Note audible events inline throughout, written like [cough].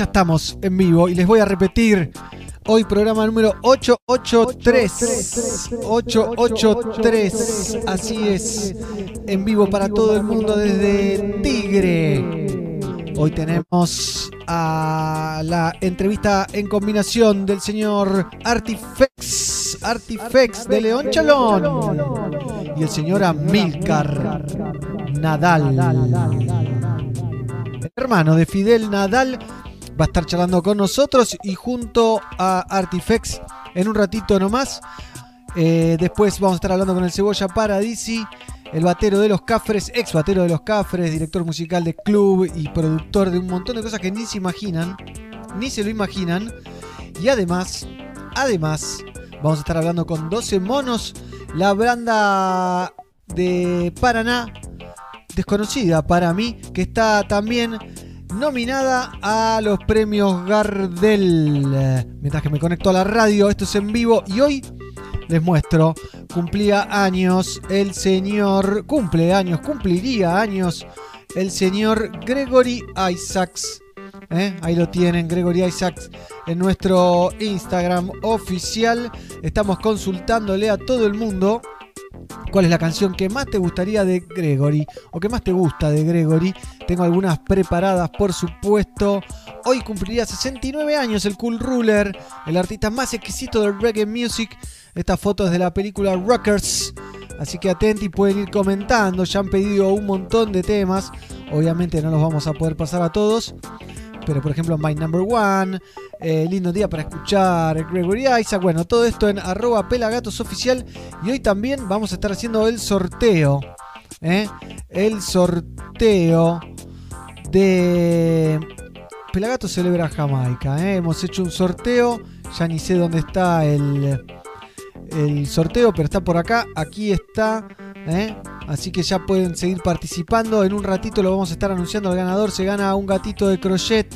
ya estamos en vivo y les voy a repetir. Hoy programa número 883. 883. Así es. En vivo para todo el mundo desde Tigre. Hoy tenemos a la entrevista en combinación del señor Artifex. Artifex de León Chalón. Y el señor Amilcar Nadal. Hermano de Fidel Nadal va a estar charlando con nosotros y junto a Artifex en un ratito nomás. Eh, después vamos a estar hablando con el Cebolla Paradisi, el batero de los Cafres, ex batero de los Cafres, director musical de club y productor de un montón de cosas que ni se imaginan, ni se lo imaginan. Y además, además, vamos a estar hablando con 12 monos, la banda de Paraná, desconocida para mí, que está también nominada a los premios Gardel. Mientras que me conecto a la radio, esto es en vivo y hoy les muestro, cumplía años el señor, cumple años, cumpliría años el señor Gregory Isaacs. ¿eh? Ahí lo tienen, Gregory Isaacs, en nuestro Instagram oficial. Estamos consultándole a todo el mundo cuál es la canción que más te gustaría de Gregory o que más te gusta de Gregory. Tengo algunas preparadas, por supuesto. Hoy cumpliría 69 años el Cool Ruler, el artista más exquisito del reggae music. Esta foto es de la película Rockers. Así que atenti, pueden ir comentando. Ya han pedido un montón de temas. Obviamente no los vamos a poder pasar a todos. Pero por ejemplo, My Number One, eh, lindo día para escuchar Gregory Isaac. Bueno, todo esto en arroba pelagatosoficial. Y hoy también vamos a estar haciendo el sorteo. ¿eh? El sorteo de Pelagato Celebra Jamaica. ¿eh? Hemos hecho un sorteo. Ya ni sé dónde está el, el sorteo, pero está por acá. Aquí está. Así que ya pueden seguir participando. En un ratito lo vamos a estar anunciando al ganador. Se gana un gatito de crochet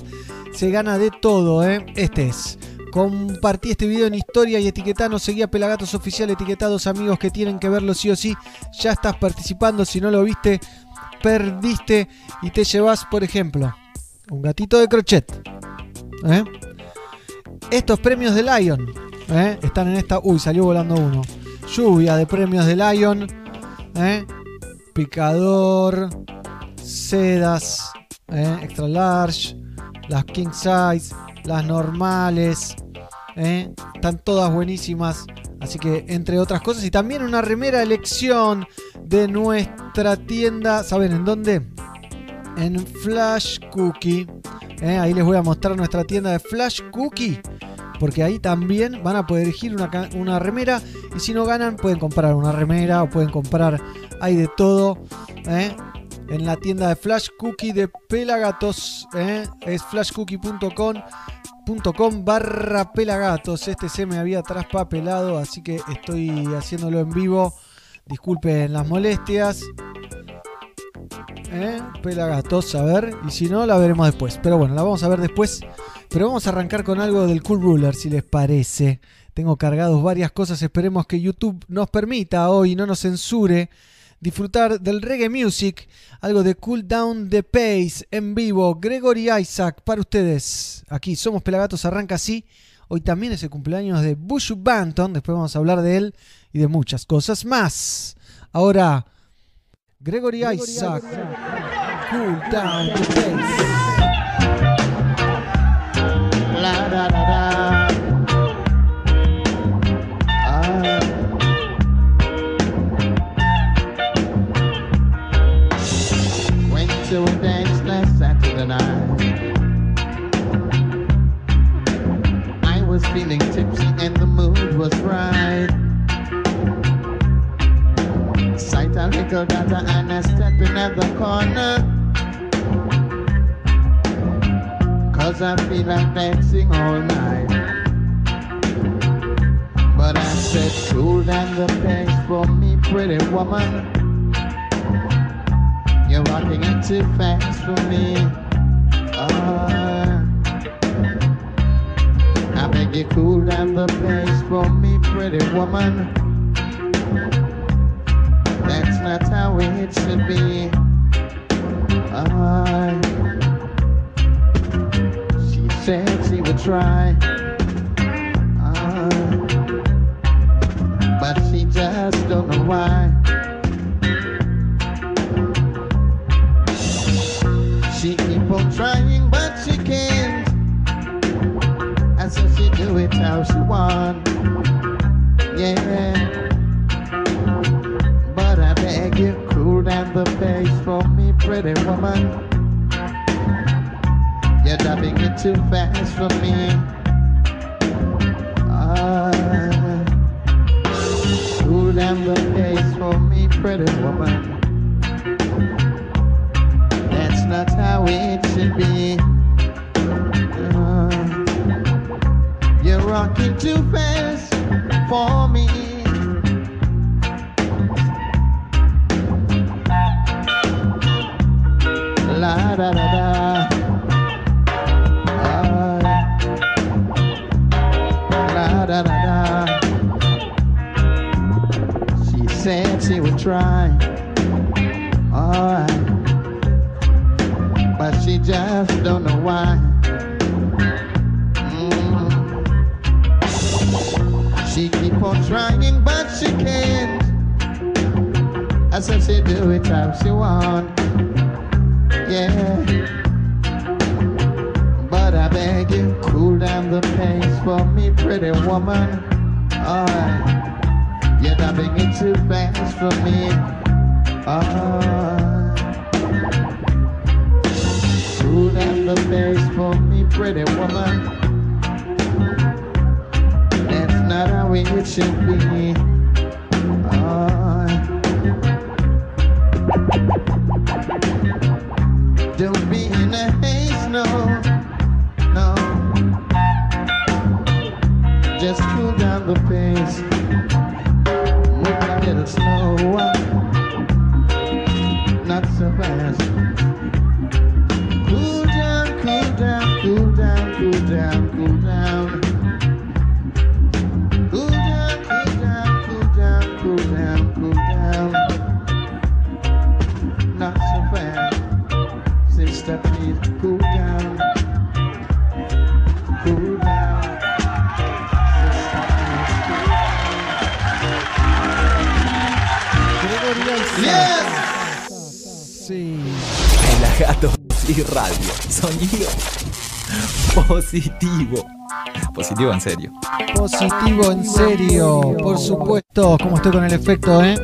se gana de todo, ¿eh? Este es. Compartí este video en historia y etiquetanos, seguía Pelagatos Oficial, etiquetados amigos que tienen que verlo sí o sí. Ya estás participando, si no lo viste, perdiste y te llevas, por ejemplo, un gatito de crochet. ¿eh? Estos premios de Lion ¿eh? están en esta. Uy, salió volando uno. Lluvia de premios de Lion. ¿eh? Picador. Sedas. Extra large las king size, las normales. ¿eh? Están todas buenísimas. Así que entre otras cosas. Y también una remera elección de nuestra tienda. ¿Saben en dónde? En Flash Cookie. ¿eh? Ahí les voy a mostrar nuestra tienda de Flash Cookie. Porque ahí también van a poder elegir una, una remera. Y si no ganan, pueden comprar una remera o pueden comprar. Hay de todo. ¿eh? en la tienda de Flash Cookie de Pelagatos. ¿eh? Es flashcookie.com barra pelagatos. Este se me había traspapelado, así que estoy haciéndolo en vivo. Disculpen las molestias. ¿Eh? Pelagatos, a ver. Y si no, la veremos después. Pero bueno, la vamos a ver después. Pero vamos a arrancar con algo del Cool Ruler, si les parece. Tengo cargados varias cosas. Esperemos que YouTube nos permita hoy, no nos censure disfrutar del reggae music, algo de Cool Down the Pace en vivo. Gregory Isaac para ustedes. Aquí somos Pelagatos, arranca así. Hoy también es el cumpleaños de Bush Banton, después vamos a hablar de él y de muchas cosas más. Ahora, Gregory, Gregory Isaac. Isaac. Cool down the. La da da da. Ah. Went to a dance last Saturday night. I was feeling tipsy and the mood was right. Sight a little data and I stepping at the corner. Cause I feel like dancing all night. But I said, cool down the pace for me, pretty woman. You're rocking it too fast for me. Uh, I beg you cool down the pace for me, pretty woman. That's how it should be. I, she said she would try. Ah, but she just don't know why. She keep on trying, but she can't. And so she do it how she want. Yeah. For me, pretty woman. You're dubbing it too fast for me. Ah, cool down the pace for me, pretty woman. That's not how it should be. Ah, you're rocking too fast for serio. Positivo en serio, por supuesto. Como estoy con el efecto, ¿eh?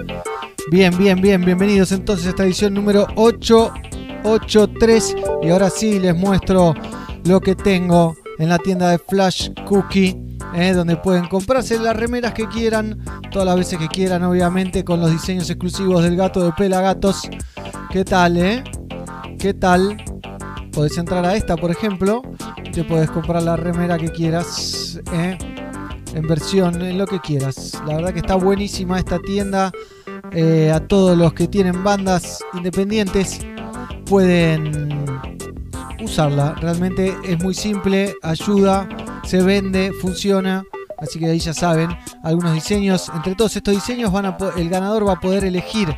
Bien, bien, bien. Bienvenidos entonces a esta edición número 883. Y ahora sí les muestro lo que tengo en la tienda de Flash Cookie. ¿eh? Donde pueden comprarse las remeras que quieran, todas las veces que quieran, obviamente, con los diseños exclusivos del gato de Pelagatos. ¿Qué tal, eh? ¿Qué tal? Podés entrar a esta, por ejemplo. Te puedes comprar la remera que quieras. ¿Eh? En versión, en lo que quieras. La verdad que está buenísima esta tienda. Eh, a todos los que tienen bandas independientes pueden usarla. Realmente es muy simple, ayuda, se vende, funciona. Así que ahí ya saben, algunos diseños. Entre todos estos diseños el ganador va a poder elegir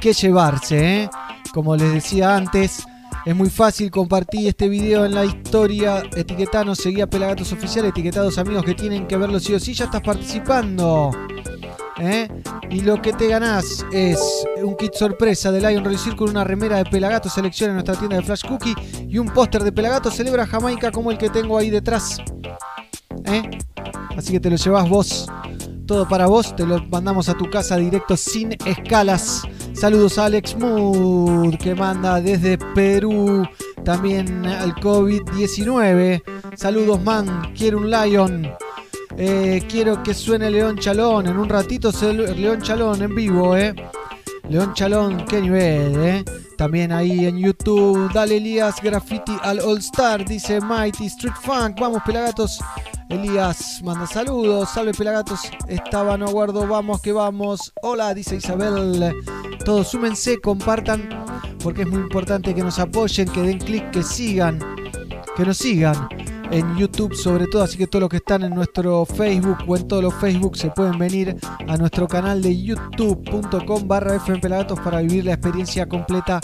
qué llevarse. ¿eh? Como les decía antes, es muy fácil compartir este video en la historia. Etiquetanos, seguí a Pelagatos Oficial, etiquetados amigos que tienen que verlo sí o sí. Ya estás participando. ¿eh? Y lo que te ganás es un kit sorpresa de Lion Roy Circle, una remera de Pelagato selección en nuestra tienda de Flash Cookie y un póster de Pelagato celebra Jamaica como el que tengo ahí detrás. ¿eh? Así que te lo llevas vos. Todo para vos, te lo mandamos a tu casa directo sin escalas. Saludos a Alex Mood que manda desde Perú también al COVID-19. Saludos man, quiero un Lion. Eh, quiero que suene León Chalón. En un ratito León Chalón en vivo, ¿eh? León Chalón, qué nivel, ¿eh? También ahí en YouTube. Dale Elías Graffiti al All Star, dice Mighty Street Funk. Vamos, Pelagatos. Elías manda saludos. Salve, Pelagatos. Estaba, no aguardo. Vamos, que vamos. Hola, dice Isabel. Todos súmense, compartan. Porque es muy importante que nos apoyen, que den clic, que sigan. Que nos sigan en YouTube sobre todo, así que todos los que están en nuestro Facebook o en todos los Facebook se pueden venir a nuestro canal de youtube.com barra fmpelagatos para vivir la experiencia completa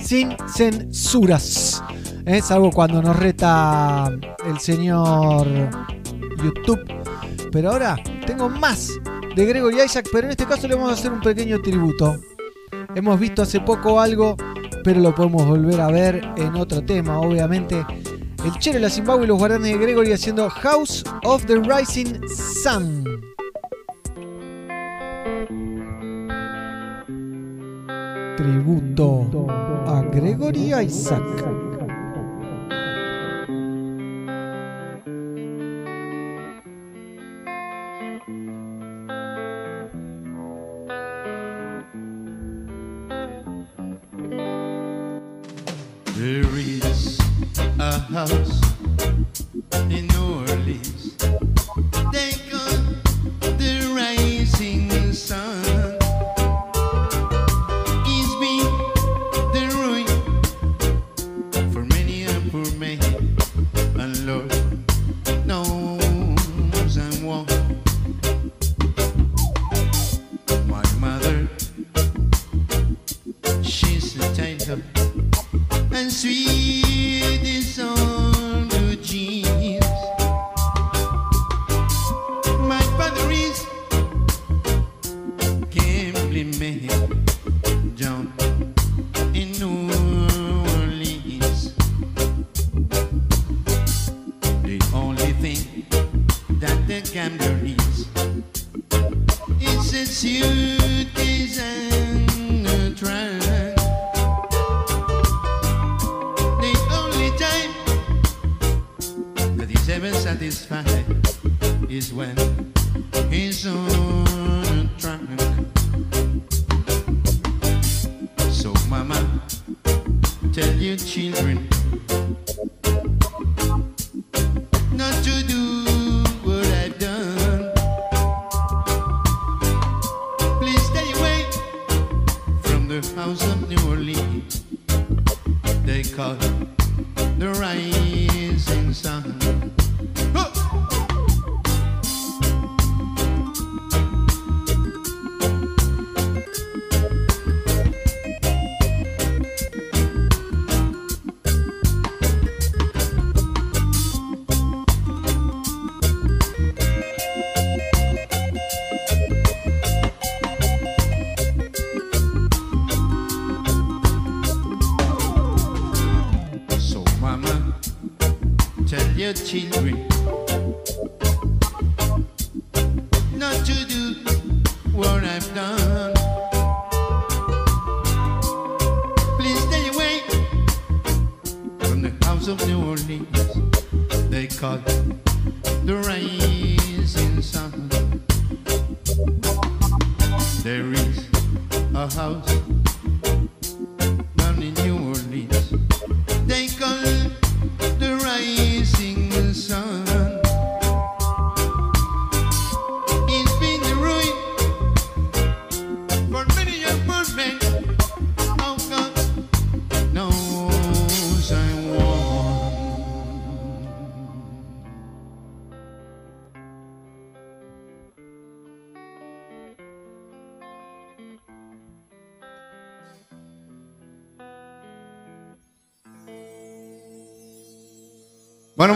sin censuras. ¿eh? salvo cuando nos reta el señor YouTube. Pero ahora tengo más de Gregory Isaac, pero en este caso le vamos a hacer un pequeño tributo. Hemos visto hace poco algo, pero lo podemos volver a ver en otro tema, obviamente. El Chelo, la Zimbabue y los guardianes de Gregory haciendo House of the Rising Sun. Tributo a Gregory Isaac. House that the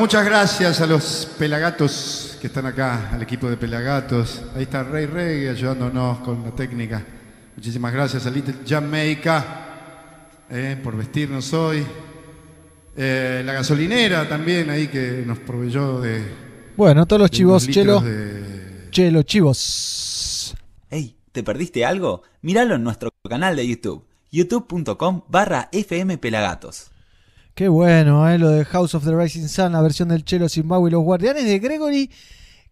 muchas gracias a los pelagatos que están acá, al equipo de pelagatos. Ahí está Rey Rey ayudándonos con la técnica. Muchísimas gracias a Little Jamaica eh, por vestirnos hoy. Eh, la gasolinera también ahí que nos proveyó de, Bueno, todos los chivos, Chelo. de- Chelo, chivos. Hey, ¿te perdiste algo? Míralo en nuestro canal de YouTube, youtube.com barra fmpelagatos. Qué bueno, ¿eh? lo de House of the Rising Sun, la versión del Chelo Zimbabue y los guardianes de Gregory.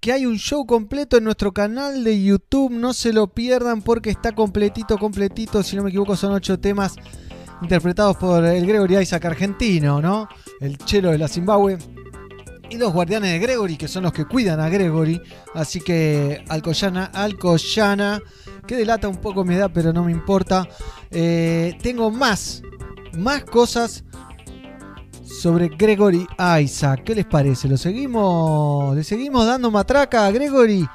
Que hay un show completo en nuestro canal de YouTube. No se lo pierdan porque está completito, completito. Si no me equivoco, son ocho temas interpretados por el Gregory Isaac argentino, ¿no? El Chelo de la Zimbabue. Y los guardianes de Gregory, que son los que cuidan a Gregory. Así que Alcoyana, Alcoyana, que delata un poco mi edad, pero no me importa. Eh, tengo más, más cosas sobre Gregory Isaac. ¿Qué les parece? ¿Lo seguimos? ¿Le seguimos dando matraca a Gregory?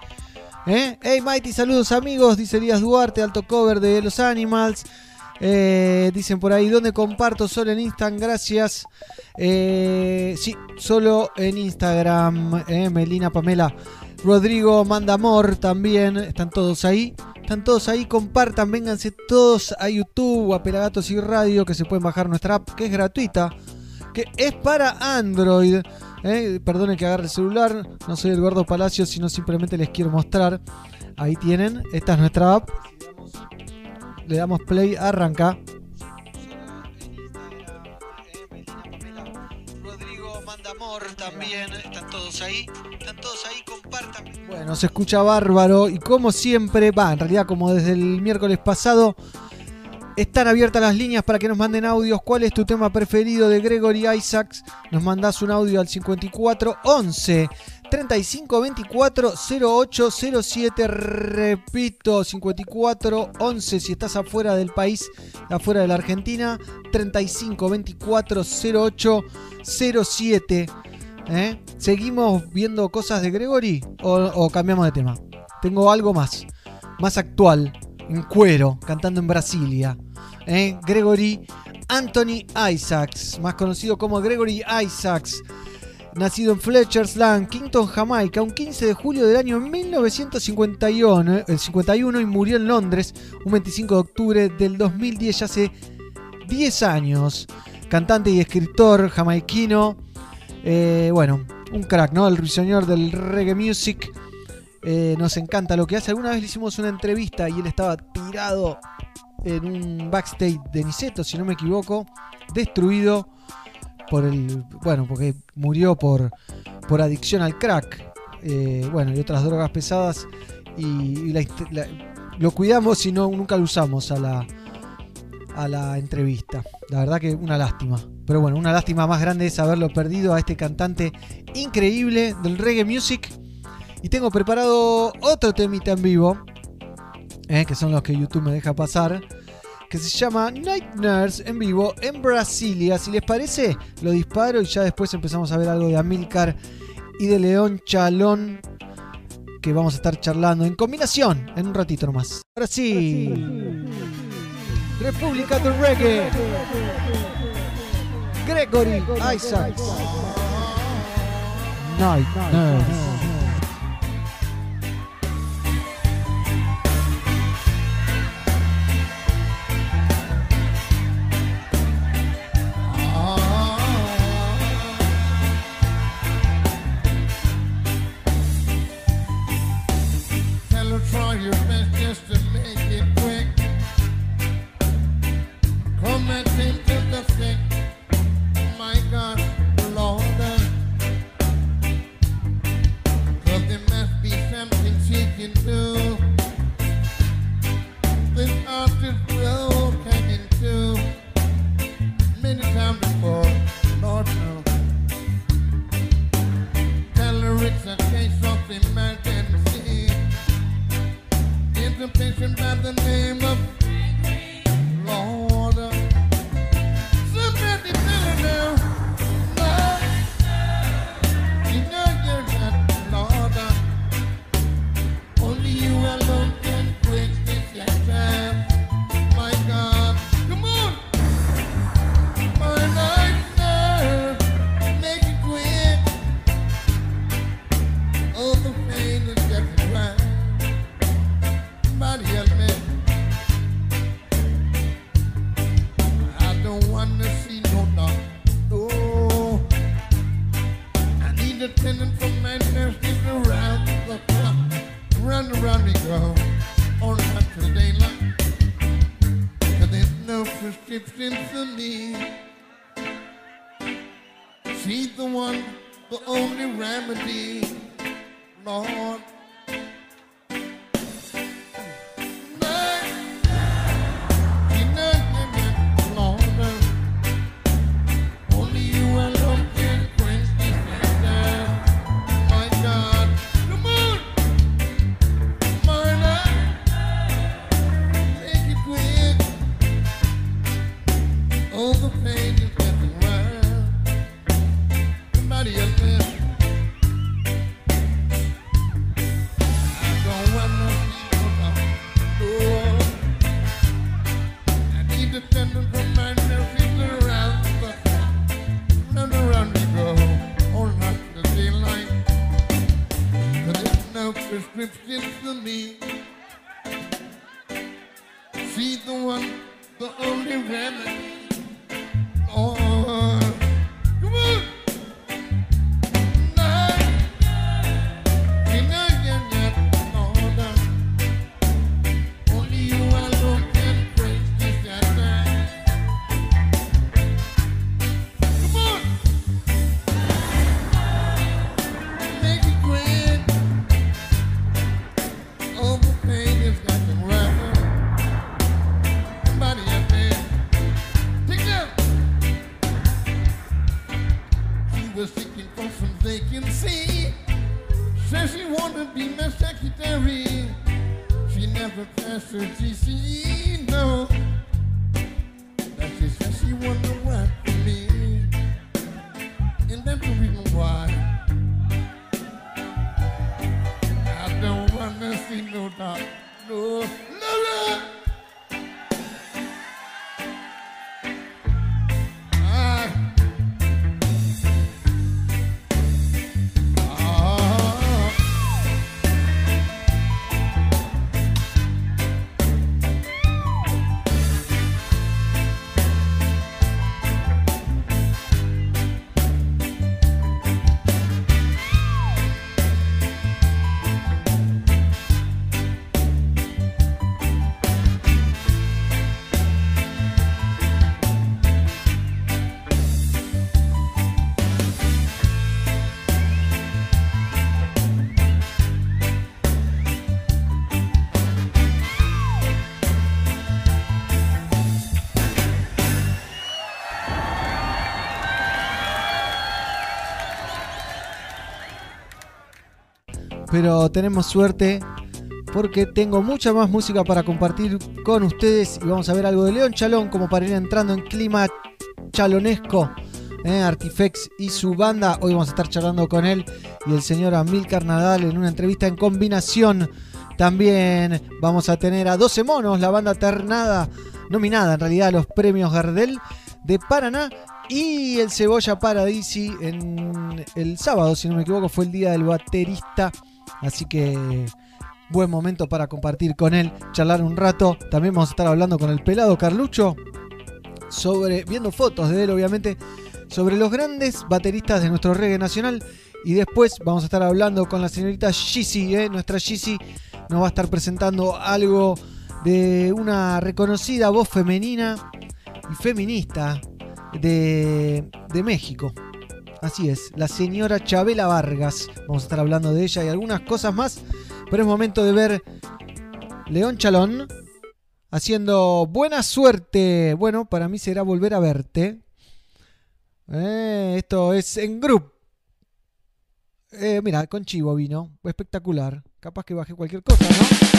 ¿Eh? Hey Mighty, saludos amigos, dice Elías Duarte, alto cover de Los Animals. Eh, dicen por ahí, ¿dónde comparto? Solo en Instagram, gracias. Eh, sí, solo en Instagram. Melina, Pamela, Rodrigo, Manda Amor también. Están todos ahí. Están todos ahí, compartan, vénganse todos a YouTube, a Pelagatos y Radio, que se pueden bajar nuestra app, que es gratuita, que es para Android. Eh, Perdonen que agarre el celular, no soy el gordo Palacio, sino simplemente les quiero mostrar. Ahí tienen, esta es nuestra app. Le damos play, arranca. Rodrigo Mandamor también, están todos ahí, están todos ahí, compartan. Bueno, se escucha bárbaro y como siempre, va, en realidad como desde el miércoles pasado, están abiertas las líneas para que nos manden audios. ¿Cuál es tu tema preferido de Gregory Isaacs? Nos mandás un audio al 54 11 35 24 08 07. Repito, 54 11 si estás afuera del país, afuera de la Argentina. 35 24 08 07. ¿Eh? ¿Seguimos viendo cosas de Gregory o, o cambiamos de tema? Tengo algo más, más actual, en cuero, cantando en Brasilia. ¿Eh? Gregory Anthony Isaacs, más conocido como Gregory Isaacs. Nacido en Fletcher's Land, Kingston, Jamaica, un 15 de julio del año 1951 el 51, y murió en Londres un 25 de octubre del 2010, ya hace 10 años. Cantante y escritor jamaiquino. Eh, bueno, un crack, ¿no? El ruiseñor del reggae music. Eh, nos encanta lo que hace. Alguna vez le hicimos una entrevista y él estaba tirado en un backstage de Niceto, si no me equivoco, destruido por el. Bueno, porque murió por, por adicción al crack. eh, bueno, y otras drogas pesadas. Y, y lo cuidamos y no, nunca lo usamos a la, a la entrevista. La verdad que una lástima. Pero bueno, una lástima más grande es haberlo perdido a este cantante increíble del reggae music. Y tengo preparado otro temita en vivo, eh, que son los que YouTube me deja pasar, que se llama Night Nurse en vivo en Brasilia. Si les parece, lo disparo y ya después empezamos a ver algo de Amilcar y de León Chalón, que vamos a estar charlando en combinación en un ratito nomás. Ahora sí, República del Reggae, Gregory Isaacs, Night Nurse. Pero tenemos suerte porque tengo mucha más música para compartir con ustedes y vamos a ver algo de León Chalón como para ir entrando en clima chalonesco. ¿eh? Artifex y su banda. Hoy vamos a estar charlando con él y el señor Amilcar Nadal en una entrevista en combinación. También vamos a tener a 12 monos, la banda ternada, nominada en realidad a los premios Gardel de Paraná. Y el Cebolla Paradisi en el sábado, si no me equivoco, fue el día del baterista. Así que buen momento para compartir con él, charlar un rato. También vamos a estar hablando con el pelado Carlucho sobre, viendo fotos de él, obviamente, sobre los grandes bateristas de nuestro reggae nacional. Y después vamos a estar hablando con la señorita Gizzy, ¿eh? nuestra Gizzy nos va a estar presentando algo de una reconocida voz femenina y feminista de, de México. Así es, la señora Chabela Vargas. Vamos a estar hablando de ella y algunas cosas más. Pero es momento de ver León Chalón haciendo buena suerte. Bueno, para mí será volver a verte. Eh, esto es en grupo. Eh, mira, con Chivo vino. Espectacular. Capaz que bajé cualquier cosa, ¿no?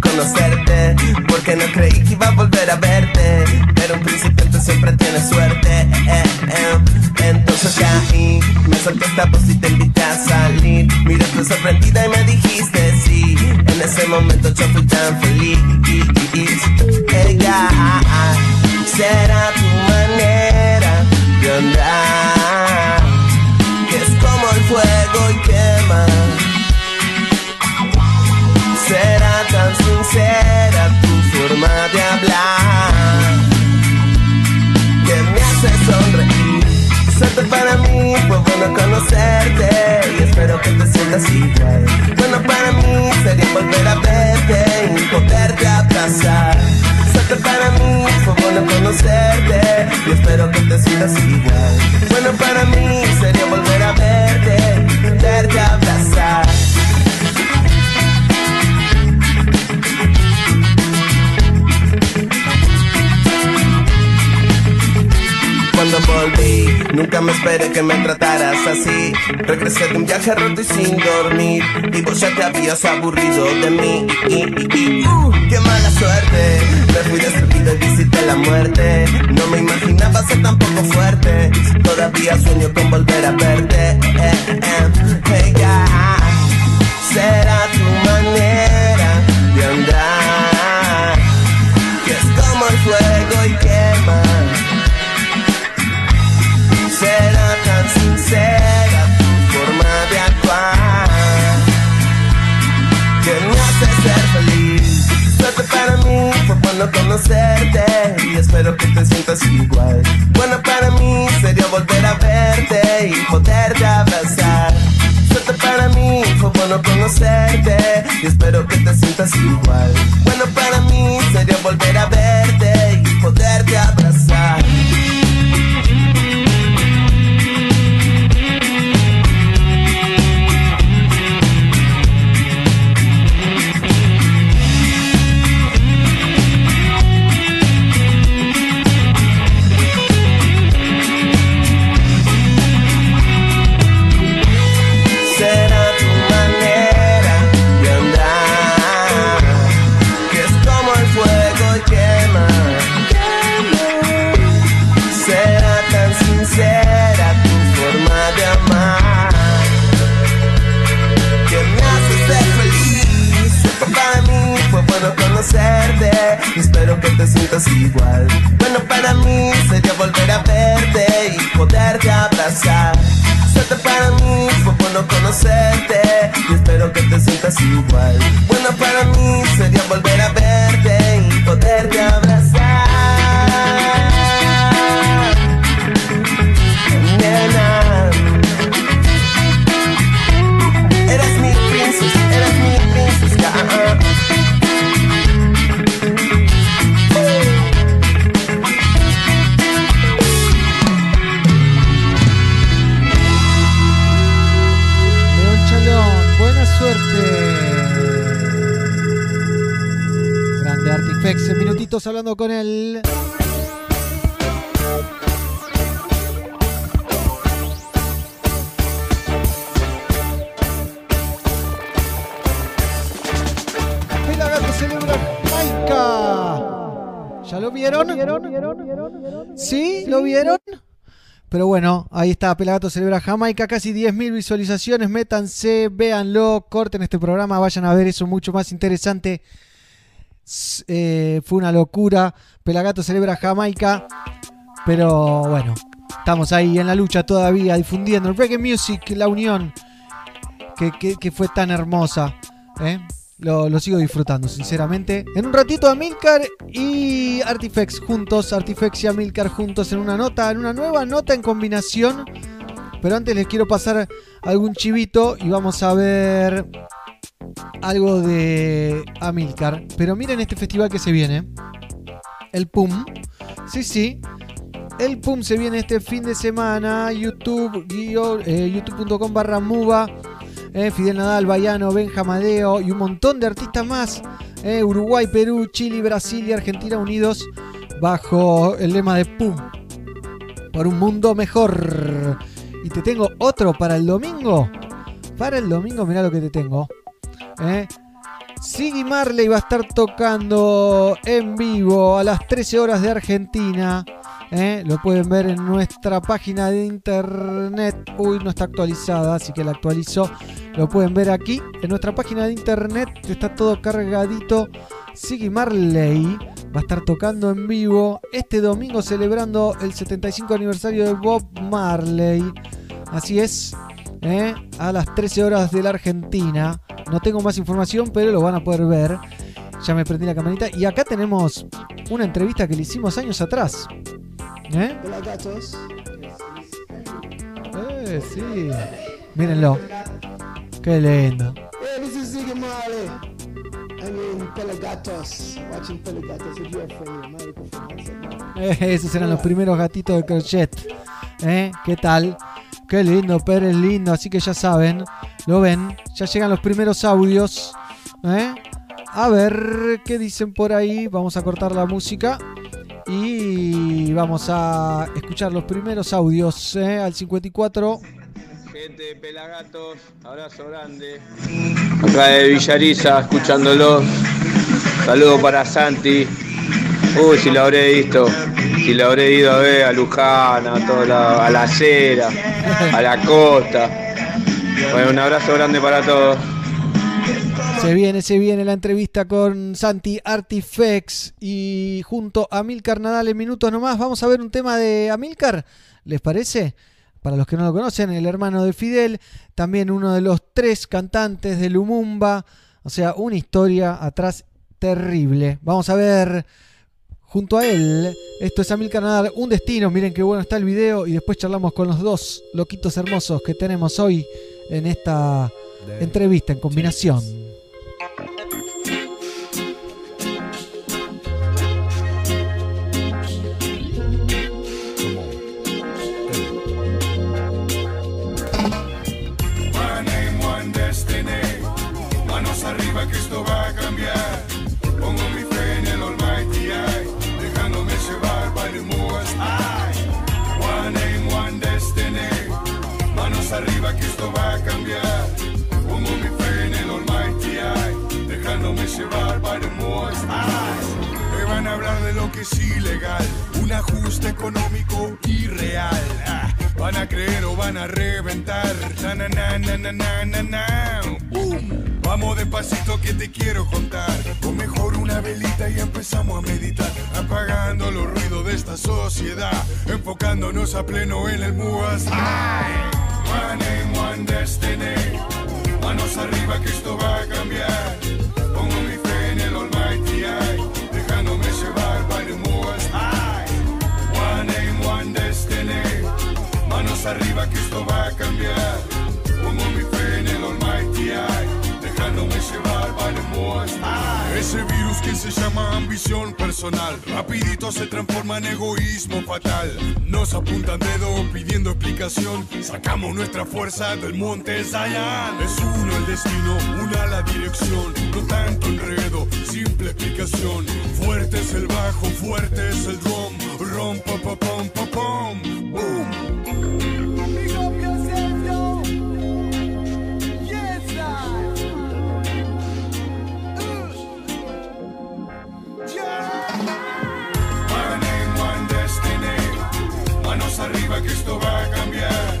Conocerte. Porque no creí que iba a volver a verte. Pero un principiante siempre tiene suerte. eh, eh. Entonces caí, me solté esta voz y te invité a salir. Miraste sorprendida y me dijiste sí. En ese momento yo fui tan feliz. Ella será tu manera de andar. Que es como el fuego y quema sincera tu forma de hablar que me hace sonreír. Serte para mí fue bueno conocerte y espero que te sientas igual. Bueno para mí sería volver a verte y poderte abrazar. Serte para mí fue bueno conocerte y espero que te sientas igual. Bueno para mí sería volver a verte, poderte abrazar. Nunca me esperé que me trataras así. Regresé de un viaje roto y sin dormir. Y vos ya te habías aburrido de mí. Uh, ¡Qué mala suerte! Me fui destruido y visité la muerte. No me imaginaba ser tan poco fuerte. Todavía sueño con volver a verte. Eh, eh, hey, yeah. Será tu manera Será tan sincera tu forma de actuar que me hace ser feliz. Suerte para mí fue bueno conocerte y espero que te sientas igual. Bueno para mí sería volver a verte y poderte abrazar. Suerte para mí fue bueno conocerte y espero que te sientas igual. Bueno para mí sería volver a verte y poderte abrazar. Igual. Bueno para mí sería volver a verte y poderte abrazar. Suerte para mí fue bueno conocerte y espero que te sientas igual. Bueno para mí sería volver a verte y poderte abrazar. En minutitos hablando con él. Pelagato celebra Jamaica. ¿Ya lo vieron? ¿Sí? ¿Lo vieron? Pero bueno, ahí está, Pelagato celebra Jamaica, casi 10.000 visualizaciones, métanse, véanlo, corten este programa, vayan a ver eso mucho más interesante. Eh, fue una locura, Pelagato celebra Jamaica, pero bueno, estamos ahí en la lucha todavía, difundiendo el reggae music, la unión que fue tan hermosa. ¿eh? Lo, lo sigo disfrutando, sinceramente. En un ratito Amilcar y Artifex juntos, Artifex y Amilcar juntos en una nota, en una nueva nota en combinación. Pero antes les quiero pasar algún chivito y vamos a ver algo de Amilcar. Pero miren este festival que se viene. El PUM. Sí, sí. El PUM se viene este fin de semana. YouTube, eh, youtube.com barra Muba. eh, Fidel Nadal, Bayano, Benjamadeo y un montón de artistas más. eh, Uruguay, Perú, Chile, Brasil y Argentina unidos bajo el lema de PUM. Por un mundo mejor. Y te tengo otro para el domingo. Para el domingo, mirá lo que te tengo. ¿Eh? Siggy Marley va a estar tocando en vivo a las 13 horas de Argentina. ¿eh? Lo pueden ver en nuestra página de internet. Uy, no está actualizada, así que la actualizo. Lo pueden ver aquí en nuestra página de internet. Está todo cargadito. Siggy Marley va a estar tocando en vivo este domingo celebrando el 75 aniversario de Bob Marley. Así es, ¿eh? a las 13 horas de la Argentina. No tengo más información, pero lo van a poder ver. Ya me prendí la camarita. Y acá tenemos una entrevista que le hicimos años atrás. ¿Eh? Eh, sí. Mírenlo. Qué lindo. Hey, this is Ziggy Marley. I'm in Pelagatos, watching Pelagatos with your friend, your microphone. What's up, man? Eh, esos eran los primeros gatitos de crochet. ¿Eh? ¿Qué tal? Qué lindo, Pérez lindo. Así que ya saben, lo ven. Ya llegan los primeros audios. ¿Eh? A ver qué dicen por ahí. Vamos a cortar la música. Y vamos a escuchar los primeros audios ¿eh? al 54. Gente de Pelagatos, abrazo grande. Acá de Villariza, escuchándolos. Saludo para Santi. Uy, si lo habré visto. si lo habré ido a ver a Luján, a, toda la, a la acera, a la costa. Bueno, un abrazo grande para todos. Se viene, se viene la entrevista con Santi Artifex y junto a Milcar Nadal en minutos nomás. Vamos a ver un tema de Amilcar, ¿les parece? Para los que no lo conocen, el hermano de Fidel, también uno de los tres cantantes de Lumumba. O sea, una historia atrás terrible. Vamos a ver junto a él. Esto es Amilcar Nadal, un destino. Miren qué bueno está el video. Y después charlamos con los dos loquitos hermosos que tenemos hoy en esta entrevista en combinación. Va a cambiar. Pongo mi fe en el Almighty Eye, dejándome llevar by the Most High. Me van a hablar de lo que es ilegal, un ajuste económico irreal. Ah, van a creer o van a reventar. Na, na, na, na, na, na, na, na. Boom. Vamos despacito que te quiero contar. O mejor una velita y empezamos a meditar. Apagando los ruidos de esta sociedad. Enfocándonos a pleno en el Muas. One aim, one destiny. Manos arriba que esto va a cambiar. Pongo mi fe en el Almighty Eye, dejándome llevar by the Most High. One aim, one destiny. Manos arriba que esto va a cambiar. Pongo mi fe en el Almighty Eye, dejándome llevar by the Most High. Ese virus que se llama ambición personal, rapidito se transforma en egoísmo fatal. Nos apuntan dedo pidiendo explicación, sacamos nuestra fuerza del monte Zion. Es uno el destino, una la dirección, no tanto enredo, simple explicación. Fuerte es el bajo, fuerte es el drum, rom pa pa pom pa pom, boom. Arriba que esto va a cambiar.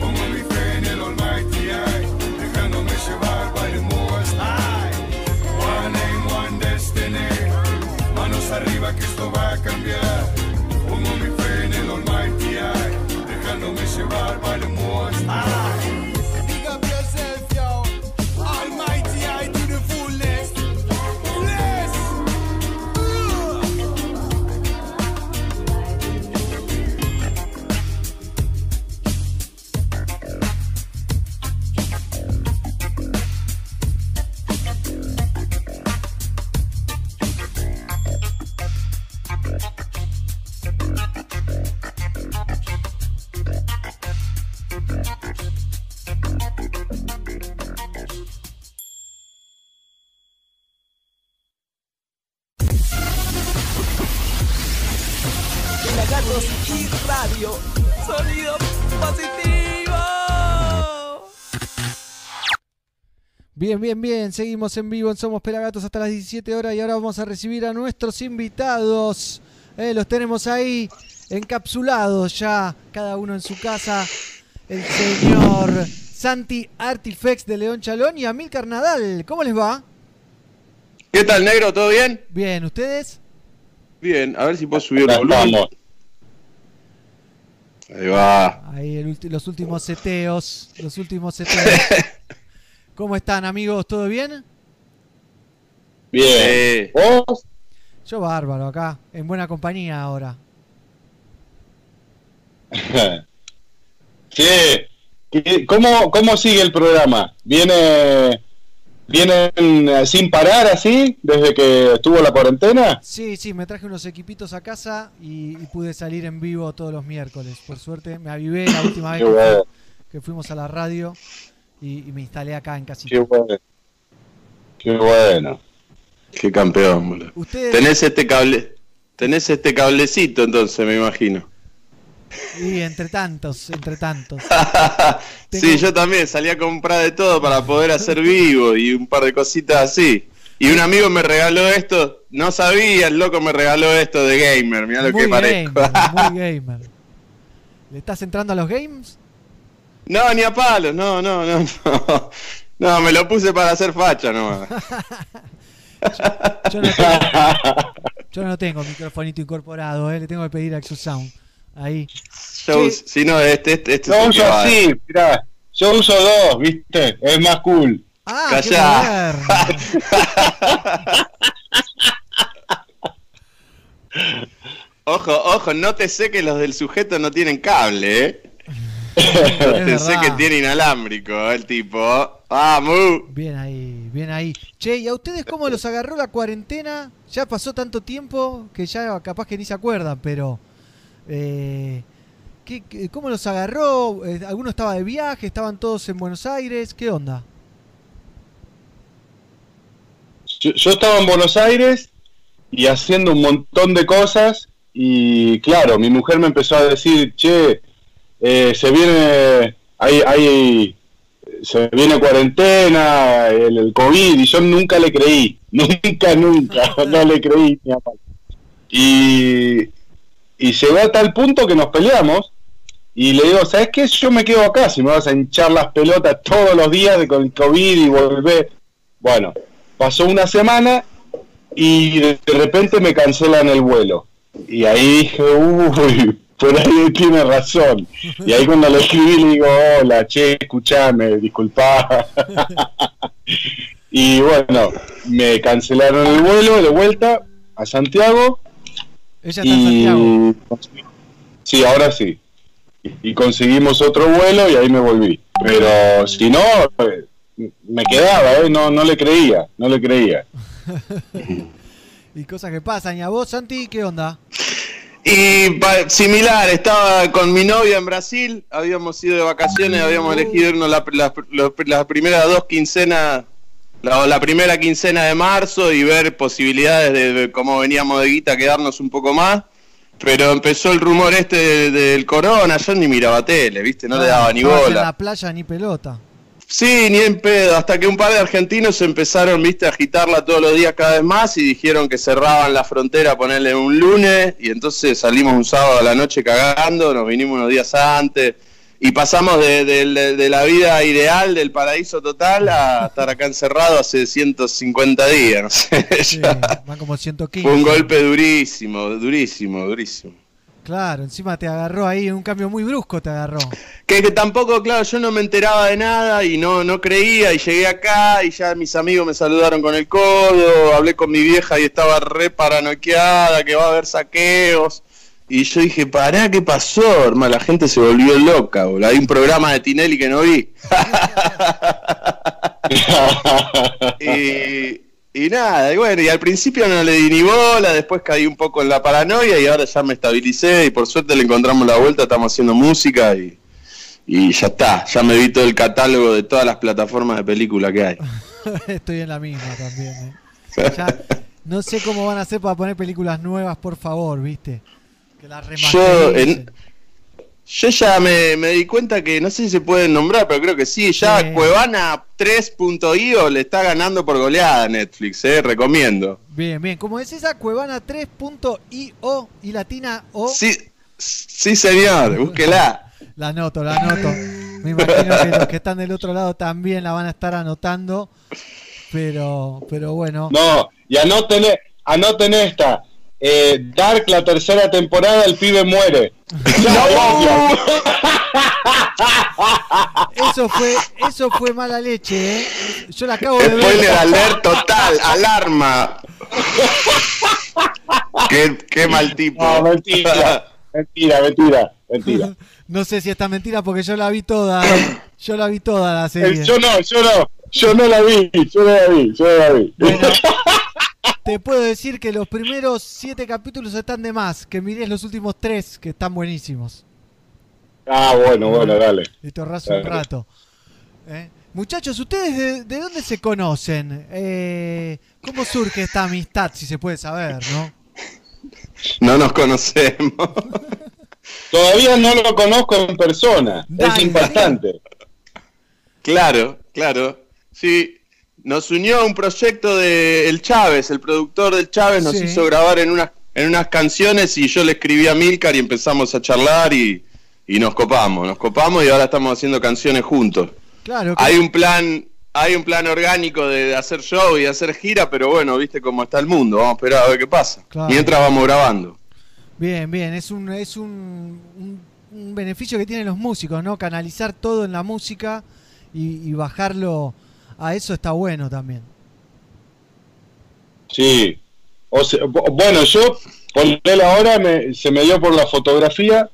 Pongo mi fe en el Almighty Eye, dejándome llevar by the Most High. One name, one destiny. Manos arriba que esto va a cambiar. Pongo mi fe en el Almighty Eye, dejándome llevar by the Most High. Bien, bien, bien. Seguimos en vivo en Somos Pelagatos hasta las 17 horas y ahora vamos a recibir a nuestros invitados. Eh, los tenemos ahí encapsulados ya, cada uno en su casa. El señor Santi Artifex de León Chalón y Amilcar Nadal. ¿Cómo les va? ¿Qué tal, negro? ¿Todo bien? Bien, ¿ustedes? Bien, a ver si puedo subir el volumen. Ahí va. Ahí el los últimos seteos. Los últimos [laughs] seteos. ¿Cómo están, amigos? ¿Todo bien? Bien. ¿Vos? Yo bárbaro acá, en buena compañía ahora. [laughs] Che, ¿qué- ¿cómo, ¿cómo sigue el programa? ¿Viene, ¿Vienen sin parar así desde que estuvo la cuarentena? Sí, sí, me traje unos equipitos a casa y, y pude salir en vivo todos los miércoles. Por suerte me avivé la última vez que fuimos a la radio y, y me instalé acá en casita. qué bueno. Qué bueno. qué campeón, boludo. Ustedes, Tenés este cable. Tenés este cablecito entonces, me imagino. y entre tantos, entre tantos. [laughs] sí, yo también salí a comprar de todo para poder hacer vivo y un par de cositas así. Y un amigo me regaló esto, no sabía, el loco me regaló esto de gamer, mira lo muy que parezco. gamer, muy [laughs] gamer. ¿Le estás entrando a los games? No, ni a palos, no, no, no, no. No, me lo puse para hacer facha nomás. [laughs] Yo no tengo, yo no tengo microfonito incorporado, ¿eh? le tengo que pedir a Exosound. Ahí. Yo, si no, este, este, este Yo es el uso así, mirá. Yo uso dos, ¿viste? Es más cool. Ah, qué Callá. [laughs] Ojo, ojo, no te sé que los del sujeto no tienen cable, ¿eh? Es Te sé verdad. que tiene inalámbrico el tipo. ¡Vamos! Bien ahí, bien ahí. Che, ¿y a ustedes cómo los agarró la cuarentena? Ya pasó tanto tiempo que ya capaz que ni se acuerdan, pero... Eh, ¿qué- qué- ¿Cómo los agarró? Eh, ¿Alguno estaba de viaje? ¿Estaban todos en Buenos Aires? ¿Qué onda? Yo, yo estaba en Buenos Aires y haciendo un montón de cosas y claro, mi mujer me empezó a decir, che, eh, se viene, hay, hay, se viene cuarentena, el, COVID y yo nunca le creí, [laughs] nunca, nunca, no le creí. ni a. Y, y llegó a tal punto que nos peleamos y le digo, ¿sabes qué? Yo me quedo acá, si me vas a hinchar las pelotas todos los días de con el COVID y volver. Bueno, pasó una semana y de repente me cancelan el vuelo. Y ahí dije, uy, por ahí tiene razón. Y ahí cuando le escribí le digo, hola, che, escuchame, disculpa. [laughs] y bueno, me cancelaron el vuelo de vuelta a Santiago. Ella está en Santiago. Sí, ahora sí. Y- conseguimos otro vuelo y ahí me volví. Pero si no, me quedaba, ¿eh? No, no le creía, no le creía. [laughs] Y cosas que pasan. ¿Y a vos, Santi, qué onda? Y pa- similar, estaba con mi novia en Brasil, habíamos ido de vacaciones, habíamos elegido irnos la, la- la- las primeras dos quincenas, la, la primera quincena de marzo y ver posibilidades de, de cómo veníamos de guita, quedarnos un poco más. Pero empezó el rumor este de- del corona, yo ni miraba tele, ¿viste? No le daba ni Estabas En la bola. playa ni pelota. Sí, ni en pedo, hasta que un par de argentinos empezaron, viste, a agitarla todos los días cada vez más y dijeron que cerraban la frontera, ponerle un lunes, y entonces salimos un sábado a la noche cagando, nos vinimos unos días antes, y pasamos de, de- de la vida ideal, del paraíso total, a [laughs] estar acá encerrado hace 150 días, no sé, [laughs] Sí, ya. van como 115. Fue un golpe durísimo, durísimo, durísimo. Claro, encima te agarró ahí, un cambio muy brusco te agarró. Que, que tampoco, claro, yo no me enteraba de nada y no, no creía y llegué acá y ya mis amigos me saludaron con el codo, hablé con mi vieja y estaba re paranoiqueada, que va a haber saqueos. Y yo dije, pará, ¿qué pasó? Hermano, la gente se volvió loca, boludo. Hay un programa de Tinelli que no vi. [laughs] [laughs] y, y nada, y bueno, y al principio no le di ni bola, después caí un poco en la paranoia y ahora ya me estabilicé y por suerte le encontramos la vuelta, estamos haciendo música y, y ya está, ya me vi todo el catálogo de todas las plataformas de película que hay. [laughs] Estoy en la misma también. ¿eh? [laughs] Ya, no sé cómo van a hacer para poner películas nuevas, por favor, ¿viste? Que las Yo, en- yo ya me, me di cuenta que no sé si se pueden nombrar, pero creo que sí, ya. Cuevana 3.io le está ganando por goleada a Netflix, eh, recomiendo. Bien, bien. Como es esa Cuevana 3.io y latina o. Sí, sí señor, [laughs] búsquela. La anoto, la anoto. Me imagino que los que están del otro lado también la van a estar anotando. Pero, pero bueno. No, y anoten, anoten esta. Eh, Dark, la tercera temporada, el pibe muere. [laughs] [laughs] Eso fue, eso fue mala leche, ¿eh? Yo la acabo de ver. Spoiler alert total, alarma. qué, qué mal tipo. No, mentira, mentira, mentira, mentira. [laughs] No sé si esta mentira porque yo la vi toda. ¿eh? Yo la vi toda la serie. Eh, Yo no, yo no, yo no la vi, yo no la vi, yo no la vi. Te puedo decir que los primeros siete capítulos están de más. Que mires los últimos tres, que están buenísimos. Ah, bueno, bueno, dale. Y te ahorras un rato. ¿Eh? Muchachos, ¿ustedes de, de dónde se conocen? Eh, ¿Cómo surge esta amistad, si se puede saber, no? No nos conocemos. [laughs] Todavía no lo conozco en persona, Dale. es impactante. Claro, claro. Sí. Nos unió un proyecto de El Chávez, el productor del Chávez nos Sí. hizo grabar en unas, en unas canciones y yo le escribí a Milcar y empezamos a charlar y, y nos copamos, nos copamos y ahora estamos haciendo canciones juntos. Claro, que- Hay un plan, hay un plan orgánico de hacer show y hacer gira, pero bueno, viste cómo está el mundo, vamos a esperar a ver qué pasa. Claro. Mientras vamos grabando. Bien, bien, es un es un, un- un beneficio que tienen los músicos, ¿no? Canalizar todo en la música y, y bajarlo a eso está bueno también. Sí. O sea, bu- bueno, yo, ponele ahora, me, se me dio por la fotografía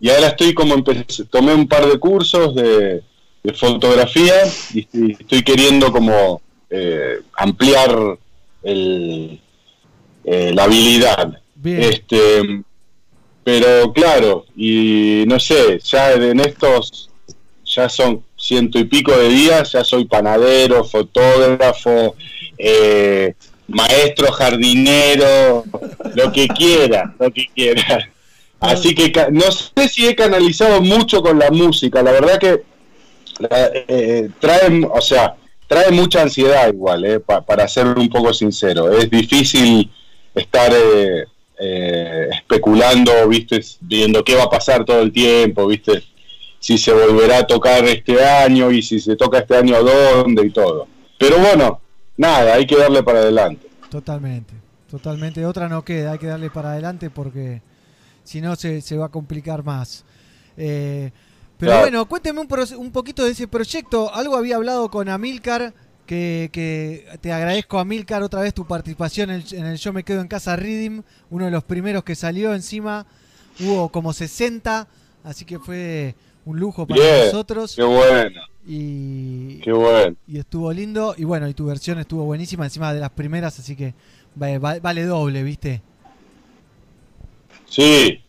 y ahora estoy como, empe- tomé un par de cursos de, de fotografía y estoy, estoy queriendo como eh, ampliar el, eh, la habilidad. Bien. Este, pero claro, y no sé, ya en estos, ya son ciento y pico de días, ya soy panadero, fotógrafo, eh, maestro, jardinero, lo que quiera, lo que quiera. Así que no sé si he canalizado mucho con la música, la verdad que eh, trae, o sea, trae mucha ansiedad igual, eh, pa- para ser un poco sincero. Es difícil estar eh, eh, especulando, viste, viendo qué va a pasar todo el tiempo, viste, si se volverá a tocar este año y si se toca este año dónde y todo. Pero bueno, nada, hay que darle para adelante. Totalmente, totalmente. Otra no queda, hay que darle para adelante porque si no se, se va a complicar más. Eh, pero Claro. bueno, cuénteme un, poquito de ese proyecto. Algo había hablado con Amilcar, que, que te agradezco Amilcar otra vez tu participación en el, en el Yo Me Quedo en Casa Reading, uno de los primeros que salió encima. Hubo como 60, así que fue un lujo para Bien, nosotros. qué bueno, Y, qué bueno. y estuvo lindo. Y bueno, y tu versión estuvo buenísima, encima de las primeras, así que va- va- vale doble, ¿viste? Sí,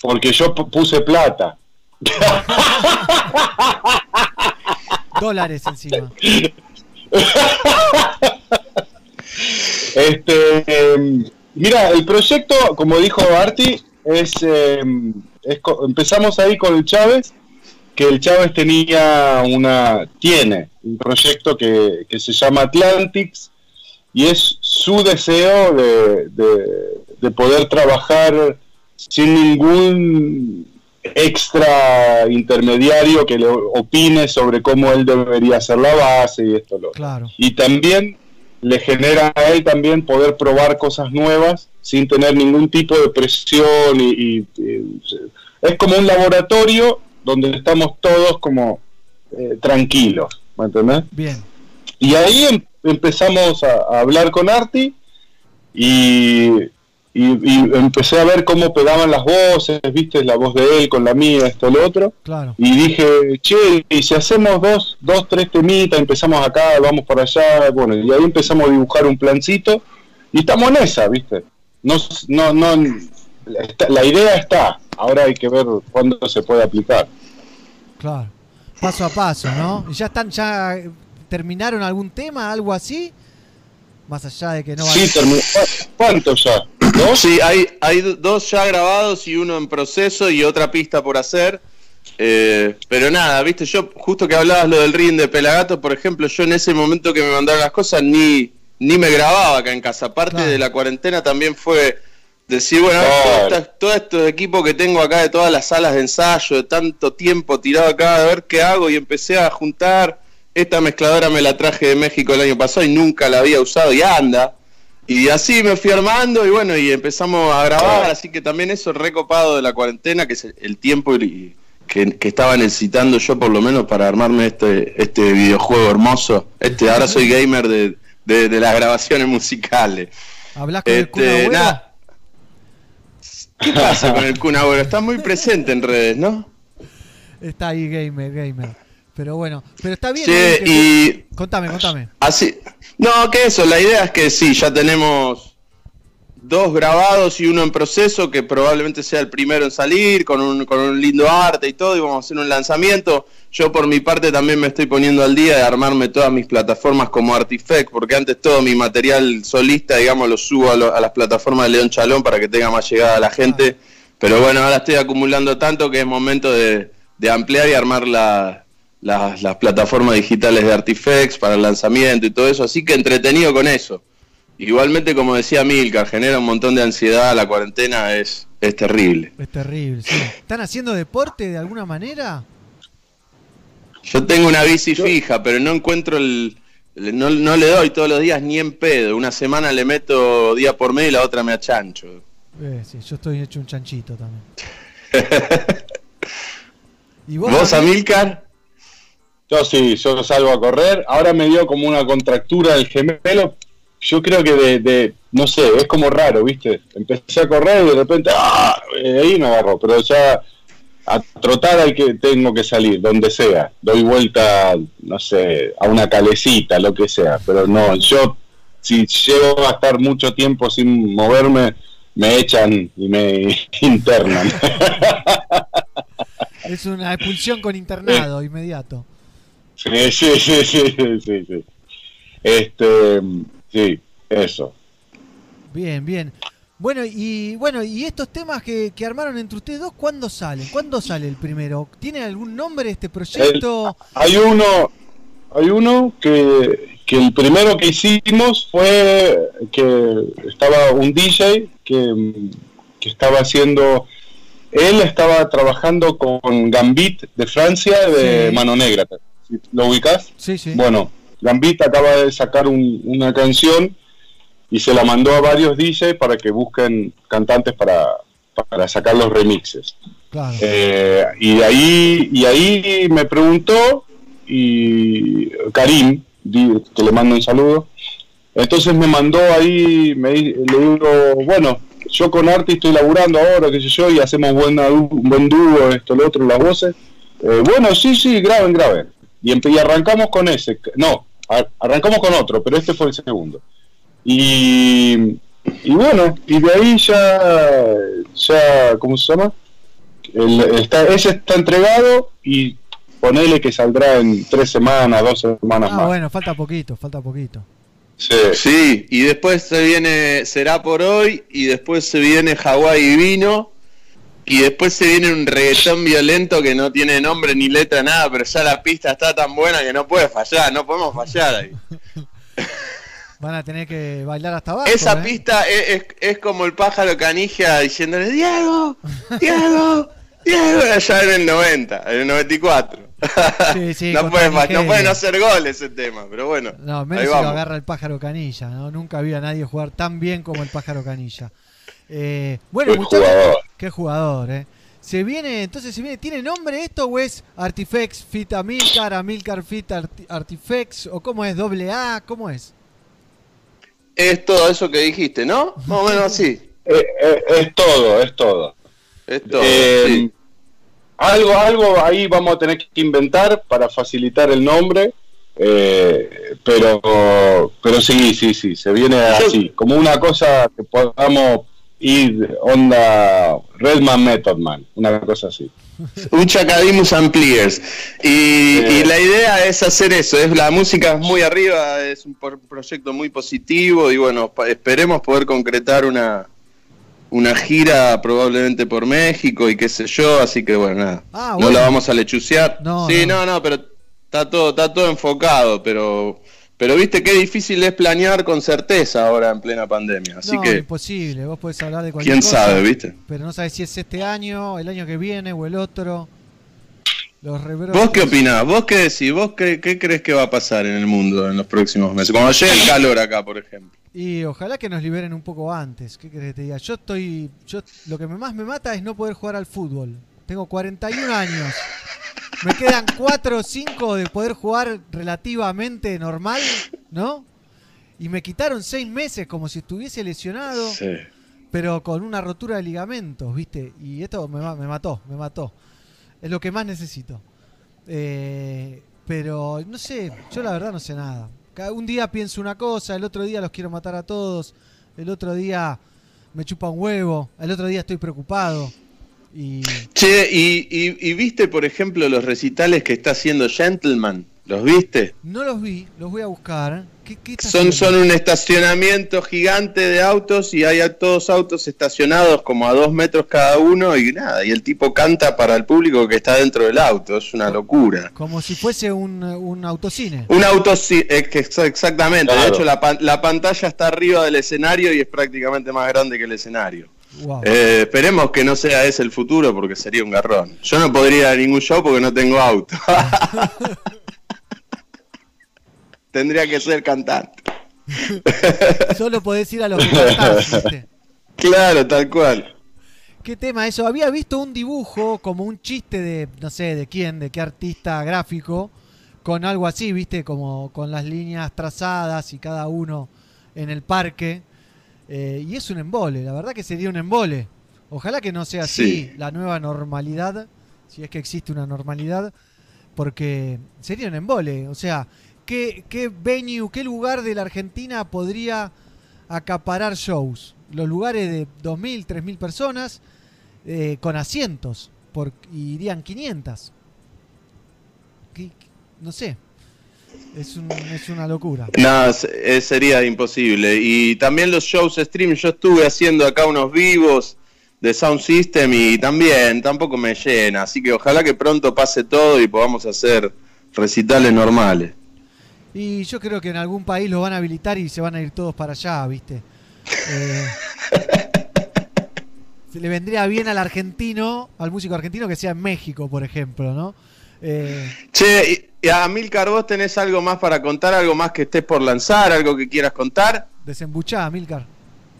porque yo pu- puse plata. [laughs] Dólares encima. Este, em, mira, el proyecto, como dijo Arti, es, em, es empezamos ahí con el Chávez, que el Chávez tenía una, tiene un proyecto que, que se llama Atlantics y es su deseo de, de- de poder trabajar sin ningún extra intermediario que le opine sobre cómo él debería hacer la base y esto lo Claro. y también le genera a él también poder probar cosas nuevas sin tener ningún tipo de presión y, y- y- es como un laboratorio donde estamos todos como eh, tranquilos, ¿me entendés? Bien. Y ahí em- empezamos a, a hablar con Arti y, y- y empecé a ver cómo pegaban las voces, viste, la voz de él con la mía, esto, lo otro. Claro. Y dije, che, y si hacemos dos, dos, tres temitas, empezamos acá, vamos para allá, bueno, y ahí empezamos a dibujar un plancito y estamos en esa, ¿viste? No, no, no, la idea está, ahora hay que ver cuándo se puede aplicar. Claro. Paso a paso, ¿no? ¿Y ya están, ya terminaron algún tema, algo así? Más allá de que no va Sí, terminó. ¿Cuánto ya? ¿Dos? Sí, hay, hay do- dos ya grabados y uno en proceso y otra pista por hacer. Eh, pero nada, viste, yo justo que hablabas lo del ring de Pelagato, por ejemplo, yo en ese momento que me mandaron las cosas ni, ni me grababa acá en casa. Aparte Claro. de la cuarentena también fue decir, bueno, Claro. todo, esta- todo este equipo que tengo acá de todas las salas de ensayo, de tanto tiempo tirado acá, de ver qué hago y empecé a juntar. Esta mezcladora me la traje de México el año pasado y nunca la había usado y anda. Y así me fui armando y bueno, y empezamos a grabar, Claro. así que también eso recopado de la cuarentena, que es el, el tiempo y- que, que estaba necesitando yo por lo menos para armarme este, este videojuego hermoso. Este, ahora soy gamer de, de- de las grabaciones musicales. ¿Hablas con el Este, Agüero? ¿Qué pasa con el Kun Agüero? Está muy presente en redes, ¿no? Está ahí gamer, gamer. Pero bueno, pero está bien. Que- y Contame, contame. Así. No, que eso, la idea es que sí, ya tenemos dos grabados y uno en proceso, que probablemente sea el primero en salir, con un, con un lindo arte y todo, y vamos a hacer un lanzamiento. Yo por mi parte también me estoy poniendo al día de armarme todas mis plataformas como Artifect, porque antes todo mi material solista, digamos, lo subo a, lo- a las plataformas de León Chalón para que tenga más llegada a la gente. Pero bueno, ahora estoy acumulando tanto que es momento de, de ampliar y armar la, las, las plataformas digitales de Artifex para el lanzamiento y todo eso, así que entretenido con eso. Igualmente, como decía Milcar, genera un montón de ansiedad, la cuarentena es, es terrible. Es terrible, sí. ¿Están haciendo deporte de alguna manera? Yo tengo una bici fija, pero no encuentro el... No, no le doy todos los días ni en pedo. Una semana le meto día por medio y la otra me achancho. Eh, sí, yo estoy hecho un chanchito también. [laughs] ¿Y vos, ¿Vos, Amil? Amilcar? Yo sí, yo salgo a correr. Ahora me dio como una contractura del gemelo. Yo creo que de, de- no sé, es como raro, ¿viste? Empecé a correr y de repente, ¡ah! Eh, ahí me agarró. Pero ya a trotar hay que tengo que salir, donde sea. Doy vuelta, no sé, a una calecita, lo que sea. Pero no, yo si llego a estar mucho tiempo sin moverme, me echan y me [laughs] internan. [laughs] Es una expulsión con internado inmediato. Sí, sí, sí, sí, sí, sí, sí. Este, sí, eso. Bien, bien. Bueno, y bueno, y estos temas que, que armaron entre ustedes dos, ¿cuándo salen? ¿Cuándo sale el primero? ¿Tiene algún nombre este proyecto? Hay uno, hay uno que, que el primero que hicimos fue que estaba un DJ que, que estaba haciendo, él estaba trabajando con Gambit de Francia de Sí. Mano Negra. ¿Lo ubicás? Sí, sí. Bueno, Gambit acaba de sacar un- una canción y se la mandó a varios DJs para que busquen cantantes para, para sacar los remixes. Claro. Eh, y de ahí y ahí me preguntó y Karim que le mando un saludo entonces me mandó ahí me le digo bueno yo con Arti estoy laburando ahora qué sé yo y hacemos buena un buen dúo esto lo otro las voces Eh, bueno sí sí graben graben y, y arrancamos con ese no ar- arrancamos con otro pero este fue el segundo y y bueno y de ahí ya ya cómo se llama el- está, ese está entregado y ponele que saldrá en tres semanas, dos semanas Ah, más. bueno, falta poquito, falta poquito. Sí. Sí, y después se viene Será por hoy, y después se viene Hawái Vino, y después se viene un reggaetón violento que no tiene nombre ni letra, nada, pero ya la pista está tan buena que no puede fallar, no podemos fallar ahí. [laughs] Van a tener que bailar hasta abajo. Esa ¿eh? pista es, es- es como el pájaro canija diciéndole, Diego, Diego, Diego, [laughs] allá en el 90, en el 94. Sí, sí, [laughs] no, con puede, fa- no pueden hacer gol ese tema, pero bueno, No, ahí menos si lo vamos. agarra el pájaro canilla, ¿no? Nunca vi a nadie jugar tan bien como el pájaro canilla. Eh, bueno, Qué muchachos, jugador. qué jugador, ¿eh? Se viene, entonces se viene, ¿tiene nombre esto o es Artifex Fit Amilcar, Amilcar Fit Arti- Artifex o cómo es doble A, cómo es? Es todo eso que dijiste, ¿no? Más o menos así. [laughs] Eh, eh, es todo, es todo. Es todo. Eh, sí. Algo, algo ahí vamos a tener que inventar para facilitar el nombre, eh, pero, pero sí, sí, sí, se viene así, como una cosa que podamos ir onda Redman Method Man, una cosa así. Un Chacadimus Ampliers. Y, y la idea es hacer eso. Es, la música es muy arriba, es un por- proyecto muy positivo y bueno, pa- esperemos poder concretar una, una gira probablemente por México y qué sé yo. Así que bueno, nada. Ah, no la vamos a lechucear. No, sí, no. no. no, pero está todo, está todo enfocado. Pero, pero viste qué difícil es planear con certeza ahora en plena pandemia. Así no, que, imposible, vos podés hablar de cualquier quién cosa, sabe, viste. Pero no sabes si es este año, el año que viene o el otro. Los rebrotes. ¿Vos qué opinás? ¿Vos qué decís? ¿Vos qué, qué crees que va a pasar en el mundo en los próximos meses? Cuando llegue el calor acá, por ejemplo. Y ojalá que nos liberen un poco antes. ¿Qué querés que te diga? Yo estoy. Yo, lo que más me mata es no poder jugar al fútbol. Tengo 41 años. Me quedan 4 o 5 de poder jugar relativamente normal, ¿no? Y me quitaron 6 meses como si estuviese lesionado, pero con una rotura de ligamentos, ¿viste? Y esto me, ma- me mató, me mató. Es lo que más necesito. Eh, pero no sé, yo la verdad no sé nada. Cada- Un día pienso una cosa, el otro día los quiero matar a todos, el otro día me chupa un huevo, el otro día estoy preocupado. Y Che, y, y- y viste, por ejemplo, los recitales que está haciendo Gentleman? ¿Los viste? No los vi, los voy a buscar. ¿Qué, qué está Son, son un estacionamiento gigante de autos y hay a todos autos estacionados como a dos metros cada uno y nada, y el tipo canta para el público que está dentro del auto, es una locura. Como si fuese un, un autocine. Un auto, sí, es que exa- exactamente, de hecho la, pan- la pantalla está arriba del escenario y es prácticamente más grande que el escenario. Wow. Eh, esperemos que no sea ese el futuro porque sería un garrón. Yo no podría ir a ningún show porque no tengo auto. [laughs] Tendría que ser cantante. [laughs] Solo podés ir a los que. Claro, tal cual. ¿Qué tema eso? Había visto un dibujo como un chiste de, no sé, de quién, de qué artista gráfico, con algo así, ¿viste? Como con las líneas trazadas y cada uno en el parque. Eh, y es un embole, la verdad que sería un embole. Ojalá que no sea así Sí. la nueva normalidad, si es que existe una normalidad, porque sería un embole. O sea, ¿qué, qué venue, qué lugar de la Argentina podría acaparar shows? Los lugares de 2.000, 3.000 personas eh, con asientos, por, y irían 500. ¿Qué- qué- no sé, es, un- es una locura. No, se- eh, sería imposible. Y también los shows stream, yo estuve haciendo acá unos vivos de Sound System y también tampoco me llena. Así que ojalá que pronto pase todo y podamos hacer recitales normales. Y yo creo que en algún país los van a habilitar y se van a ir todos para allá, ¿viste? [laughs] Eh, se le vendría bien al argentino, al músico argentino que sea en México, por ejemplo, ¿no? Eh, Che, y, y a Milcar, vos tenés algo más para contar, algo más que estés por lanzar, algo que quieras contar. desembuchá, Milcar.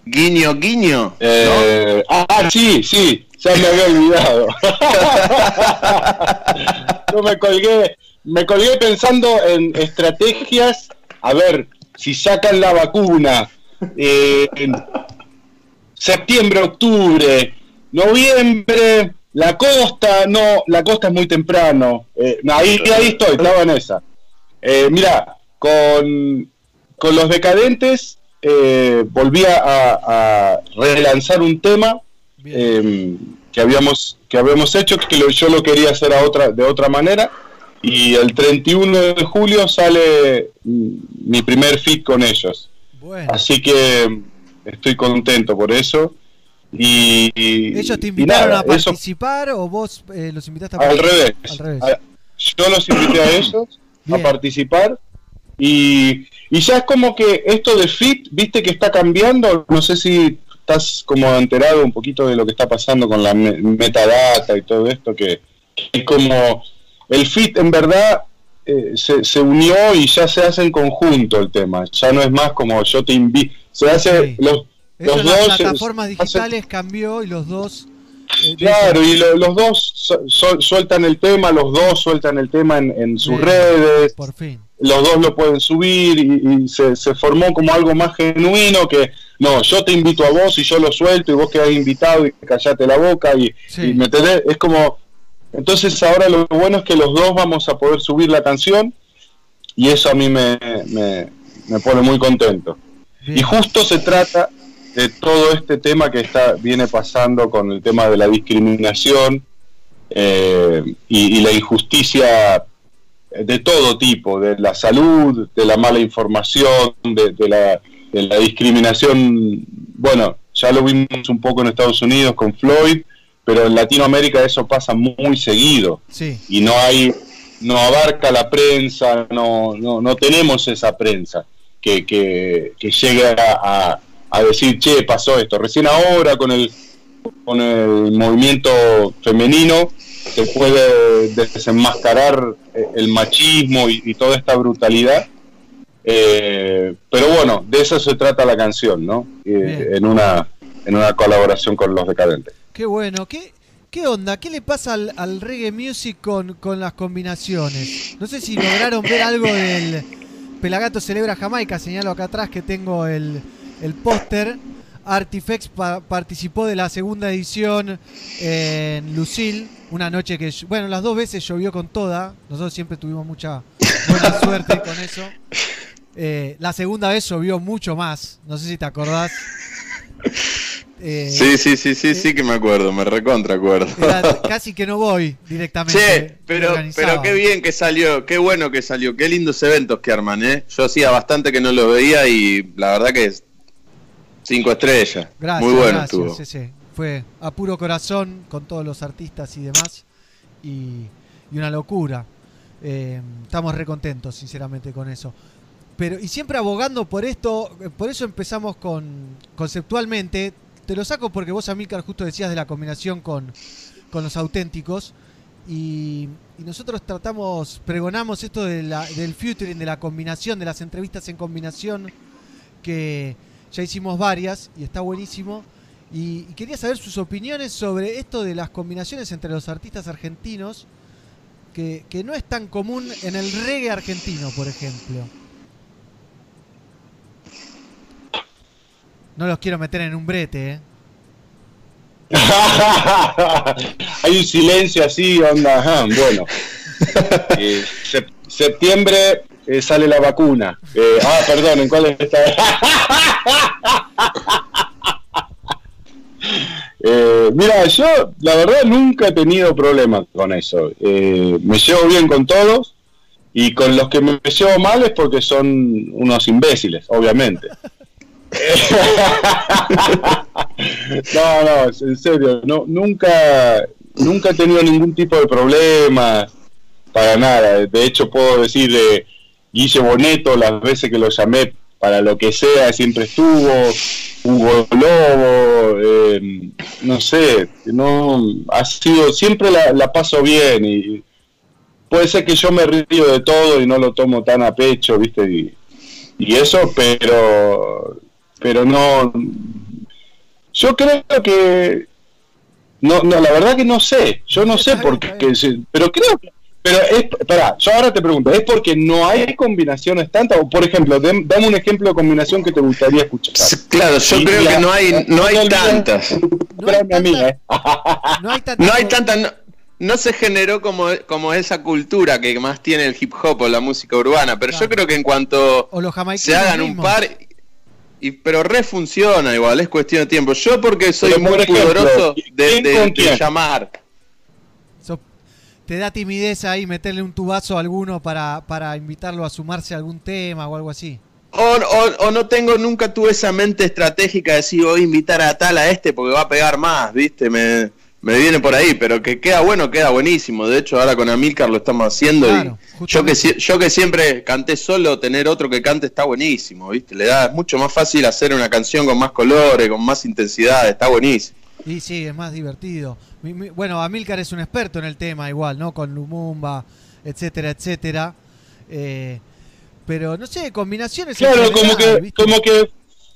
Guiño, guiño. Eh, ah, sí, sí, ya me había olvidado. [laughs] Yo me colgué, me colgué pensando en estrategias, a ver, si sacan la vacuna, eh, en septiembre, octubre, noviembre, la costa, no, la costa es muy temprano, eh, ahí, ahí estoy, estaba en esa. Eh, mira, con, con los decadentes eh, volví a, a relanzar un tema eh, que habíamos que habíamos hecho que lo- yo lo quería hacer a otra de otra manera. Y el 31 de julio sale mi primer fit con ellos. Bueno, así que estoy contento por eso y, ¿ellos te invitaron nada, a eso participar o vos eh, los invitaste a al participar? revés. Al revés. A- Yo los invité a ellos Bien. a participar y, y ya es como que esto de fit, viste que está cambiando. No sé si estás como enterado un poquito de lo que está pasando con la me- metadata y todo esto, que, que es como el fit en verdad eh, se, se unió y ya se hace en conjunto el tema. Ya no es más como yo te invito. Se hace Sí. los, Eso los en las dos. se- plataformas digitales cambió y los dos... eh, Claro, y lo- los dos su- su- sueltan el tema, los dos sueltan el tema en, en sus redes, Por fin. los dos lo pueden subir y, y se, se formó como algo más genuino que, no, yo te invito a vos y yo lo suelto y vos quedás invitado y callate la boca y, Sí. y me tenés- es como, entonces ahora lo bueno es que los dos vamos a poder subir la canción y eso a mí me, me, me pone muy contento. Bien. Y justo se trata de todo este tema que está viene pasando con el tema de la discriminación eh, y, y la injusticia de todo tipo, de la salud, de la mala información, de, de la, de la discriminación. Bueno, ya lo vimos un poco en Estados Unidos con Floyd, pero en Latinoamérica eso pasa muy seguido Sí, y no hay no abarca la prensa no no, no tenemos esa prensa que, que, que llegue a, a- a decir che pasó esto recién ahora con el con el movimiento femenino se puede desenmascarar eh, el machismo y, y toda esta brutalidad Eh, pero bueno de eso se trata la canción no Eh, en una en una colaboración con los decadentes qué bueno. ¿Qué, qué onda? ¿Qué le pasa al, al reggae music con, con las combinaciones? No sé si lograron ver algo del Pelagato Celebra Jamaica. Señalo acá atrás que tengo el, el póster. Artifex pa- participó de la segunda edición en Lucille, una noche que, bueno, las dos veces llovió con toda, nosotros siempre tuvimos mucha buena [laughs] suerte con eso. Eh, la segunda vez llovió mucho más, no sé si te acordás. eh, Sí, sí, sí, sí, sí que me acuerdo, me recontra acuerdo. era [laughs] casi que no voy directamente. Che, pero, pero qué bien que salió, qué bueno que salió, qué lindos eventos que arman, ¿eh? Yo hacía bastante que no lo veía y la verdad que cinco estrellas. Gracias, Muy bueno gracias, estuvo. sí, sí. Fue a puro corazón con todos los artistas y demás. Y, y una locura. Eh, estamos recontentos, sinceramente, con eso. Pero, y siempre abogando por esto, eh, por eso empezamos con conceptualmente. Te lo saco porque vos, Amílcar, justo decías de la combinación con, con los auténticos. Y, y nosotros tratamos, pregonamos esto de la- del featuring, de la combinación, de las entrevistas en combinación, que ya hicimos varias y está buenísimo. Y, y quería saber sus opiniones sobre esto de las combinaciones entre los artistas argentinos, que, que no es tan común en el reggae argentino, por ejemplo. No los quiero meter en un brete, ¿eh? [laughs] Hay un silencio así, onda, ajá, bueno. [laughs] Eh, sep- septiembre eh, sale la vacuna. Eh, ah, perdón, ¿en cuál está? [laughs] Eh, mira, yo la verdad nunca he tenido problemas con eso. Eh, me llevo bien con todos y con los que me llevo mal es porque son unos imbéciles, obviamente. [laughs] No, no, en serio, no, nunca, nunca he tenido ningún tipo de problema, para nada. De hecho, puedo decir de Guille Boneto, las veces que lo llamé para lo que sea, siempre estuvo, Hugo Lobo, eh, no sé, no, ha sido, siempre la, la paso bien y puede ser que yo me río de todo y no lo tomo tan a pecho, viste, y, y eso, pero, pero no, yo creo que no, no, la verdad que no sé, yo no sé por qué, pero creo que, pero es, pará, yo ahora te pregunto, ¿es porque no hay combinaciones tantas? O por ejemplo, dem- dame un ejemplo de combinación que te gustaría escuchar. Claro, yo Y creo la- que no hay, no hay tantas. de recuperarme a mí, ¿eh? No hay [laughs] No hay tantas, no, no se generó como, como esa cultura que más tiene el hip hop o la música urbana, pero yo creo que en cuanto O los jamaicanos se hagan un par, y, pero re funciona igual, es cuestión de tiempo. Yo porque soy Pero, muy ejemplo, pudoroso de, ¿quién de- de llamar. Te da timidez ahí meterle un tubazo a alguno para, para invitarlo a sumarse a algún tema o algo así. O, o- o no tengo, nunca tuve esa mente estratégica de decir voy a invitar a tal a este porque va a pegar más, ¿viste? Me, me viene por ahí, pero que queda bueno, queda buenísimo. De hecho, ahora con Amilcar lo estamos haciendo Claro, y yo que, yo que siempre canté solo, tener otro que cante está buenísimo, ¿viste? Le da es mucho más fácil hacer una canción con más colores, con más intensidad, está buenísimo. Y sí, es más divertido. Bueno, Amilcar es un experto en el tema igual, ¿no? Con Lumumba, etcétera, etcétera. Eh, pero no sé, combinaciones. Claro, como que, ¿viste? como que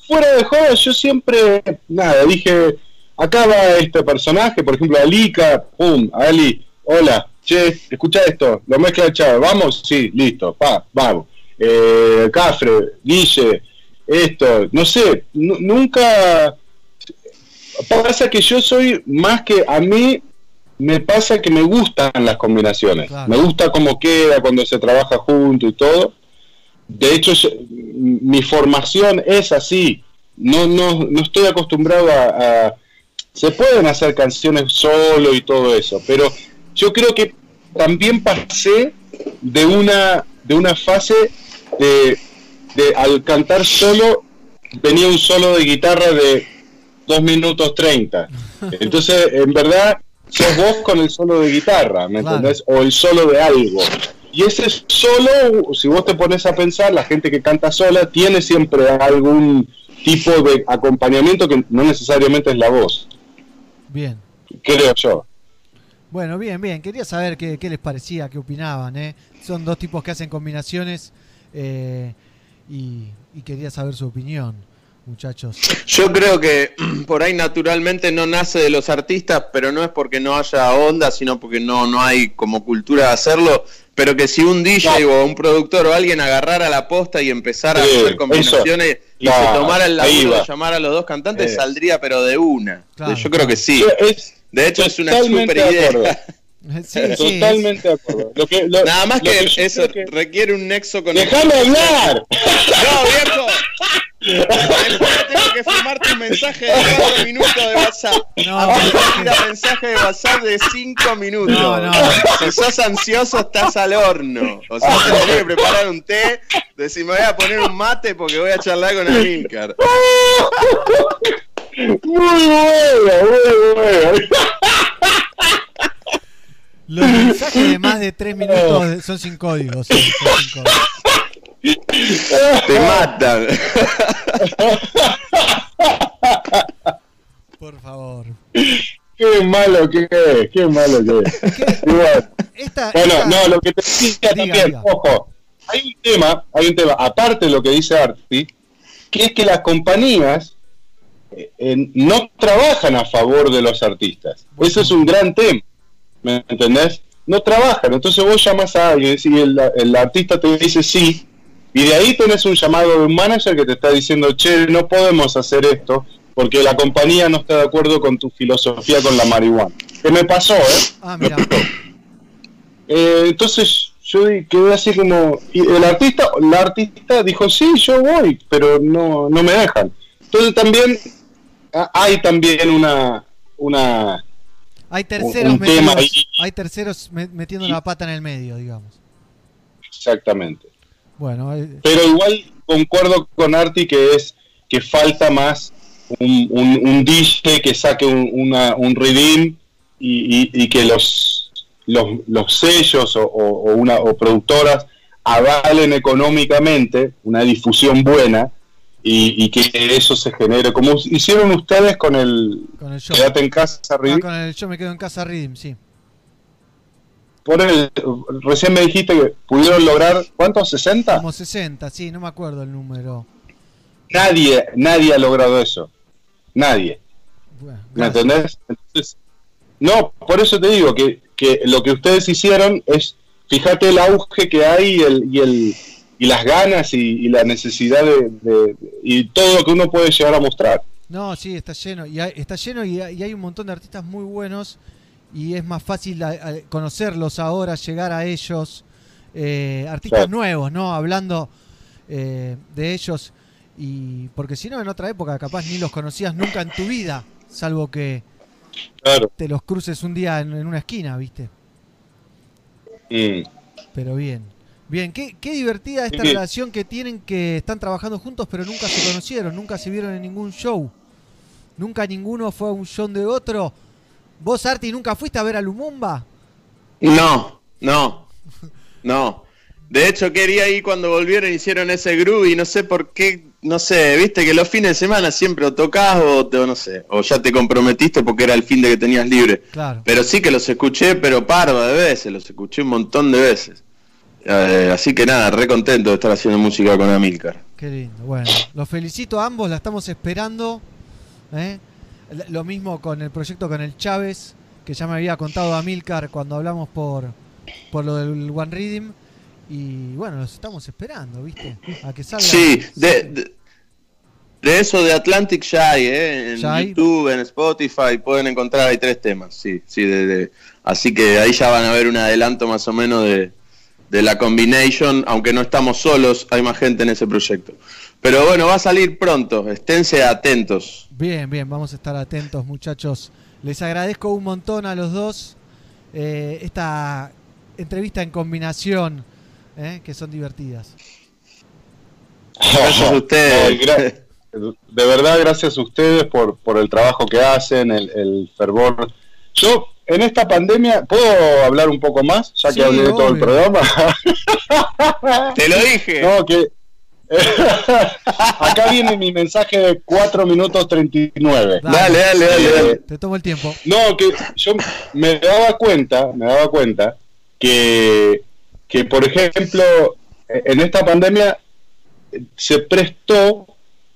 fuera de joda, yo siempre, nada, dije, acá va este personaje, por ejemplo, Alika, pum, Ali, hola, che, escucha esto, lo mezcla el chavo, vamos, sí, listo, pa, vamos. Eh, Cafre, Guille, esto, no sé, nu- nunca. Pasa que yo soy más que a mí me pasa que me gustan las combinaciones. Claro. Me gusta cómo queda cuando se trabaja junto y todo. De hecho, mi formación es así. No, no, no estoy acostumbrado a, a- Se pueden hacer canciones solo y todo eso, pero yo creo que también pasé de una, de una fase de, de al cantar solo, venía un solo de guitarra de 2 minutos 30. Entonces, en verdad, sos vos con el solo de guitarra, ¿me Claro. entendés? O el solo de algo. Y ese solo, si vos te pones a pensar, la gente que canta sola tiene siempre algún tipo de acompañamiento que no necesariamente es la voz, Bien. creo yo. Bueno, bien, bien. Quería saber qué, qué les parecía, qué opinaban. ¿eh? Son dos tipos que hacen combinaciones eh, y, y quería saber su opinión, muchachos. Yo creo que [clears throat] por ahí naturalmente no nace de los artistas, pero no es porque no haya onda, sino porque no, no hay como cultura de hacerlo. Pero que si un DJ o un productor o alguien agarrara la posta y empezara Sí, a hacer combinaciones y se tomara el laburo de llamar a los dos cantantes, Eh. saldría pero de una. Claro, Yo creo que sí. Es De hecho es una super idea. [laughs] Sí, sí, Totalmente de acuerdo. Lo que, lo- Nada más que, eso que- requiere un nexo con ¡Déjame hablar! No, viejo. Después tengo que firmar tu mensaje de 4 minutos de WhatsApp. No, tira mensaje de WhatsApp de 5 minutos. No, no. Si sos ansioso, estás al horno. O sea, te tenés que preparar un té. Decir, me voy a poner un mate porque voy a charlar con Amilcar. [laughs] Muy bueno, muy bueno. Los mensajes de más de 3 minutos son sin son códigos. Te matan. Por favor. Qué malo que es, qué malo que es. Igual. Esta, Bueno, esta- no, lo que te decía Diga, también, diga. ojo, hay un tema, hay un tema, aparte de lo que dice Arti, que es que las compañías eh, eh, no trabajan a favor de los artistas. Eso es un gran tema, ¿me entendés? No trabajan, entonces vos llamas a alguien y el, el artista te dice sí, y de ahí tenés un llamado de un manager que te está diciendo, che, no podemos hacer esto porque la compañía no está de acuerdo con tu filosofía con la marihuana. ¿Qué me pasó, eh? Ah, mira. Eh, entonces yo quedé así como y el artista la artista dijo sí yo voy pero no no me dejan entonces también hay también una una Hay terceros, un tema metidos, ahí. hay terceros me- metiendo la pata en el medio, digamos. exactamente Bueno, eh, pero igual concuerdo con Arti que es que falta más un, un, un DJ que saque un, una, un redeem y, y- y que los, los, los sellos o una, o productoras avalen económicamente una difusión buena y, y que eso se genere, como hicieron ustedes con el con el show. Quédate en casa, Ah, Redeem. con el Yo me quedo en casa Rhythm, sí. Por el, recién me dijiste que pudieron lograr, ¿cuántos? ¿60? Como 60, sí, no me acuerdo el número. Nadie, nadie ha logrado eso. Nadie. Bueno, ¿Me entendés? Entonces, no, por eso te digo que, que lo que ustedes hicieron es, fíjate el auge que hay y, el, y, el, y las ganas y, y la necesidad de, de- y todo lo que uno puede llegar a mostrar. No, sí, está lleno. Y hay, está lleno y hay, y hay un montón de artistas muy buenos. Y es más fácil a- a conocerlos ahora, llegar a ellos. Eh, artistas nuevos, ¿no? Hablando eh, de ellos. Y porque si no, en otra época capaz ni los conocías nunca en tu vida. Salvo que Claro. te los cruces un día en, en una esquina, ¿viste? Mm. Pero bien. Bien, qué, qué divertida esta Sí. relación que tienen que están trabajando juntos, pero nunca se conocieron, nunca se vieron en ningún show. Nunca ninguno fue a un show de otro. ¿Vos, Arti, nunca fuiste a ver a Lumumba? No, no, no. De hecho, quería ir cuando volvieron, hicieron ese groove y no sé por qué, no sé, viste que los fines de semana siempre o tocas o, no sé, o ya te comprometiste porque era el fin de que tenías libre. Claro. Pero sí que los escuché, pero parva de veces, los escuché un montón de veces. Eh, así que nada, re contento de estar haciendo música con Amilcar. Qué lindo. Bueno, los felicito a ambos, la estamos esperando. ¿eh? Lo mismo con el proyecto con el Chávez, que ya me había contado Amilcar cuando hablamos por, por lo del One Reading. Y bueno, los estamos esperando, ¿viste? A que salga. Sí, de, de, de eso de Atlantic ya hay, ¿eh? En Ya hay. YouTube, en Spotify, pueden encontrar, hay tres temas, sí, sí, de, de- así que ahí ya van a ver un adelanto más o menos de, de la combination, aunque no estamos solos, hay más gente en ese proyecto. Pero bueno, va a salir pronto, esténse atentos. Bien, bien, vamos a estar atentos, muchachos. Les agradezco un montón a los dos eh, esta entrevista en combinación, eh, que son divertidas. Gracias a [laughs] ustedes. De verdad, gracias a ustedes por, por el trabajo que hacen, el, el fervor. Yo, en esta pandemia, ¿puedo hablar un poco más? Ya que Sí, hablé de todo el programa. [laughs] Te lo dije. No, que. [laughs] Acá viene mi mensaje de 4 minutos 39. Dale, dale, dale, dale. Te tomo el tiempo. No, que yo me daba cuenta, me daba cuenta que, que por ejemplo, en esta pandemia se prestó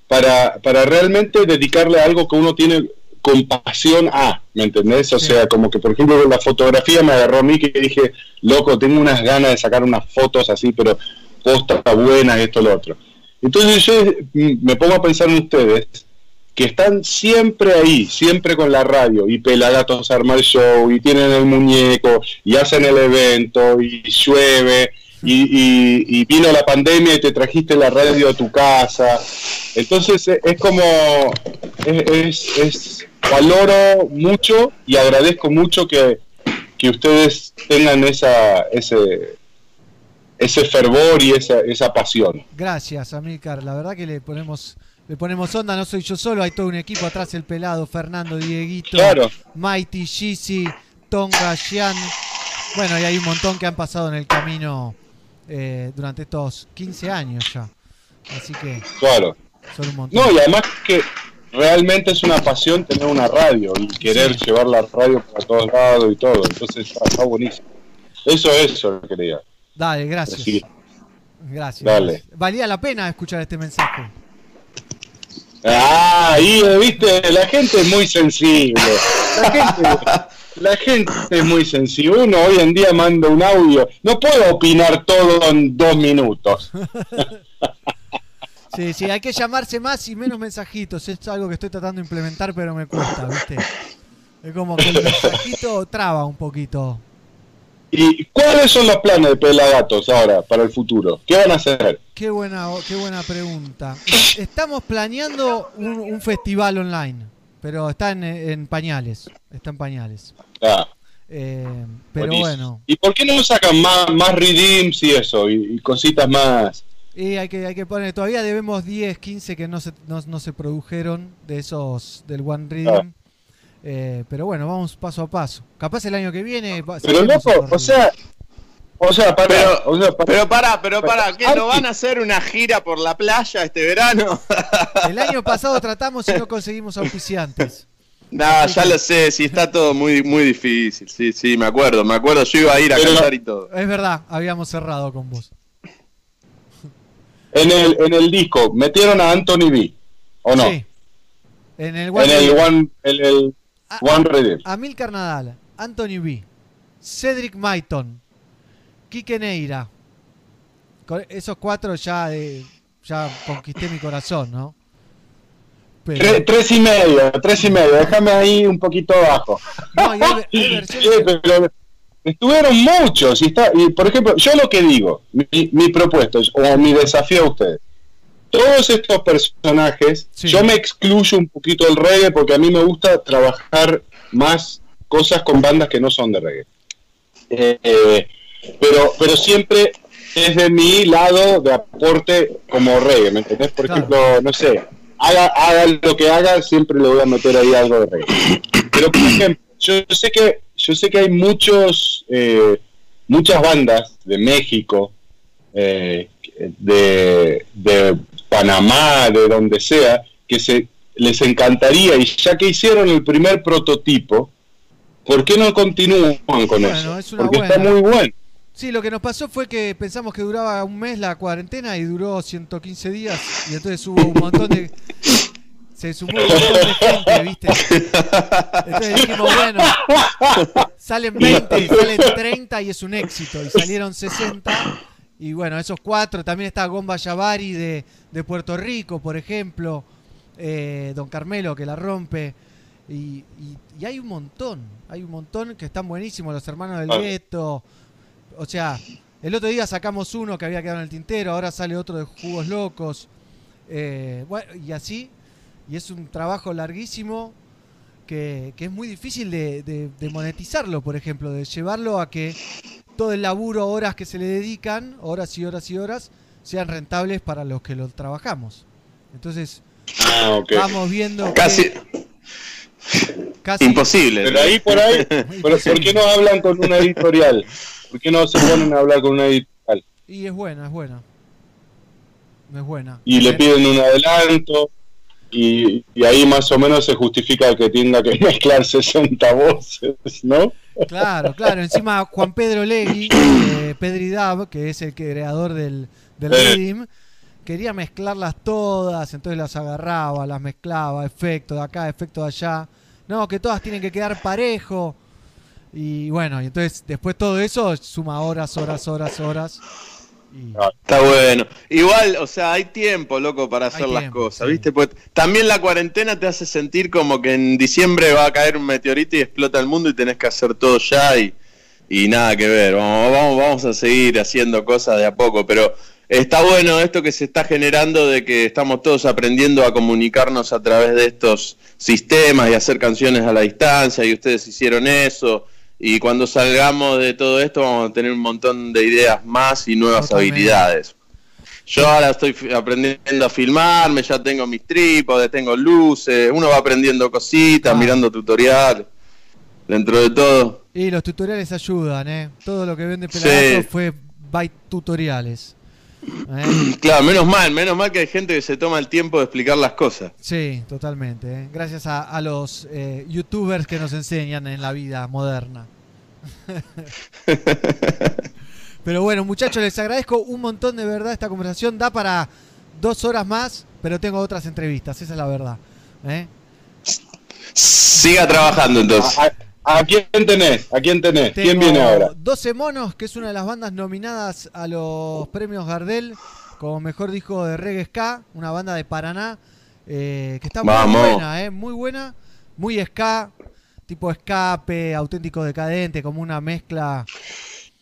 para, para realmente dedicarle a algo que uno tiene compasión a, ¿me entendés? O Sí. sea, como que por ejemplo la fotografía me agarró a mí que dije, loco, tengo unas ganas de sacar unas fotos así, pero posta buenas, esto, lo otro. Entonces yo mm, me pongo a pensar en ustedes, que están siempre ahí, siempre con la radio, y Pelagatos arma el show, y tienen el muñeco, y hacen el evento, y llueve, y, y- y vino la pandemia y te trajiste la radio a tu casa. Entonces eh, es como, es, es- es- valoro mucho y agradezco mucho que, que ustedes tengan esa, ese, ese fervor y esa, esa pasión. Gracias, Amílcar. La verdad que le ponemos le ponemos onda, no soy yo solo, hay todo un equipo atrás, el pelado, Fernando, Dieguito, Claro. Mighty, Gizzy, Tonga, Xian. Bueno, y hay un montón que han pasado en el camino eh, durante estos 15 años ya. Así que Claro. son un montón. No, y además que realmente es una pasión tener una radio y querer llevar la radio para todos lados y todo. Entonces está, está buenísimo. Eso es eso, quería Dale, gracias. decir. Gracias. Dale. Valía la pena escuchar este mensaje. Ah, y eh, viste, la gente es muy sensible. La gente, la gente es muy sensible. Uno hoy en día manda un audio. No puedo opinar todo en dos minutos. [laughs] Sí, sí, hay que llamarse más y menos mensajitos. Es algo que estoy tratando de implementar, pero me cuesta, ¿viste? Es como que el mensajito traba un poquito. ¿Y cuáles son los planes de Pelagatos ahora para el futuro? ¿Qué van a hacer? Qué buena, qué buena pregunta. Estamos planeando un, un festival online, pero está en, en pañales. Está en pañales. Ah, Eh, pero buenísimo. bueno, ¿Y por qué no sacan más, más redeems y eso? Y, y cositas más. Y hay que, hay que poner. Todavía debemos 10, 15 que no se, no, no se produjeron de esos del One Reading. Eh, pero bueno, vamos paso a paso. Capaz el año que viene. va- Pero loco, o sea, o sea, para, Pero, o sea, para- pero para, pero para, ¿qué? ¿No van a hacer una gira por la playa este verano? [laughs] El año pasado tratamos y no conseguimos auspiciantes. [laughs] Nah, ya lo sé, sí, está todo muy, muy difícil. Sí, sí, me acuerdo, me acuerdo. Yo iba a ir a Pero- cantar y todo. Es verdad, habíamos cerrado con vos. En el, en el disco, ¿metieron a Anthony B? ¿O no? Sí. En el En One el Reading. One, en el Ah, One Redeem. Amilcar Nadal, Anthony B, Cedric Maiton, Quique Neira. Con esos cuatro ya, eh, ya conquisté mi corazón, ¿no? Pero, Tres, tres y medio, tres y medio, déjame ahí un poquito abajo. no, hay, hay [laughs] versiones Sí, que- pero estuvieron muchos y, está, y por ejemplo, yo lo que digo, mi, mi propuesta es- o mi desafío a ustedes, todos estos personajes, Sí. yo me excluyo un poquito del reggae porque a mí me gusta trabajar más cosas con bandas que no son de reggae. Eh, pero, pero siempre es de mi lado de aporte como reggae, ¿me entendés? Por Claro. ejemplo, no sé, haga, haga lo que haga, siempre le voy a meter ahí algo de reggae. Pero por ejemplo, yo sé que yo sé que hay muchos eh, muchas bandas de México, eh, de, de Panamá, de donde sea, que se les encantaría y ya que hicieron el primer prototipo, ¿por qué no continúan con Bueno, eso? es Porque está muy bueno. Sí, lo que nos pasó fue que pensamos que duraba un mes la cuarentena y duró 115 días y entonces hubo un montón de... Se sumó un montón de gente, ¿viste? Entonces dijimos, bueno, salen 20, salen 30 y es un éxito. Y salieron 60. Y bueno, esos cuatro. También está Gomba Yavari de, de Puerto Rico, por ejemplo. eh, Don Carmelo que la rompe. Y, y- y hay un montón. Hay un montón que están buenísimos. Los hermanos del Claro. gueto. O sea, el otro día sacamos uno que había quedado en el tintero. Ahora sale otro de Jugos Locos. Eh, bueno, y así. Y es un trabajo larguísimo que, que es muy difícil de, de- de monetizarlo, por ejemplo, de llevarlo a que todo el laburo, horas que se le dedican, horas y horas y horas, sean rentables para los que lo trabajamos. Entonces, Ah, vamos viendo que Casi casi imposible. Pero ahí por ahí, [laughs] pero ¿por qué no hablan con una editorial? ¿Por qué no se ponen a hablar con una editorial? y es buena, es buena. Es buena. y le piden un adelanto y, y ahí más o menos se justifica que tenga que [laughs] mezclar 60 voces, ¿no? Claro, claro. Encima Juan Pedro Legui, [clears throat] eh, Pedri Dab, que es el creador del, del Eh. Quería mezclarlas todas, entonces las agarraba, las mezclaba, efecto de acá, efecto de allá. No, que todas tienen que quedar parejo. Y bueno, y entonces después todo eso suma horas, horas, horas, horas. Y- Está bueno. Igual, o sea, hay tiempo, loco, para hacer las tiempo, cosas, sí. ¿viste? Pues también la cuarentena te hace sentir como que en diciembre va a caer un meteorito y explota el mundo y tenés que hacer todo ya y, y nada que ver. Vamos, vamos, vamos a seguir haciendo cosas de a poco, pero está bueno esto que se está generando de que estamos todos aprendiendo a comunicarnos a través de estos sistemas y hacer canciones a la distancia y ustedes hicieron eso. Y cuando salgamos de todo esto vamos a tener un montón de ideas más y nuevas Totalmente. habilidades. Yo ahora estoy aprendiendo a filmarme, ya tengo mis trípodes, tengo luces, uno va aprendiendo cositas, Ah. mirando tutoriales, dentro de todo. Y los tutoriales ayudan, ¿eh? Todo lo que vende Pelagato Sí. fue by tutoriales. ¿Eh? [clears throat] Claro, menos mal, menos mal que hay gente que se toma el tiempo de explicar las cosas. Sí, totalmente. ¿eh? Gracias a, a los eh, youtubers que nos enseñan en la vida moderna. [laughs] Pero bueno, muchachos, les agradezco un montón de verdad esta conversación. Da para dos horas más, pero tengo otras entrevistas, esa es la verdad. ¿eh? Siga trabajando entonces. ¿A, quién tenés? ¿A quién tenés? ¿Quién viene ahora? 12 Monos, que es una de las bandas nominadas a los premios Gardel como mejor disco de reggae ska, una banda de Paraná eh, que está muy buena, eh, muy buena, muy ska, tipo escape, auténtico decadente, como una mezcla.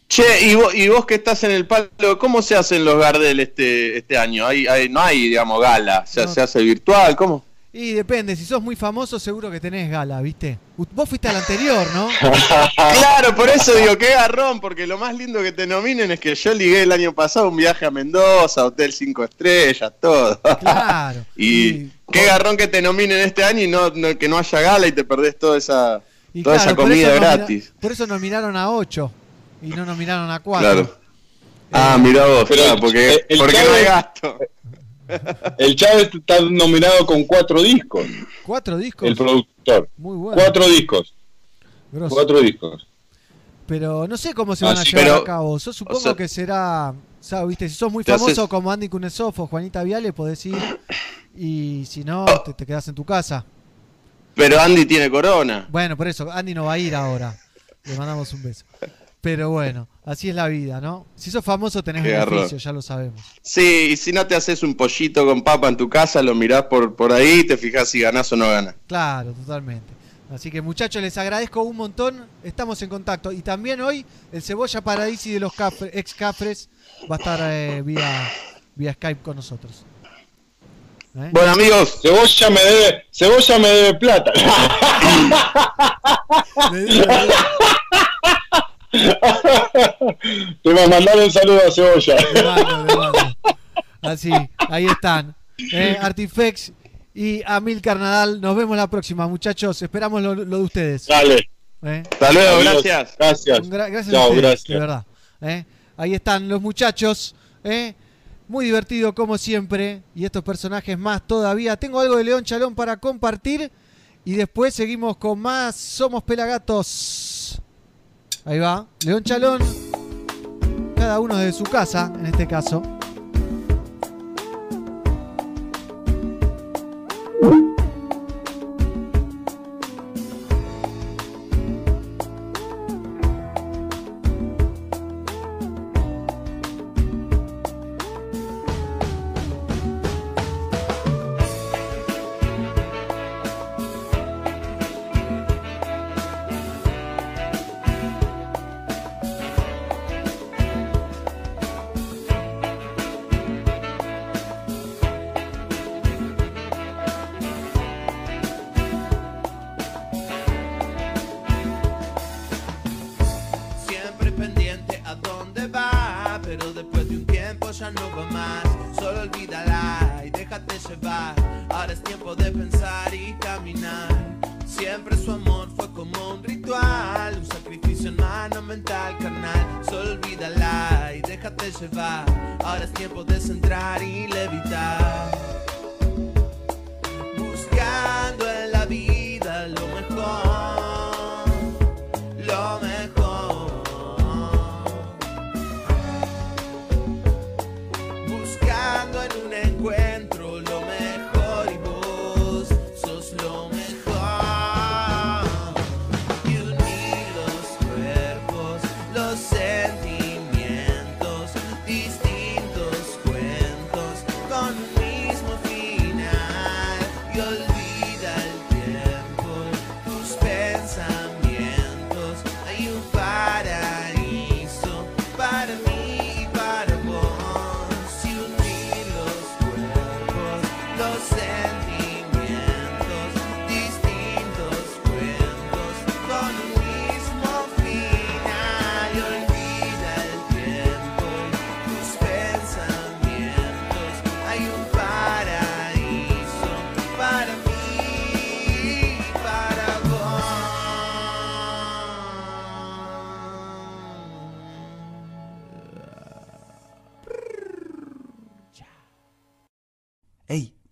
Che, y vos, y vos que estás en el palo, ¿cómo se hacen los Gardel este, este año? ¿Hay, hay- no hay, digamos, gala, ¿Se, No. se hace virtual? ¿Cómo? Y depende, si sos muy famoso seguro que tenés gala, ¿viste? Vos fuiste al anterior, ¿no? [laughs] Claro, por eso digo, qué garrón, porque lo más lindo que te nominen es que yo ligué el año pasado un viaje a Mendoza, Hotel 5 Estrellas, todo. Claro. [laughs] Y qué garrón que te nominen este año y no, no- que no haya gala y te perdés toda esa, Y toda claro, esa por comida nomina- gratis. Por eso nominaron a 8 y no nominaron a 4. Claro. Ah, mira vos, Pero claro, porque, el porque no Chávez- hay gasto. [laughs] El Chávez está nominado con cuatro discos. ¿Cuatro discos? El productor. Muy bueno. Cuatro discos. Grosso. Cuatro discos. Pero no sé cómo se van a llevar pero- a cabo. Yo supongo sea- que será. O sea, viste, si sos muy famoso haces- como Andy Kunesov o Juanita Viale, podés ir. Y si no, te, te quedás en tu casa. Pero Andy tiene corona. Bueno, por eso, Andy no va a ir ahora. Le mandamos un beso. Pero bueno, así es la vida, ¿no? Si sos famoso tenés beneficio, ya lo sabemos. Sí, y si no te haces un pollito con papa en tu casa, lo mirás por, por ahí y te fijas si ganás o no ganás. Claro, totalmente. Así que muchachos, les agradezco un montón. Estamos en contacto. Y también hoy el Cebolla Paradisi de los Cafre- ex Cafres va a estar eh, vía, vía Skype con nosotros. ¿Eh? Bueno, amigos, Cebolla me debe, Cebolla me debe plata. [laughs] Te va a mandar un saludo a Cebolla. Mando, mando. Así, ahí están. Eh, Artifex y Amilcar Nadal. Nos vemos la próxima, muchachos. Esperamos lo, lo de ustedes. Dale. ¿eh? hasta luego, Amigos, gracias. Gracias. Gra- gracias a Chao, ustedes, gracias. de verdad. ¿eh? Ahí están los muchachos. ¿eh? Muy divertido como siempre. Y estos personajes más todavía. Tengo algo de León Chalón para compartir. Y después seguimos con más Somos Pelagatos. Ahí va. León Chalón. Cada uno de su casa, en este caso.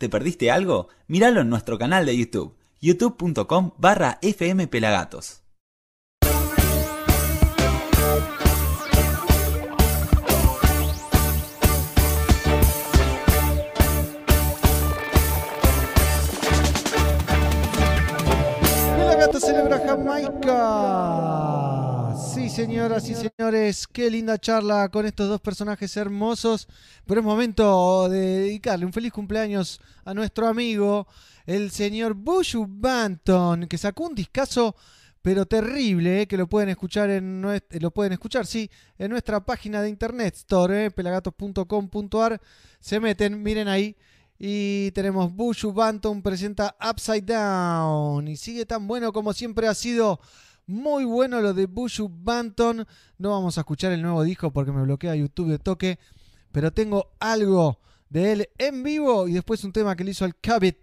¿Te perdiste algo? Míralo en nuestro canal de YouTube, youtube.com barra fmpelagatos. Pelagato celebra Jamaica. Señoras y señores, qué linda charla con estos dos personajes hermosos. Pero es momento de dedicarle un feliz cumpleaños a nuestro amigo, el señor Bushu Banton, que sacó un discazo pero terrible, eh, que lo pueden escuchar en eh, lo pueden escuchar, sí, en nuestra página de internet store, eh, pelagatos.com.ar. Se meten, miren ahí. Y tenemos Bushu Banton presenta Upside Down. Y sigue tan bueno como siempre ha sido. Muy bueno lo de Bushu Banton. No vamos a escuchar el nuevo disco porque me bloquea YouTube de toque. Pero tengo algo de él en vivo y después un tema que le hizo al Cabit.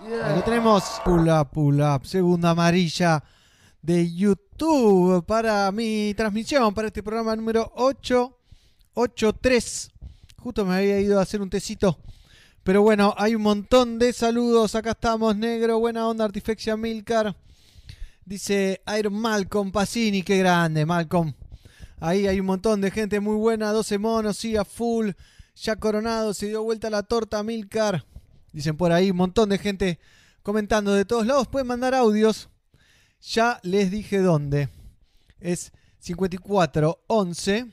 Ahí lo tenemos. Pull up, pull up. Segunda amarilla de YouTube para mi transmisión, para este programa número 883. Justo me había ido a hacer un tecito. Pero bueno, hay un montón de saludos. Acá estamos, negro. Buena onda, Artifexia Milcar. Dice Iron Malcolm Pacini. Qué grande, Malcolm. Ahí hay un montón de gente muy buena. 12 monos, sí, a full. Ya coronado, se dio vuelta la torta Milcar. Dicen por ahí un montón de gente comentando de todos lados. Pueden mandar audios. Ya les dije dónde. Es 54 11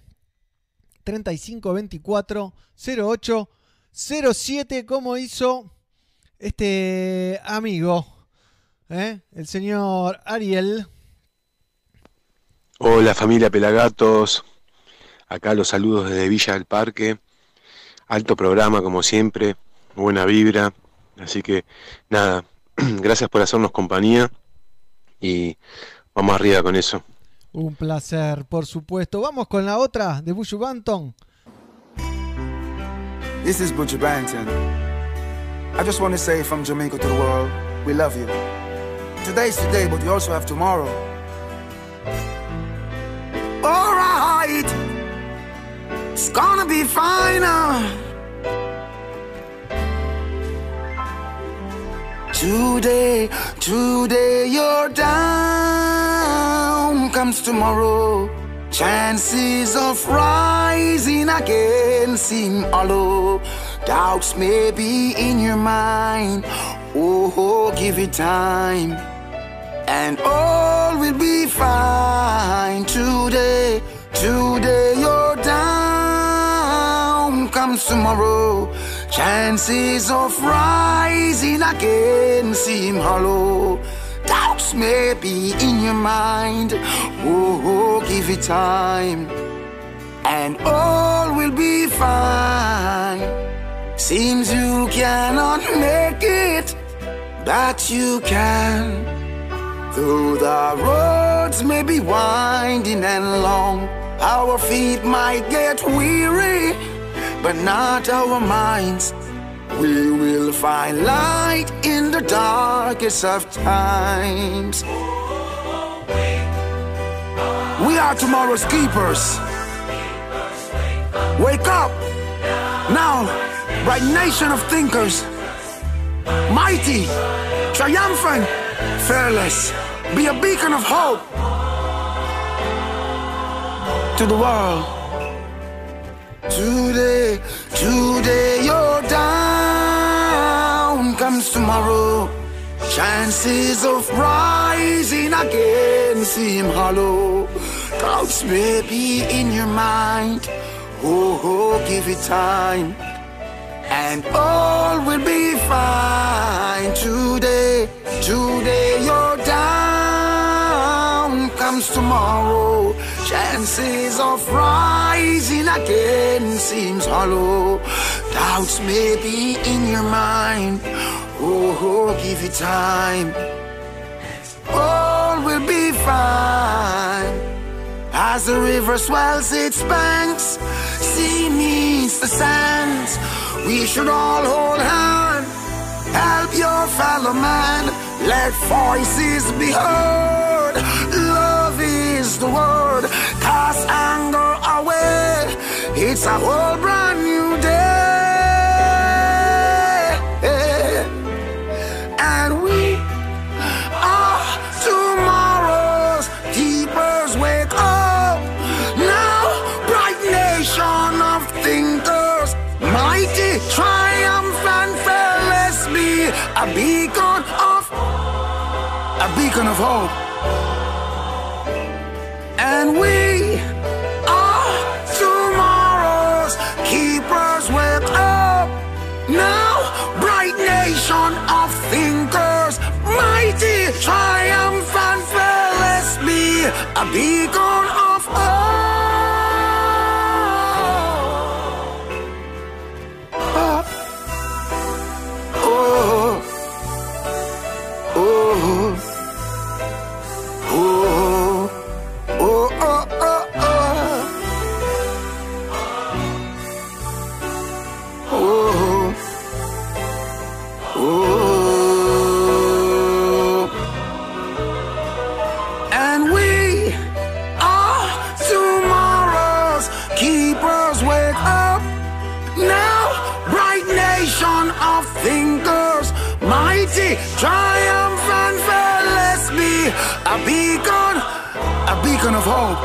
35 24 08 07 como hizo este amigo, ¿eh? el señor Ariel. Hola familia Pelagatos, acá los saludos desde Villa del Parque, alto programa como siempre, buena vibra, así que nada, [clears throat] gracias por hacernos compañía y vamos arriba con eso. Un placer, por supuesto. Vamos con la otra de Bushu Banton. This is Butcher Banton. I just want to say from Jamaica to the world, we love you. Today's today, but we also have tomorrow. Alright, it's gonna be fine. Today, today you're down, comes tomorrow. Chances of rising again seem hollow. Doubts may be in your mind. Oh, give it time, and all will be fine. Today, today you're down, comes tomorrow. Chances of rising again seem hollow. Doubts may be in your mind. Oh, give it time, and all will be fine. Seems you cannot make it, but you can. Though the roads may be winding and long, our feet might get weary, but not our minds. We will find light in the darkest of times. We are tomorrow's keepers. Wake up now, bright nation of thinkers. Mighty, triumphant, fearless. Be a beacon of hope to the world. Today, today you're down, comes tomorrow. Chances of rising again seem hollow. Doubts may be in your mind. Oh, oh, give it time, and all will be fine. Today, today you're down, comes tomorrow. Chances of rising again seems hollow. Doubts may be in your mind. Oh, oh, give it time. All will be fine. As the river swells its banks, sea meets the sands. We should all hold hands. Help your fellow man. Let voices be heard. Love is the word. Cast anger away. It's a whole brand a beacon of, a beacon of hope. And we are tomorrow's keepers. Wake up now, bright nation of thinkers, mighty, a beacon beacon of hope.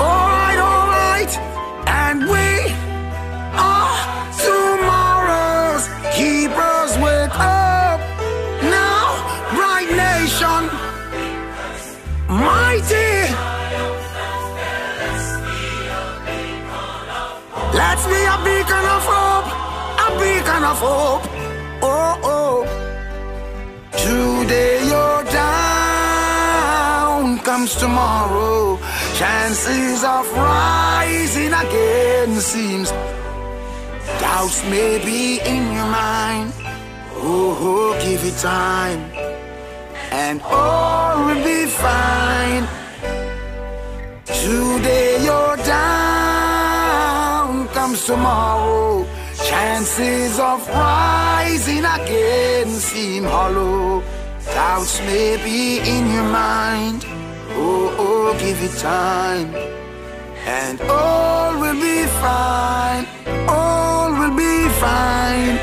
Alright, alright, and we are tomorrow's keepers. Wake up now, bright nation, mighty. Let's be a beacon of hope, a beacon of hope. Comes tomorrow. Chances of rising again seems doubts may be in your mind. Oh, oh, give it time, and all will be fine. Today you're down, comes tomorrow. Chances of rising again seem hollow. Doubts may be in your mind. Oh, oh, give it time. And all will be fine. All will be fine.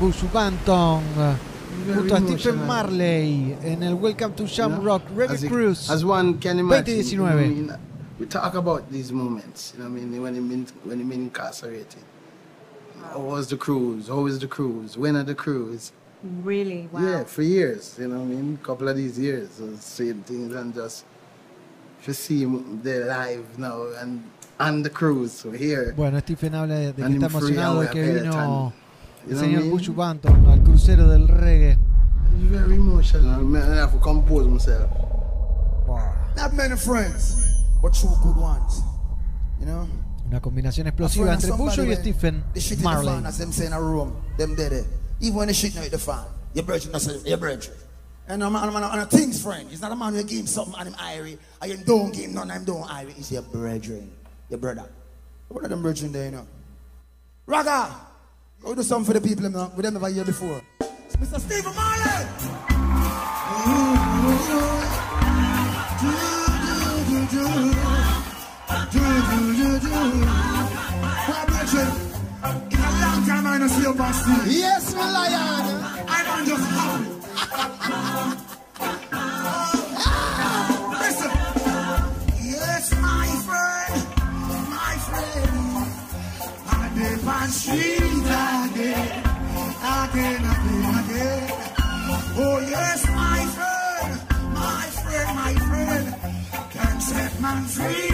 Bush Banton eh, junto a Stephen. Marley en el Welcome to Shamrock Reggae as, it- Cruise as one can imagine, 2019. You know what I mean? we talk about these moments, you know what I mean, when him in, when him incarcerated. How was the cruise? How is the cruise? When are the cruise? Really? Wow. Yeah, for years, you know what I mean? couple of these years, uh, same things and just to see him there live now and on the cruise, so here. Bueno, Stephen habla de, de que está emocionado de que vino el You know what I señor mean? Banton al crucero del reggae. Very emotional. Man, I have to compose myself. Wow. Not many friends, but two good ones. You know? Una combinación A explosiva friend of entre somebody Bush y when Stephen The shit in the fan, Marley. as them say in a room, them dead there. Even when they shit out the fan, your brethren, that's your brethren. And a man, a man, and a thing's friend. It's not a man who give him something and him irie, and you don't give him none, and him don't irie. It's your brethren, your brother. One of them brethren there, you know. Raga, go do something for the people, you know, we them never hear before. It's Mr. Stephen Marley. Mm-hmm. In a long time I don't see. Yes, my lion. I don't just happy. Listen. Yes, my friend, my friend. Again, again, again. Oh yes, my friend, my friend, my friend. Can set man free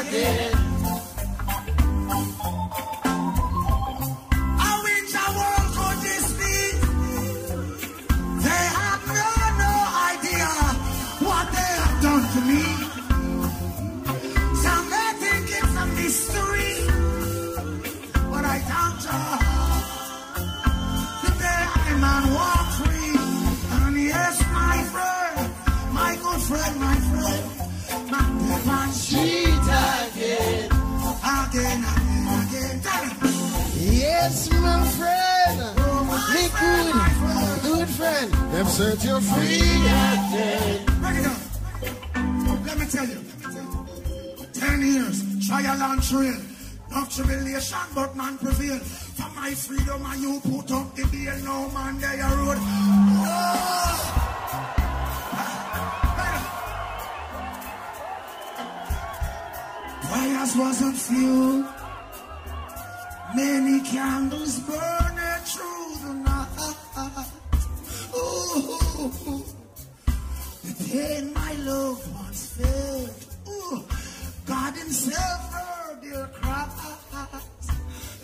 again. again, again. Yes, my friend. Me good, good friend. Them set you free again. Break it up. Let me tell you. Ten years, trial and trail. no tribulation, but man prevail. For my freedom, and you put up the bill No man, there you road. Oh! Prayers wasn't few. Many candles burning through the night. Ooh, the pain my loved ones felt. Ooh, God Himself heard their cries.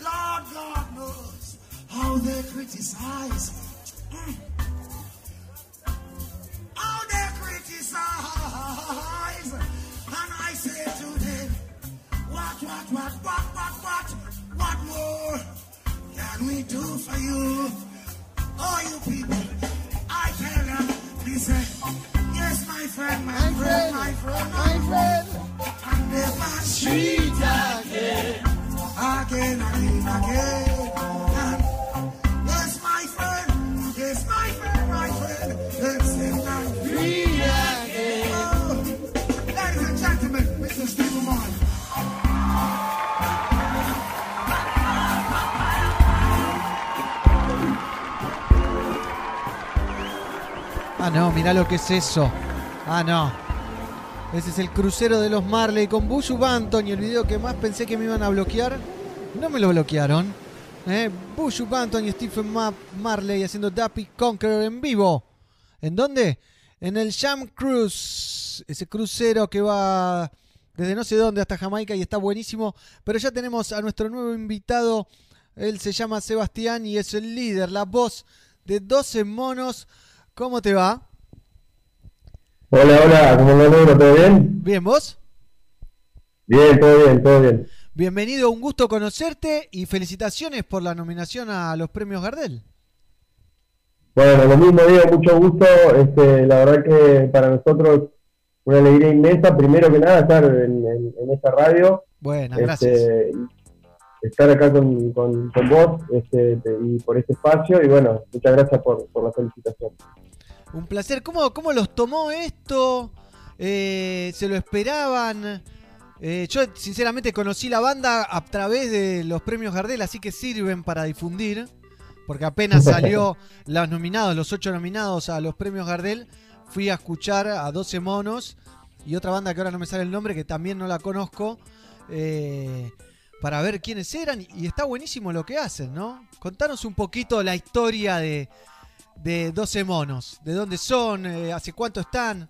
Lord God knows how they criticize. Mirá lo que es eso. Ah, no. Ese es el crucero de los Marley con Bushu Banton y el video que más pensé que me iban a bloquear. No me lo bloquearon. ¿eh? Bushu Banton y Stephen Ma- Marley haciendo Dappy Conqueror en vivo. ¿En dónde? En el Jam Cruise. Ese crucero que va desde no sé dónde hasta Jamaica y está buenísimo. Pero ya tenemos a nuestro nuevo invitado. Él se llama Sebastián y es el líder, la voz de 12 monos. ¿Cómo te va? Hola, hola, ¿cómo negro? ¿Todo bien? Bien, ¿vos? Bien, todo bien, todo bien. Bienvenido, un gusto conocerte y felicitaciones por la nominación a los premios Gardel. Bueno, lo mismo digo, mucho gusto. Este, la verdad que para nosotros una alegría inmensa, primero que nada, estar en, en- en esta radio. Buena, Este, gracias. estar acá con, con- con vos este, te- y por este espacio. Y bueno, muchas gracias por, por la felicitación. Un placer. ¿Cómo, cómo los tomó esto? Eh, ¿Se lo esperaban? Eh, yo sinceramente conocí la banda a través de los premios Gardel, así que sirven para difundir. Porque apenas [laughs] salió los nominados, los ocho nominados a los premios Gardel, fui a escuchar a 12 monos y otra banda que ahora no me sale el nombre, que también no la conozco, eh, para ver quiénes eran. Y está buenísimo lo que hacen, ¿no? Contanos un poquito la historia de, de 12 monos. ¿De dónde son? Eh, ¿Hace cuánto están?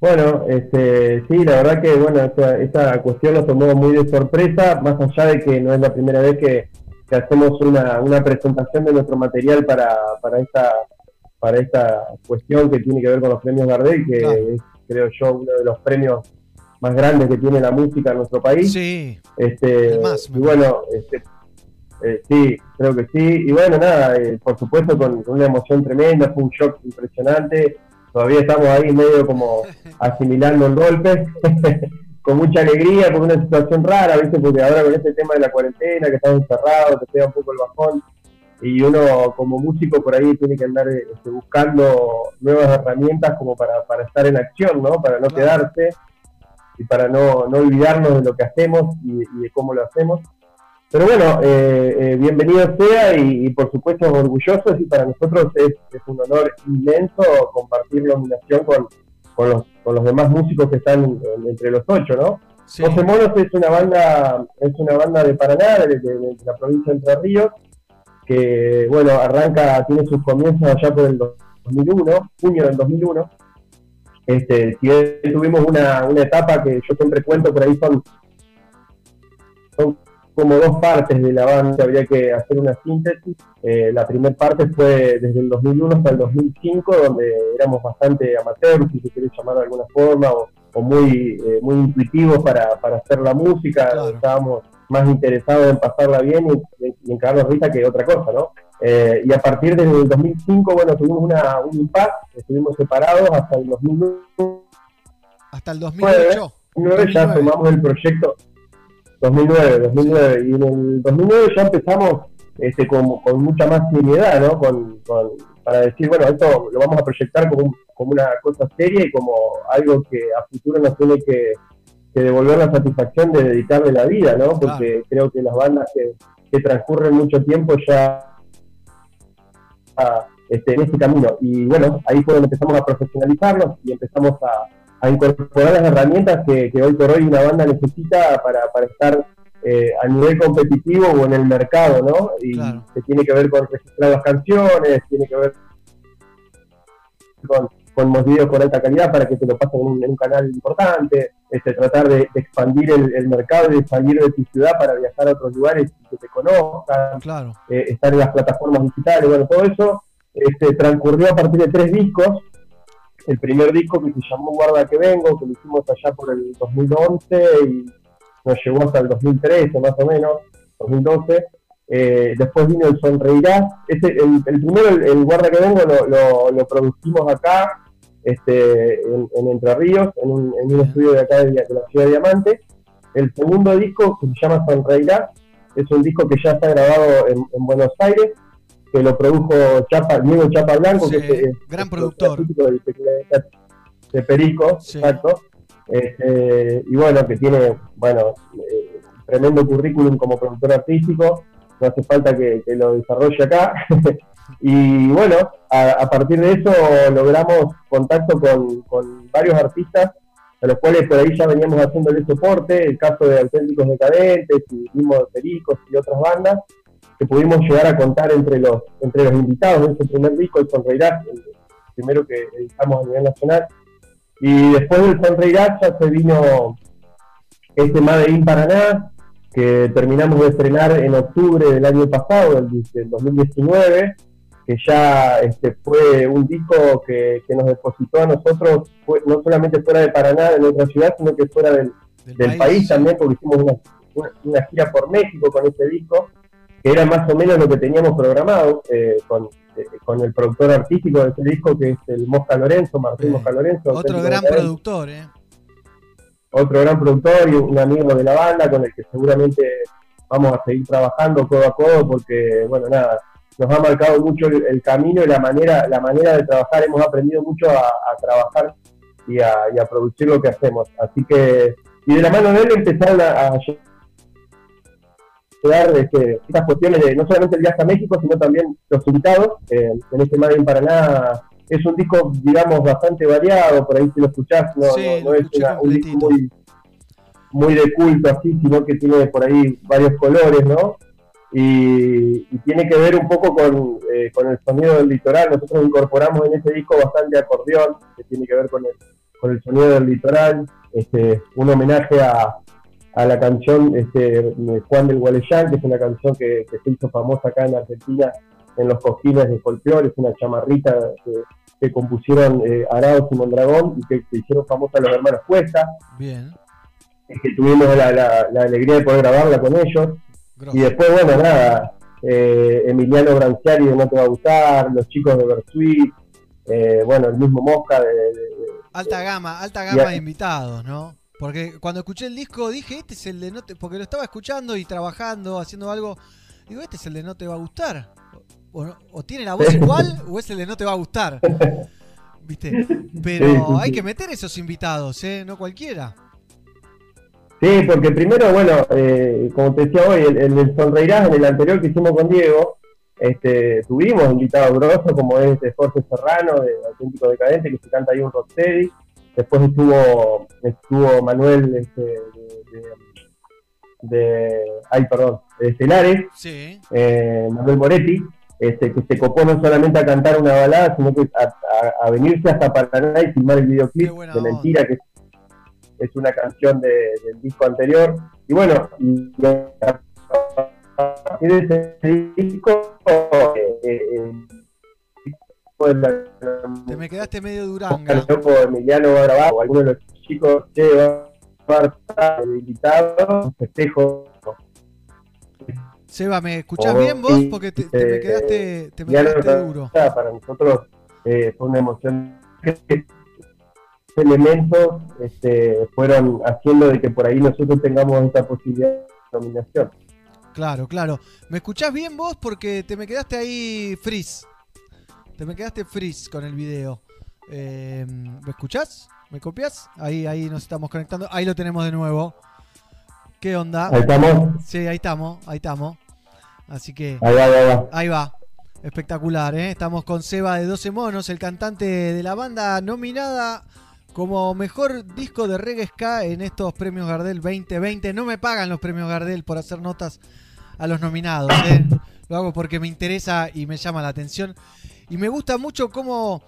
Bueno, este, sí, la verdad que bueno, esta, esta cuestión nos tomó muy de sorpresa, más allá de que no es la primera vez que, que hacemos una, una presentación de nuestro material para, para esta para esta cuestión que tiene que ver con los premios Gardel, que es, creo yo, uno de los premios más grandes que tiene la música en nuestro país. Sí. Este, más, y bueno, este, eh, sí, creo que sí. Y bueno, nada, eh, por supuesto con, una emoción tremenda, fue un shock impresionante. Todavía estamos ahí medio como [laughs] asimilando el golpe, [laughs] con mucha alegría, con una situación rara, ¿viste? Porque ahora con este tema de la cuarentena, que estamos encerrados, te pega un poco el bajón. Y uno como músico por ahí tiene que andar este, buscando nuevas herramientas como para, para estar en acción, ¿no? Para no quedarse y para no, no olvidarnos de lo que hacemos y, y de cómo lo hacemos. Pero bueno, eh, eh, bienvenido sea y, y por supuesto orgullosos y para nosotros es, es un honor inmenso compartir la nominación con, con, los, con los demás músicos que están en- entre los ocho, ¿no? Sí. 12 Monos es una banda, es una banda de Paraná, de, de- de la provincia de Entre Ríos, que bueno, arranca, tiene sus comienzos allá por el 2001, junio del 2001. Este, tuvimos una, una etapa que yo siempre cuento, por ahí son, son como dos partes de la banda, habría que hacer una síntesis. Eh, la primera parte fue desde el 2001 hasta el 2005, donde éramos bastante amateurs, si se quiere llamar de alguna forma, o, o muy, eh, muy intuitivos para, para hacer la música, estábamos más interesados en pasarla bien y, y en cagarnos risa que otra cosa, ¿no? Eh, y a partir del 2005, bueno, tuvimos una, un impasse, estuvimos separados hasta el 2009, Hasta el 2008. 2009 ya tomamos el proyecto, 2009, 2009. Y en el 2009 ya empezamos este, con, con mucha más seriedad, ¿no? Con, con- para decir, bueno, esto lo vamos a proyectar como, un- como una cosa seria y como algo que a futuro nos tiene que, que devolver la satisfacción de dedicarle la vida, ¿no? Porque creo que las bandas que, que transcurren mucho tiempo ya a- este, en este camino. Y bueno, ahí fue donde empezamos a profesionalizarnos y empezamos a, a incorporar las herramientas que, que hoy por hoy una banda necesita para, para estar eh, a nivel competitivo o en el mercado, ¿no? Y que tiene que ver con registrar las canciones, tiene que ver con, con unos videos con alta calidad para que te lo pasen en un, en un canal importante, este, tratar de, de expandir el, el mercado y de salir de tu ciudad para viajar a otros lugares y que te conozcan, Claro. eh, estar en las plataformas digitales, bueno, todo eso este, transcurrió a partir de tres discos. El primer disco que se llamó Guarda que Vengo, que lo hicimos allá por el 2011 y nos llegó hasta el 2013 más o menos, 2012. Eh, después vino el Sonreirás. Ese, el, el primero, el, el Guarda que Vengo, lo, lo, lo producimos acá, este, en, en Entre Ríos, en un, en un estudio de acá de, de la ciudad de Diamante. El segundo disco, que se llama Sonreirás, es un disco que ya está grabado en, en Buenos Aires, que lo produjo Chapa, Diego Chapa Blanco, Sí, que es, es- gran es productor. clásico de, Perico, exacto. Este, y bueno, que tiene, bueno, eh, tremendo currículum como productor artístico, no hace falta que, que lo desarrolle acá. [laughs] y bueno, a, a partir de eso logramos contacto con, con varios artistas a los cuales por ahí ya veníamos haciéndole soporte, el caso de Auténticos Decadentes y mismo de Pericos y otras bandas, que pudimos llegar a contar entre los entre los invitados de ese primer disco, el Sonreirás, el primero que editamos a nivel nacional. Y después del Sonreirás ya se vino este Made in Paraná, que terminamos de estrenar en octubre del año pasado, del, del 2019, que ya este, fue un disco que, que nos depositó a nosotros, fue, no solamente fuera de Paraná, de nuestra ciudad, sino que fuera del, del país. también, porque hicimos una, una gira por México con este disco, que era más o menos lo que teníamos programado eh, con, eh, con el productor artístico de este disco, que es el Mosca Lorenzo, Martín Mosca Lorenzo. Otro gran productor, ¿eh? otro gran productor y un amigo de la banda con el que seguramente vamos a seguir trabajando codo a codo porque bueno nada nos ha marcado mucho el, el camino y la manera la manera de trabajar hemos aprendido mucho a, a trabajar y a, y a producir lo que hacemos así que y de la mano de él empezaron a, a llegar este, estas cuestiones de no solamente el viaje a México sino también los invitados eh, en este Made in Paraná es un disco digamos bastante variado por ahí si lo escuchás no, Sí, no- no lo es una- un disco muy muy de culto así, sino que tiene por ahí varios colores, ¿no? Y, y tiene que ver un poco con, eh, con el sonido del litoral. Nosotros incorporamos en ese disco bastante acordeón, que tiene que ver con el, con el sonido del litoral, este, un homenaje a, a la canción este, Juan del Gualeyán, que es una canción que, que se hizo famosa acá en Argentina en los cojines de folclore, es una chamarrita que, que compusieron eh, Arauz y Mondragón y que se hicieron famosas los hermanos Cuesta Bien. que tuvimos la, la- la alegría de poder grabarla con ellos. Y después, bueno, nada, eh, Emiliano Branciari de No Te Va a Gustar, los chicos de Versuit, eh, bueno, el mismo Mosca de... de- de- Alta gama, alta gama de invitados, ¿no? Porque cuando escuché el disco dije, este es el de no te... Porque lo estaba escuchando y trabajando, haciendo algo. Digo, este es el de no te va a gustar. O, no- o tiene la voz igual o es el de no te va a gustar. [laughs] ¿Viste? Pero hay que meter esos invitados, ¿eh? No cualquiera. Sí, porque primero, bueno, eh, como te decía hoy, el, el del Sonreirás, en el anterior que hicimos con Diego, este, tuvimos invitados grosos como es este, Jorge Serrano, de Auténtico Decadente, que se canta ahí un rocksteady. Después estuvo, estuvo Manuel este, de, de- de- ay, perdón, de Estelares, Sí. eh, Manuel Moretti, este, que se copó no solamente a cantar una balada, sino que a, a- a venirse hasta Paraná y filmar el videoclip de Mentira, que es, es una canción de- del disco anterior. Y bueno, y a partir de ese disco, eh, eh, la- Te me quedaste medio duranga. el loco Emiliano va a grabar, o alguno de los chicos che, va a de invitado, festejo Seba, ¿me escuchás bien vos? Porque te, te me eh, quedaste, te me quedaste duro. Para nosotros eh, fue una emoción. Estos elementos este, fueron haciendo de que por ahí nosotros tengamos esta posibilidad nominación. Claro, claro. ¿Me escuchás bien vos? Porque te me quedaste ahí freeze. Te me quedaste freeze con el video. Eh, ¿Me escuchás? ¿Me copias? Ahí, ahí nos estamos conectando. Ahí lo tenemos de nuevo. ¿Qué onda? Ahí estamos. Sí, ahí estamos, ahí estamos. Así que. Ahí va, ahí va. Ahí va. Espectacular, ¿eh? Estamos con Seba de 12 Monos, el cantante de la banda nominada como mejor disco de reggae ska en estos premios Gardel 2020. No me pagan los premios Gardel por hacer notas a los nominados, ¿eh? Lo hago porque me interesa y me llama la atención. Y me gusta mucho cómo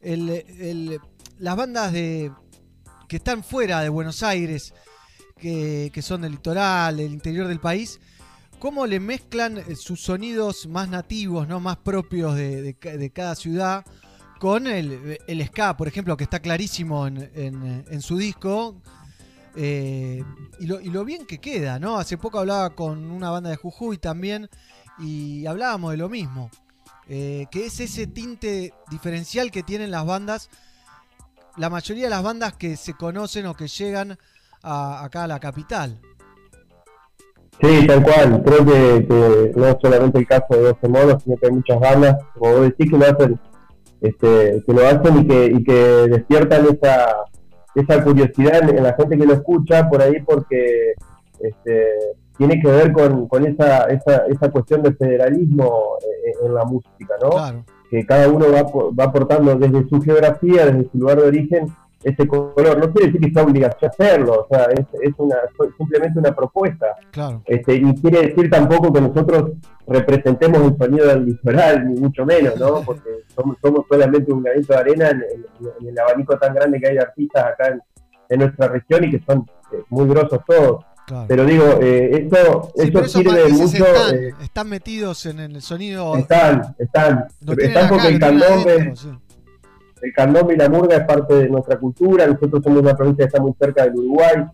el- las bandas de que están fuera de Buenos Aires, que, son del litoral, del interior del país, cómo le mezclan eh, sus sonidos más nativos, ¿no? más propios de, de ca- de cada ciudad, con el, el ska, por ejemplo, que está clarísimo en, en- en su disco. eh, y, lo, y lo bien que queda, ¿no? Hace poco hablaba con una banda de Jujuy también y hablábamos de lo mismo. Eh, que es ese tinte diferencial que tienen las bandas, la mayoría de las bandas que se conocen o que llegan a- acá a la capital. Sí, tal cual. Creo que, no es solamente el caso de 12 monos, sino que hay muchas bandas, como vos decís, que lo hacen, este, que lo hacen y que, y que despiertan esa, esa curiosidad en, en la gente que lo escucha por ahí porque este, tiene que ver con, con esa, esa, esa cuestión del federalismo eh, en la música, ¿no? Claro. Que cada uno va, va aportando desde su geografía, desde su lugar de origen, ese color. No quiere decir que sea obligación hacerlo, o sea, es, es una, simplemente una propuesta. Claro. Este, y quiere decir tampoco que nosotros representemos el sonido del litoral, ni mucho menos, ¿no? [laughs] Porque somos, somos solamente un granito de arena en, en- en el abanico tan grande que hay de artistas acá en, en nuestra región y que son eh, muy grosos todos. Claro. Pero digo, eh, eso, Sí, esos sirve mucho. están, eh, están metidos en el sonido. están, están, están acá, porque el candombe, sí. el candombe y la murga es parte de nuestra cultura. Nosotros somos una provincia que está muy cerca del Uruguay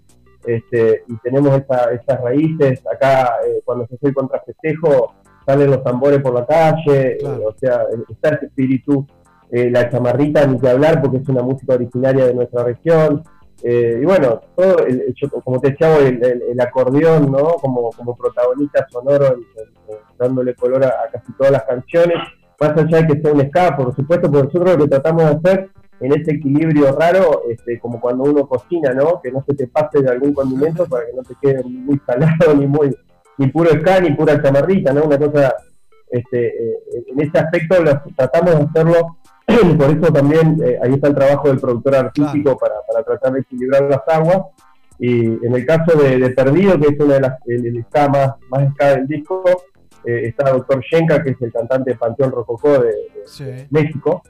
este, y tenemos esa- esas raíces. Acá, eh, cuando se hace el contrafestejo, salen los tambores por la calle, eh, o sea, está ese espíritu. Eh, la chamarrita, ni que hablar, porque es una música originaria de nuestra región. Eh, y bueno, todo, el- yo, como te decía, hoy, el, el- el acordeón, ¿no? Como, como protagonista sonoro, dándole color a, a casi todas las canciones, más allá de que sea un ska, por supuesto, porque nosotros lo que tratamos de hacer en ese equilibrio raro, este, como cuando uno cocina, ¿no? Que no se te pase de algún condimento [laughs] para que no te quede muy salado, [laughs] ni muy ni puro ska, ni pura chamarrita, ¿no? Una cosa, este, eh, en ese aspecto lo, tratamos de hacerlo, [clears throat] por eso también eh, ahí está el trabajo del productor artístico para, para tratar de equilibrar las aguas. Y en el caso de, de Perdido, que es una de las, el, el más, más ska del disco, eh, está Doctor Shenka, que es el cantante de Panteón Rococó de, de Sí. México,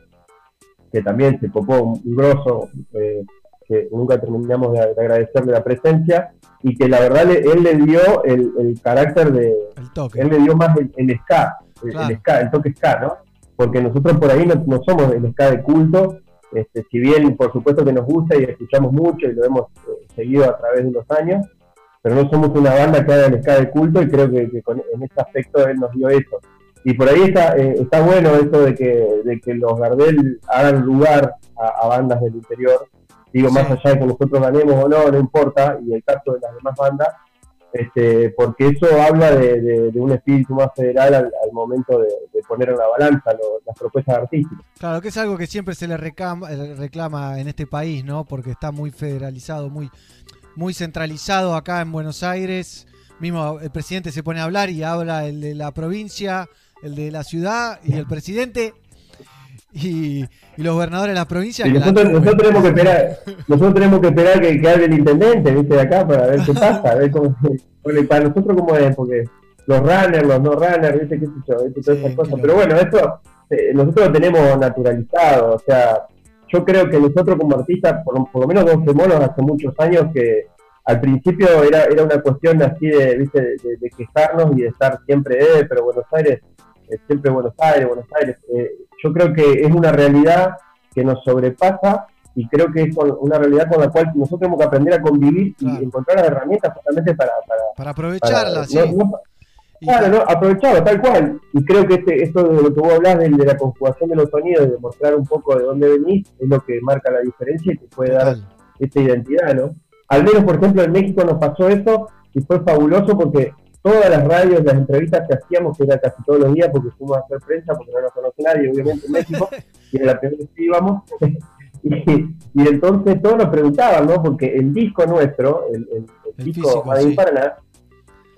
que también se copó un grosso, eh, que nunca terminamos de, de agradecerle la presencia, y que la verdad le- él le dio el, el carácter de... toque. Él le dio más el, el ska, el, el ska, el toque ska, ¿no? Porque nosotros por ahí no, no somos el ska de culto, este, si bien por supuesto que nos gusta y escuchamos mucho y lo hemos eh, seguido a través de los años, pero no somos una banda que haga el ska de culto y creo que, que con- en ese aspecto él nos dio eso. Y por ahí está, eh, está bueno eso de que, de que los Gardel hagan lugar a, a bandas del interior. Digo, más allá de que nosotros ganemos o no, no importa, y el caso de las demás bandas, este, porque eso habla de, un espíritu más federal al, al momento de, poner en la balanza lo- las propuestas artísticas. Claro, que es algo que siempre se le reclama, reclama en este país, ¿no? Porque está muy federalizado, muy, muy centralizado acá en Buenos Aires. Mismo el presidente se pone a hablar y habla el de la provincia, el de la ciudad y el presidente y, y los gobernadores de la provincia. Y que la nosotros, nosotros tenemos que esperar, nosotros tenemos que esperar que, que hable el intendente, viste, de acá para ver qué pasa, a ver cómo, bueno, y para nosotros cómo es, porque los runners, los no runners, viste, qué sé yo, viste, todas esas cosas. Pero bueno, eso eh, nosotros lo tenemos naturalizado, o sea, yo creo que nosotros como artistas, por, por lo menos 12 monos hace muchos años que al principio era, era una cuestión así de, viste, de, de- de quejarnos y de estar siempre, eh, pero Buenos Aires, eh, siempre Buenos Aires, Buenos Aires. Eh, yo creo que es una realidad que nos sobrepasa y creo que es una realidad con la cual nosotros tenemos que aprender a convivir y encontrar las herramientas justamente para... Para, Para aprovecharla, para- sí. no- no- Claro, no, aprovecharlo, tal cual. Y creo que este, esto de lo que vos hablás, del- de, la conjugación de los sonidos, de mostrar un poco de dónde venís, es lo que marca la diferencia y te puede dar esta identidad, ¿no? Al menos, por ejemplo, en México nos pasó eso, y fue fabuloso porque todas las radios, las entrevistas que hacíamos, que era casi todos los días, porque fuimos a hacer prensa, porque no nos conoce nadie, obviamente, en México, [laughs] y era la primera vez que íbamos, [laughs] y, y entonces todos nos preguntaban, ¿no? Porque el disco nuestro, el, el- el disco físico, sí. Paraná,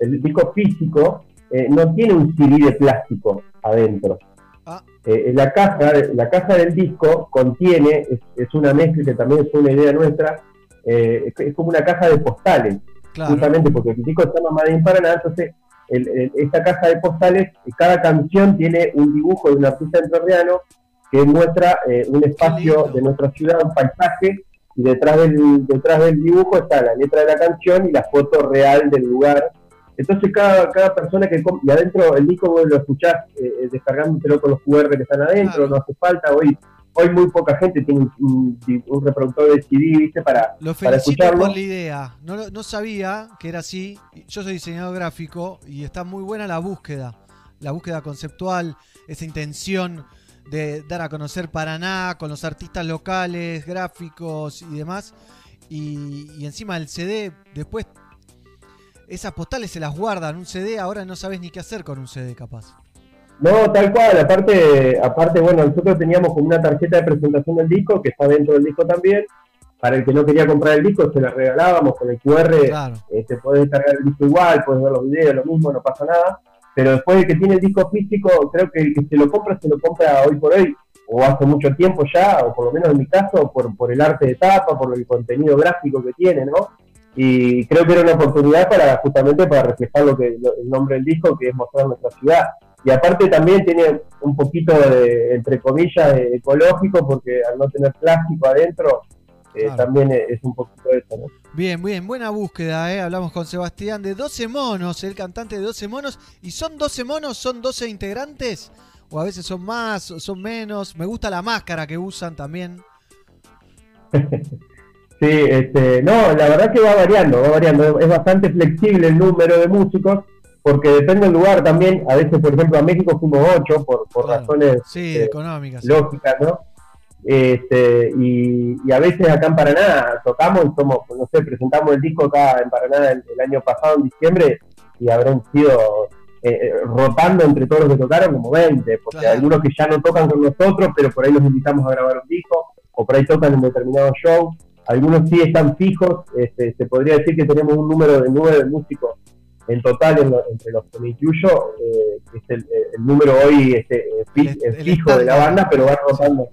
el disco físico, eh, no tiene un CD de plástico adentro. Ah. Eh, la, caja, la caja del disco contiene, es, es una mezcla que también fue una idea nuestra, eh, es, es como una caja de postales, Claro. justamente porque el disco se llama Made in Paraná, entonces el- el- esta caja de postales, cada canción tiene un dibujo de un artista entrerriano que muestra eh, un espacio de nuestra ciudad, un paisaje, y detrás del, detrás del dibujo está la letra de la canción y la foto real del lugar. Entonces cada, cada persona que... Y adentro el disco vos lo escuchás eh, eh, descargándotelo con los QR que están adentro, no hace falta. Hoy hoy muy poca gente tiene un, un- un reproductor de CD, ¿viste? Para, Lo para escucharlo. por la idea. No, no sabía que era así. Yo soy diseñador gráfico y está muy buena la búsqueda. La búsqueda conceptual, esa intención de dar a conocer Paraná con los artistas locales, gráficos y demás. Y, y encima el CD, después esas postales se las guardan. Un CD, ahora no sabes ni qué hacer con un CD capaz. No, tal cual, aparte, aparte, bueno, nosotros teníamos como una tarjeta de presentación del disco, que está dentro del disco también. Para el que no quería comprar el disco, se la regalábamos con el QR. Claro. Este, podés descargar el disco igual, podés ver los videos, lo mismo, no pasa nada. Pero después el que tiene el disco físico, creo que el que se lo compra, se lo compra hoy por hoy, o hace mucho tiempo ya, o por lo menos en mi caso, por, por el arte de tapa, por el contenido gráfico que tiene, ¿no? Y creo que era una oportunidad para justamente para reflejar lo que lo- el nombre del disco, que es mostrar nuestra ciudad. Y aparte también tiene un poquito de, entre comillas, de ecológico, porque al no tener plástico adentro, eh, Claro. también es un poquito eso, ¿no? Bien, bien, buena búsqueda, ¿eh? Hablamos con Sebastián de 12 monos, el cantante de 12 monos. ¿Y son 12 monos? ¿Son 12 integrantes? ¿O a veces son más, son menos? Me gusta la máscara que usan también. [laughs] Sí, este, no, la verdad que va variando, va variando. Es bastante flexible el número de músicos, porque depende del lugar también. A veces, por ejemplo, a México fuimos ocho por, por razones Sí, eh, económicas. lógicas, ¿no? Este, y, y a veces acá en Paraná tocamos y somos, no sé, presentamos el disco acá en Paraná el, el año pasado, en diciembre, y habrán sido eh, eh, rotando entre todos los que tocaron como 20, porque Claro. algunos que ya no tocan con nosotros, pero por ahí los invitamos a grabar un disco, o por ahí tocan en determinados shows. Algunos sí están fijos, este, se podría decir que tenemos un número de nueve músicos en total, en lo- entre los que me incluyo, eh, es el, el número hoy este, eh, eh, el fijo de la banda, pero va rotando.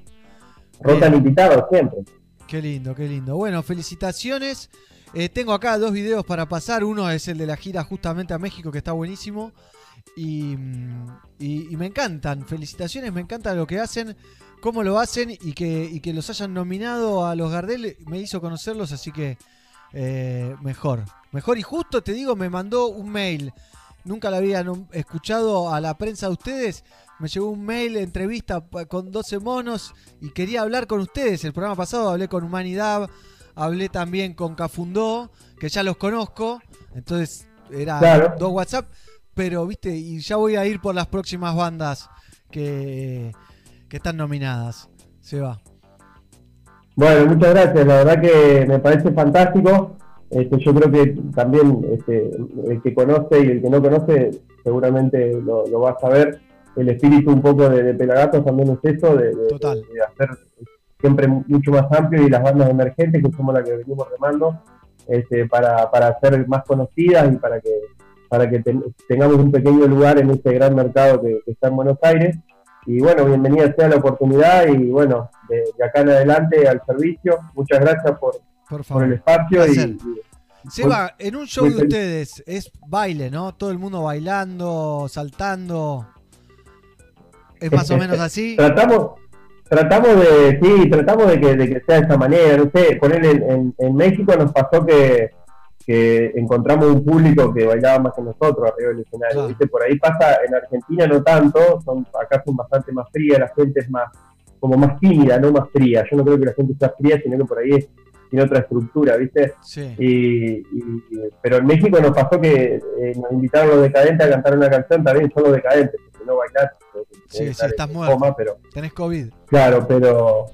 Rotan invitados siempre. Qué lindo, qué lindo. Bueno, felicitaciones. Eh, tengo acá dos videos para pasar. Uno es el de la gira justamente a México, que está buenísimo. Y, mm, y- y me encantan. Felicitaciones, me encanta lo que hacen, cómo lo hacen y que, y que los hayan nominado a los Gardel. Me hizo conocerlos, así que eh, mejor. Mejor y justo te digo, me mandó un mail. Nunca la había nom- escuchado a la prensa de ustedes. Me llegó un mail, entrevista con 12 monos y quería hablar con ustedes. El programa pasado hablé con Humanidad, hablé también con Cafundó, que ya los conozco. Entonces era Claro. dos WhatsApp. Pero, viste, y ya voy a ir por las próximas bandas que, que están nominadas. Se va. Bueno, muchas gracias. La verdad que me parece fantástico. Este, yo creo que también este, el que conoce y el que no conoce seguramente lo, lo va a saber. El espíritu un poco de, de Pelagatos también es eso, de, de- de hacer siempre mucho más amplio y las bandas emergentes, que somos las que venimos remando, este, para, para ser más conocidas y para que, para que ten- tengamos un pequeño lugar en este gran mercado que, que está en Buenos Aires. Y bueno, bienvenida sea la oportunidad y bueno, de, de acá en adelante al servicio. Muchas gracias por, Por por favor. el espacio. Y, Seba, en un show de feliz. ustedes es baile, ¿no? Todo el mundo bailando, saltando. ¿Es más o menos así? tratamos, tratamos de, sí, tratamos de que, de que sea de esa manera, no sé, poner en, en, en México nos pasó que, que encontramos un público que bailaba más que nosotros arriba del escenario, ¿viste? Por ahí pasa, en Argentina no tanto, son, acá son bastante más frías, la gente es más, como más tímida, no más fría, yo no creo que la gente sea fría, sino que por ahí es- tiene otra estructura, ¿viste? Sí. Y, y- pero en México nos pasó que eh, nos invitaron los decadentes a cantar una canción, también son los decadentes, porque no bailar, Sí, sí, estar estás en muerto. coma, pero Tenés COVID. Claro, pero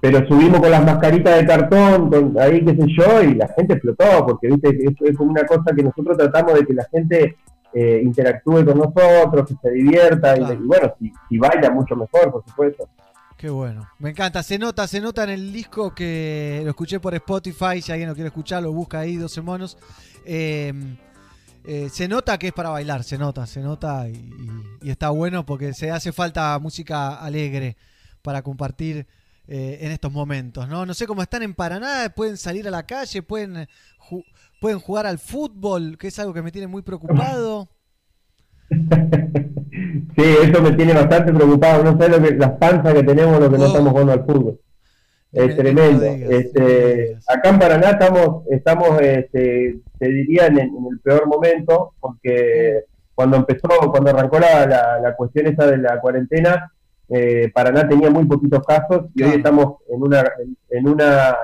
pero subimos con las mascaritas de cartón, con, ahí qué sé yo, y la gente explotó, porque viste, es, es como una cosa que nosotros tratamos de que la gente eh, interactúe con nosotros, que se divierta, y- y, bueno, si, si baila mucho mejor, por supuesto. Qué bueno. Me encanta. Se nota, se nota en el disco que lo escuché por Spotify. Si alguien lo quiere escuchar, lo busca ahí, 12 monos. Eh, eh, se nota que es para bailar, se nota, se nota y, está bueno porque se hace falta música alegre para compartir eh, en estos momentos, ¿no? No sé cómo están en Paraná, pueden salir a la calle, pueden, pueden jugar al fútbol, que es algo que me tiene muy preocupado. [laughs] Sí, eso me tiene bastante preocupado, no sé lo que, las panzas que tenemos los que no estamos jugando al fútbol. Es tremendo. Este, acá en Paraná estamos, estamos este, te diría, en el, en el peor momento, porque cuando empezó, cuando arrancó la, la, la cuestión esa de la cuarentena, eh, Paraná tenía muy poquitos casos y hoy estamos en una, en, en una,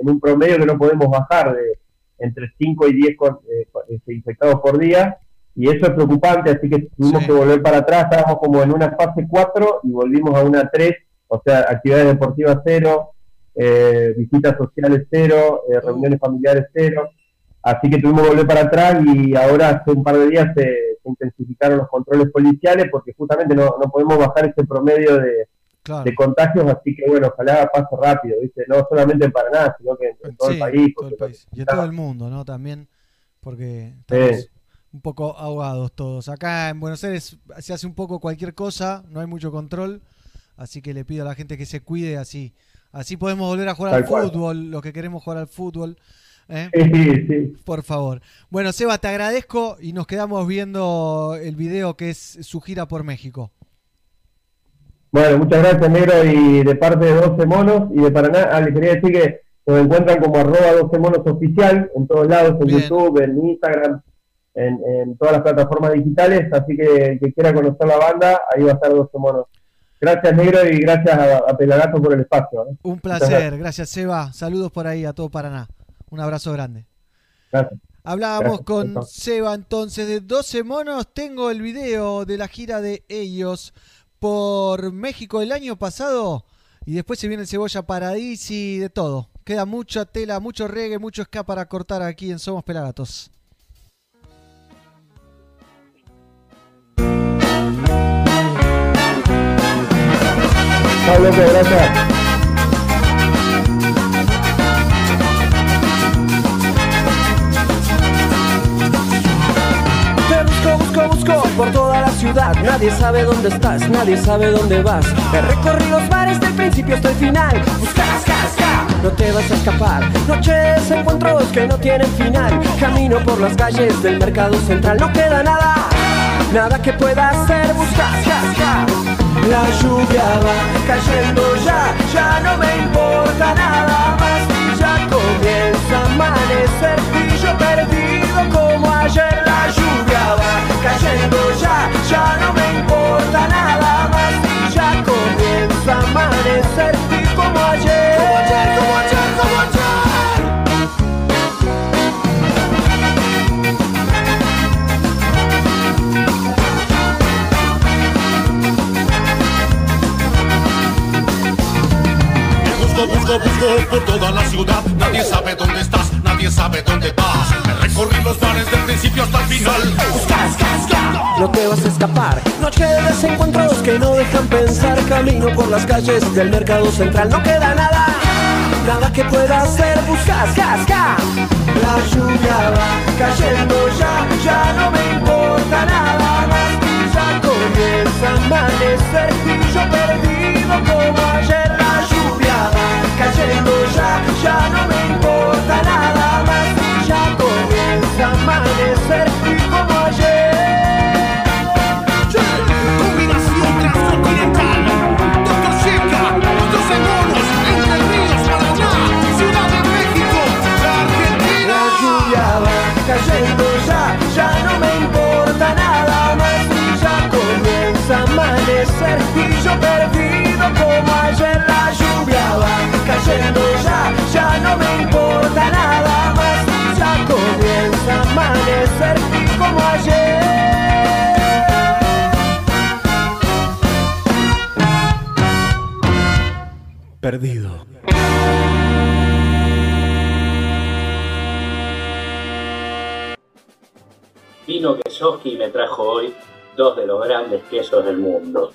en un promedio que no podemos bajar de entre 5 y 10 con- eh, este, infectados por día y eso es preocupante, así que tuvimos que volver para atrás, estábamos como en una fase 4 y volvimos a una 3, o sea, actividades deportivas cero, eh, visitas sociales cero, eh, reuniones familiares cero, así que tuvimos que volver para atrás y ahora hace un par de días se, se intensificaron los controles policiales porque justamente no, no podemos bajar ese promedio de, Claro. de contagios, así que bueno, ojalá pase rápido, ¿viste? No solamente en Paraná, sino que en, en todo Sí, el país. todo el porque país. Y en todo el mundo, ¿no? También, porque estamos Sí. Un poco ahogados todos. Acá en Buenos Aires se hace un poco cualquier cosa, no hay mucho control, así que le pido a la gente que se cuide así. Así podemos volver a jugar Tal al cual. fútbol, los que queremos jugar al fútbol. ¿eh? Sí, sí. Por favor. Bueno, Seba, te agradezco y nos quedamos viendo el video que es su gira por México. Bueno, muchas gracias, Negro, y de parte de 12 Monos y de Paraná, ah, le quería decir que nos encuentran como arroba 12 Monos oficial en todos lados, en YouTube, en Instagram, en, en todas las plataformas digitales, así que el que quiera conocer la banda, ahí va a estar 12 Monos. Gracias, Negro, y gracias a, a Pelagato por el espacio. ¿eh? Un placer, gracias. gracias Seba. Saludos por ahí a todo Paraná. Un abrazo grande. Gracias. Hablábamos Gracias, con entonces. Seba entonces de 12 monos. Tengo el video de la gira de ellos por México el año pasado. Y después se viene el Cebolla Paradisi, de todo. Queda mucha tela, mucho reggae, mucho ska para cortar aquí en Somos Pelagatos. Busco, busco por toda la ciudad. Nadie sabe dónde estás, nadie sabe dónde vas. He recorrido los bares del principio hasta el final. Busca, busca, busca, no te vas a escapar. Noches, encuentros que no tienen final. Camino por las calles del mercado central. No queda nada, nada que pueda hacer. Busca, busca, busca. La lluvia va cayendo ya, ya no me importa nada más. Ya comienza a amanecer y yo perdido como ayer. La lluvia va cayendo ya, Busco, busco, por toda la ciudad. Nadie sabe dónde estás, nadie sabe dónde vas. Recorrí los bares del principio hasta el final. Busca, busca. No te vas a escapar. Noche de desencuentros que no dejan pensar. Camino por las calles del mercado central. No queda nada, nada que pueda hacer. Buscas, casca. La lluvia va cayendo ya, ya no me importa nada más. Ya comienza a amanecer y yo perdido como cayendo ya, ya no me importa nada más. Ya comienza a amanecer y como ayer. Combinación transcontinental. Doctor Checa, otros monos, Entre Ríos, Paraná, Ciudad de México, Argentina. La lluvia va cayendo ya, ya no me importa nada más. Ya comienza a amanecer y yo perdido como ayer. La lluvia va ya, ya no me importa nada más. Ya comienza a amanecer como ayer. Perdido. Vino Kesoski me trajo hoy dos de los grandes quesos del mundo.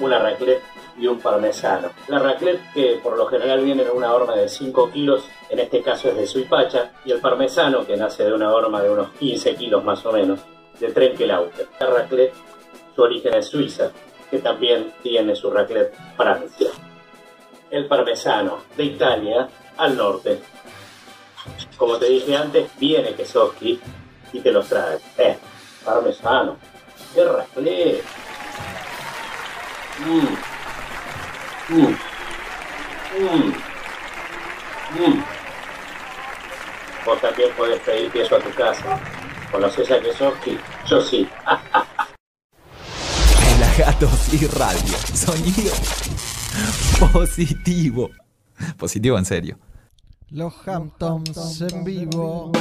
Una raclette y un parmesano. La raclette, que por lo general viene en una horma de 5 kilos, en este caso es de suipacha, y el parmesano, que nace de una horma de unos 15 kilos más o menos, de Trenkelauke. La raclette, su origen es suiza, que también tiene su raclette Francia. El parmesano, de Italia al norte. Como te dije antes, viene Kesoski y te los trae. Eh, parmesano, qué raclette. Mm. Mm. Mm. Mm. También puedes pedir queso a tu casa. ¿Conoces a Quesoski? Yo sí. [laughs] Relagados y radio. Sonido positivo. Positivo en serio. Los Hamptons en vivo.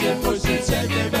Você siempre, siempre,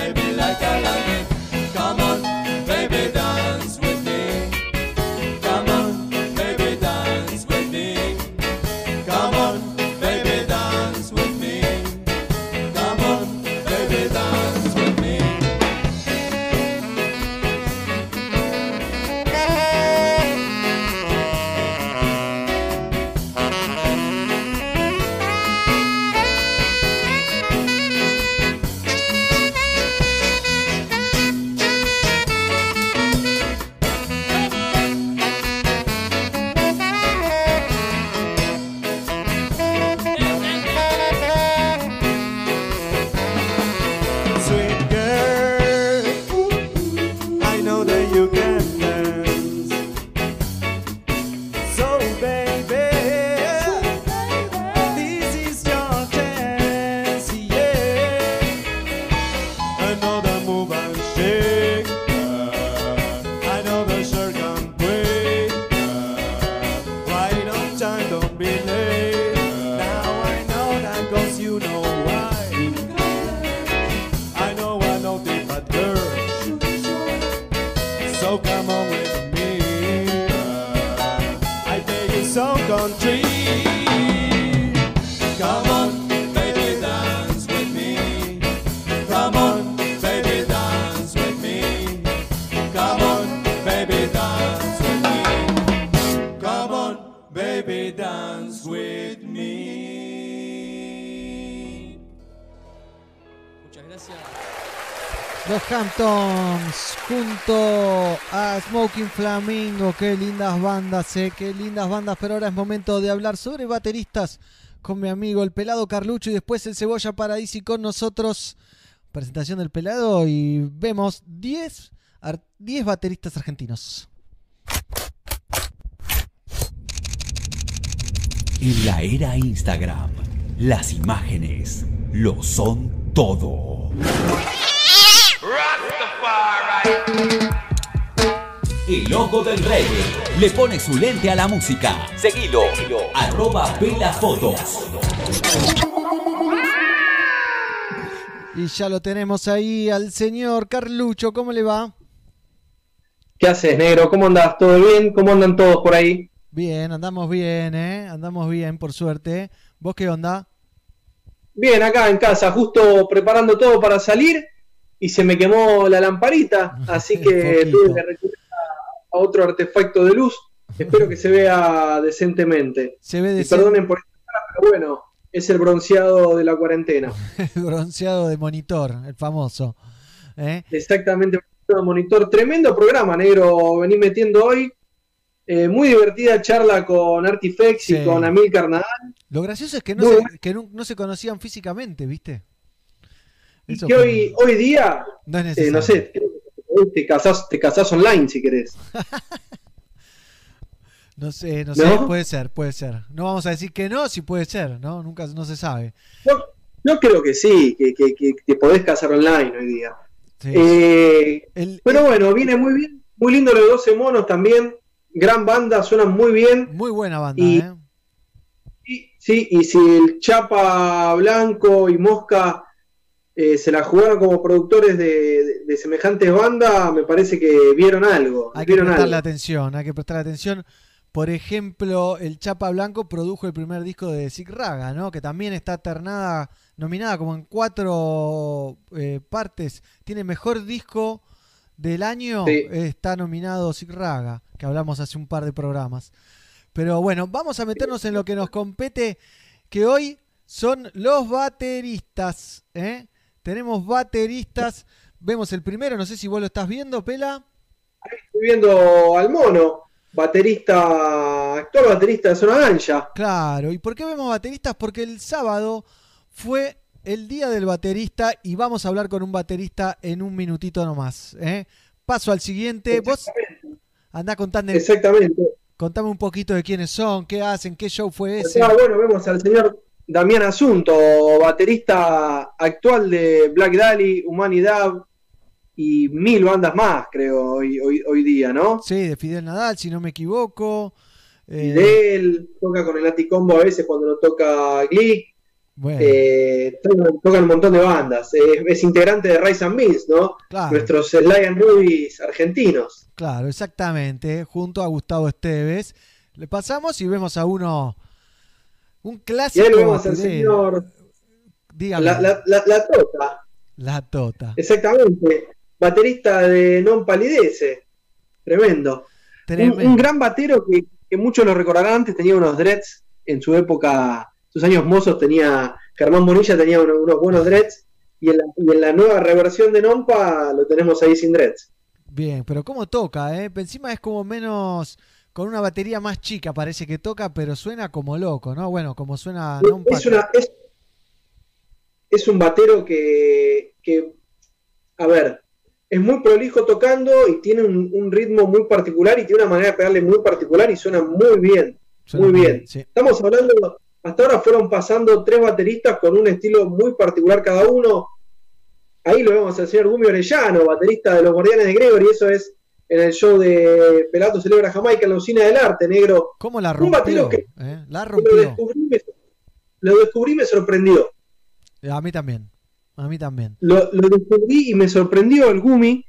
qué lindas bandas, eh, qué lindas bandas, pero ahora es momento de hablar sobre bateristas con mi amigo el pelado Carlucho y después el cebolla Paradisi con nosotros. Presentación del pelado y vemos 10, 10 bateristas argentinos. En la era Instagram, las imágenes lo son todo el ojo del reggae. Le pone su lente a la música. Seguilo. Seguilo. Arroba Fotos. Y ya lo tenemos ahí al señor Carlucho. ¿Cómo le va? ¿Qué haces, negro? ¿Cómo andás? ¿Todo bien? ¿Cómo andan todos por ahí? Bien, andamos bien, ¿eh? Andamos bien, por suerte. ¿Vos qué onda? Bien, acá en casa, justo preparando todo para salir y se me quemó la lamparita, así [laughs] que tuve que otro artefacto de luz. Espero que se vea decentemente. Se ve decente. perdonen por esta cara, pero bueno, es el bronceado de la cuarentena. [laughs] El bronceado de monitor, el famoso. ¿eh? Exactamente, monitor. Tremendo programa, negro, vení metiendo hoy. Eh, muy divertida charla con Artifex Sí. y con Amilcar Nadal. Lo gracioso es que no, se, que no, no se conocían físicamente, ¿viste? Y Eso que hoy, hoy día, No es eh, no sé, te casás, te casás online si querés. [laughs] No sé, no, ¿No? sé, puede ser, puede ser. No vamos a decir que no, si puede ser, ¿no? Nunca no se sabe. Yo, yo creo que sí, que, que, que te podés casar online hoy día. Sí. Eh, El- pero bueno, viene muy bien. Muy lindo los 12 monos también. Gran banda, suenan muy bien. Muy buena banda, Y- ¿eh? Sí, sí, y si el Chapa Blanco y Mosca eh, se la jugaron como productores de, de- de semejantes bandas, me parece que vieron algo. Hay que prestarle algo. atención, hay que prestarle atención. Por ejemplo, el Chapa Blanco produjo el primer disco de Zig Raga, ¿no? Que también está ternada, nominada como en cuatro eh, partes. Tiene mejor disco del año, Sí. está nominado Zig Raga, que hablamos hace un par de programas. Pero bueno, vamos a meternos en lo que nos compete, que hoy son los bateristas, ¿eh? Tenemos bateristas, vemos el primero, no sé si vos lo estás viendo, Pela. Estoy viendo al mono, baterista, actual baterista de Zona Ancha. Claro, ¿y por qué vemos bateristas? Porque el sábado fue el día del baterista y vamos a hablar con un baterista en un minutito nomás. ¿eh? Paso al siguiente. Vos andá contando, Exactamente. contame un poquito de quiénes son, qué hacen, qué show fue ese. Ah, bueno, vemos al señor Damián Asunto, baterista actual de Black Dahlia, Humanidad y mil bandas más, creo, hoy, hoy, hoy día, ¿no? Sí, de Fidel Nadal, si no me equivoco. Eh, De él, toca con el Laticombo a veces cuando no toca Glick. bueno, Eh, tocan, un montón de bandas. Es, es integrante de Rise and Beans, ¿no? Claro. Nuestros Sly and Rubies argentinos. claro, exactamente, junto a Gustavo Esteves. Le pasamos y vemos a uno, un Y clásico. ahí lo vemos al señor. Dígame. La, la, la, la Tota. La Tota. Exactamente. Baterista de Non Palidece. Tremendo. Un, Tremendo. un gran batero que, que muchos lo recordarán antes, tenía unos dreads en su época, sus años mozos tenía, Germán Bonilla tenía uno- unos buenos dreads y en, la, y en la nueva reversión de Nompa lo tenemos ahí sin dreads. Bien, pero ¿cómo toca? Eh? Encima es como menos, con una batería más chica parece que toca, pero suena como loco, ¿no? Bueno, como suena... non Es, una, es, es un batero que, que, a ver, es muy prolijo tocando y tiene un, un ritmo muy particular y tiene una manera de pegarle muy particular y suena muy bien. Suena muy muy bien. bien, sí. Estamos hablando, hasta ahora fueron pasando tres bateristas con un estilo muy particular cada uno. Ahí lo vemos al señor Gumi Orellano, baterista de los Guardianes de Gregory, eso es en el show de Pelato Celebra Jamaica en la Usina del Arte, negro. ¿Cómo la Un rompió? que eh? La lo rompió. descubrí, me, lo descubrí y me sorprendió. A mí también. A mí también. Lo, lo descubrí y me sorprendió el Gumi.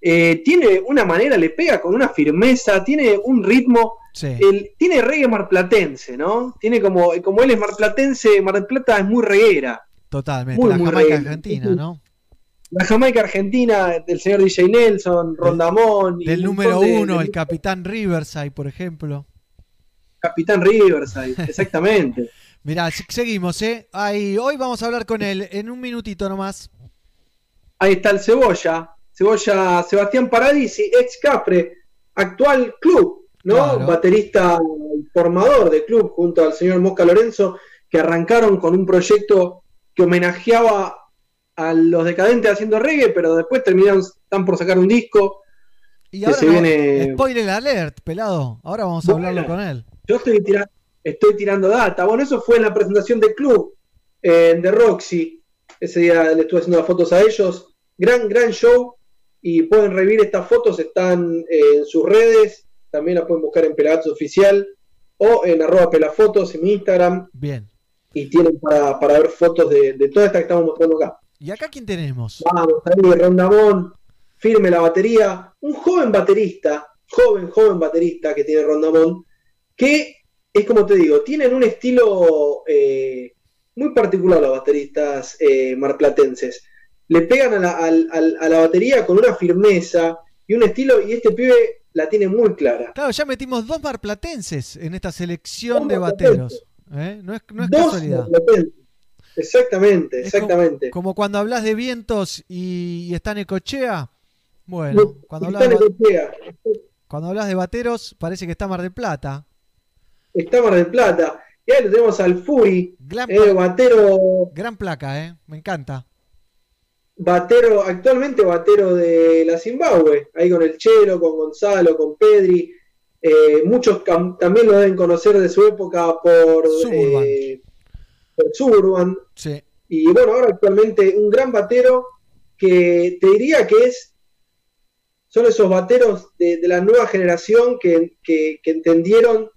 Eh, tiene una manera, le pega con una firmeza, tiene un ritmo. Sí. El, tiene reggae marplatense, ¿no? Tiene como, como él es marplatense, Mar del Plata es muy reguera. Totalmente. Muy, la muy Jamaica reguera. Argentina, ¿no? La Jamaica Argentina, del señor DJ Nelson, Rondamón. Del un número de- uno, de- el Capitán Riverside, por ejemplo. Capitán Riverside, [laughs] exactamente. Mirá, se- seguimos, ¿eh? Ahí, hoy vamos a hablar con él en un minutito nomás. Ahí está el Cebolla, Cebolla Sebastián Paradisi, ex Capre, actual club, ¿no? Claro. Baterista formador de club junto al señor Mosca Lorenzo, que arrancaron con un proyecto que homenajeaba a los decadentes haciendo reggae, pero después terminaron, están por sacar un disco. Y que ahora se no- viene- spoiler alert, pelado. Ahora vamos a Bueno. hablarlo con él. Yo estoy, tira- estoy tirando data. Bueno, eso fue en la presentación del club eh, de Roxy. Ese día le estuve haciendo las fotos a ellos. Gran, gran show. Y pueden revivir estas fotos, están eh, en sus redes. También las pueden buscar en Pelagatos Oficial o en arroba pelafotos en mi Instagram. Bien. y tienen para, para ver fotos de, de toda esta que estamos mostrando acá. ¿Y acá quién tenemos? Vamos, ahí Rondamón, firme la batería, un joven baterista, joven, joven baterista que tiene Rondamón, que es como te digo, tienen un estilo eh, muy particular los bateristas eh, marplatenses. Le pegan a la, al- a la batería con una firmeza y un estilo, y este pibe la tiene muy clara. Claro, ya metimos dos marplatenses en esta selección Dos de bateros. ¿eh? No es, no es Dos casualidad. marplatenses. Exactamente, como- exactamente. Como, cuando hablas de vientos y, y está Necochea. Bueno, cuando hablas, cuando hablas de bateros, parece que está Mar del Plata. está Mar del Plata. Y ahí lo tenemos al Fury, Gran, eh, batero, gran placa, ¿eh? Me encanta. batero, actualmente batero de la Zimbabue, ahí con el Chelo, con Gonzalo, con Pedri. Eh, muchos también lo deben conocer de su época por eh, Suburban. Sí. Y bueno, ahora actualmente un gran batero que te diría que es son esos bateros de, de la nueva generación que, que- que entendieron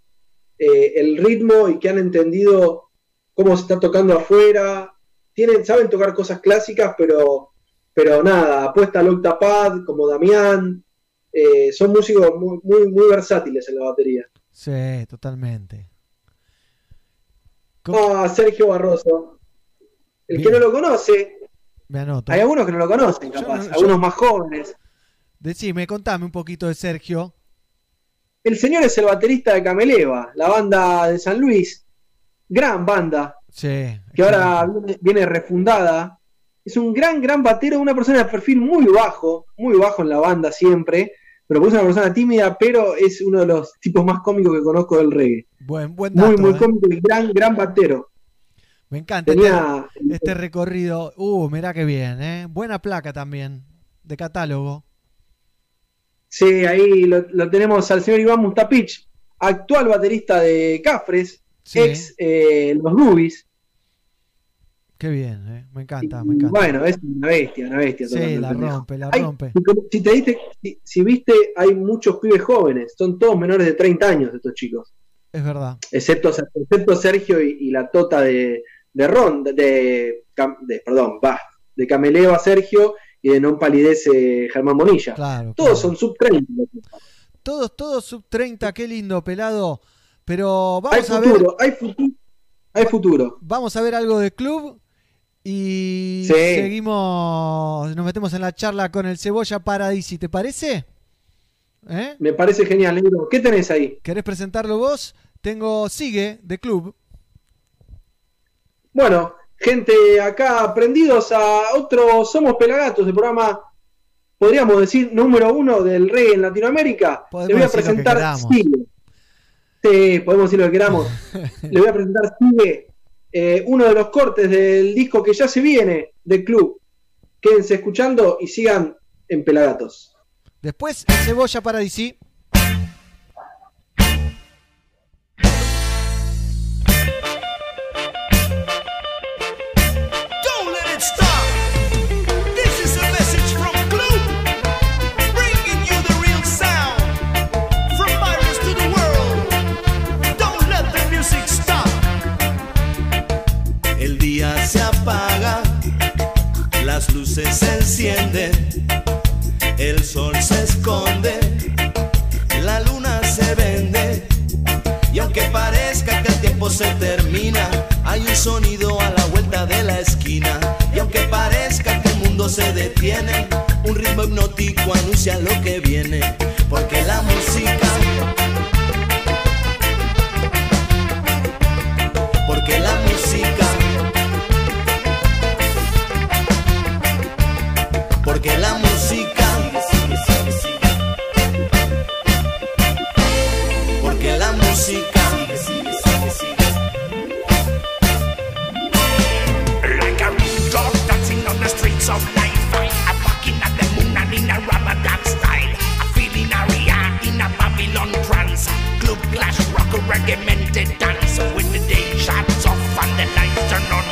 eh, el ritmo y que han entendido cómo se está tocando afuera. Tienen, saben tocar cosas clásicas, pero, pero nada, apuesta al octapad, como Damián. Eh, son músicos muy, muy, muy versátiles en la batería. Sí, totalmente. Ah, Sergio Barroso. El que no lo conoce, Me anoto. hay algunos que no lo conocen, capaz, yo- algunos más jóvenes. Decime, contame un poquito de Sergio. El señor es el baterista de Cameleva, la banda de San Luis. Gran banda, Sí. que ahora viene, viene refundada. Es un gran, gran batero, una persona de perfil muy bajo, muy bajo en la banda siempre, pero es una persona tímida, pero es uno de los tipos más cómicos que conozco del reggae. Buen, buen dato. Muy, muy ¿eh? cómico y gran, gran batero. Me encanta Tenía- este, este recorrido. Uh, mirá qué bien, ¿eh? Buena placa también, de catálogo. Sí, ahí lo, lo tenemos al señor Iván Mustapich, actual baterista de Cafres, Sí. ex eh, Los Rubies. Qué bien, ¿eh? Me encanta, me encanta. Bueno, es una bestia, una bestia. Sí, la rompe, la Hay- rompe. si te diste, si, si viste, hay muchos pibes jóvenes, son todos menores de 30 años estos chicos, Es verdad. excepto, excepto Sergio y, y la tota de, de Ron, de, de- Cam- de- perdón, va, de Cameleva Sergio y de Non Palidece Germán Monilla. Claro. Todos son sub 30. Todos, todos sub 30, qué lindo, pelado. Pero Hay vamos a ver. futuro, hay futuro, hay futuro. Vamos a ver algo de club. Y Sí. seguimos. Nos metemos en la charla con el Cebolla Paradisi, ¿te parece? ¿Eh? Me parece genial, negro. ¿Qué tenés ahí? ¿Querés presentarlo vos? Tengo Sigue de club. Bueno, gente acá aprendidos a otro Somos Pelagatos, el programa, podríamos decir, número uno del reggae en Latinoamérica. Le voy a presentar. Sigue. Sí, podemos decir lo que queramos. [laughs] Le voy a presentar Sigue, eh, uno de los cortes del disco que ya se viene del club. Quédense escuchando y sigan en Pelagatos. Después, Cebolla Paradisi. Don't se encienden, el sol se esconde, la luna se vende. Y aunque parezca que el tiempo se termina, hay un sonido a la vuelta de la esquina. Y aunque parezca que el mundo se detiene, un ritmo hipnótico anuncia lo que viene. Porque la música. Regimented dance. With the day shuts off and the lights turn on.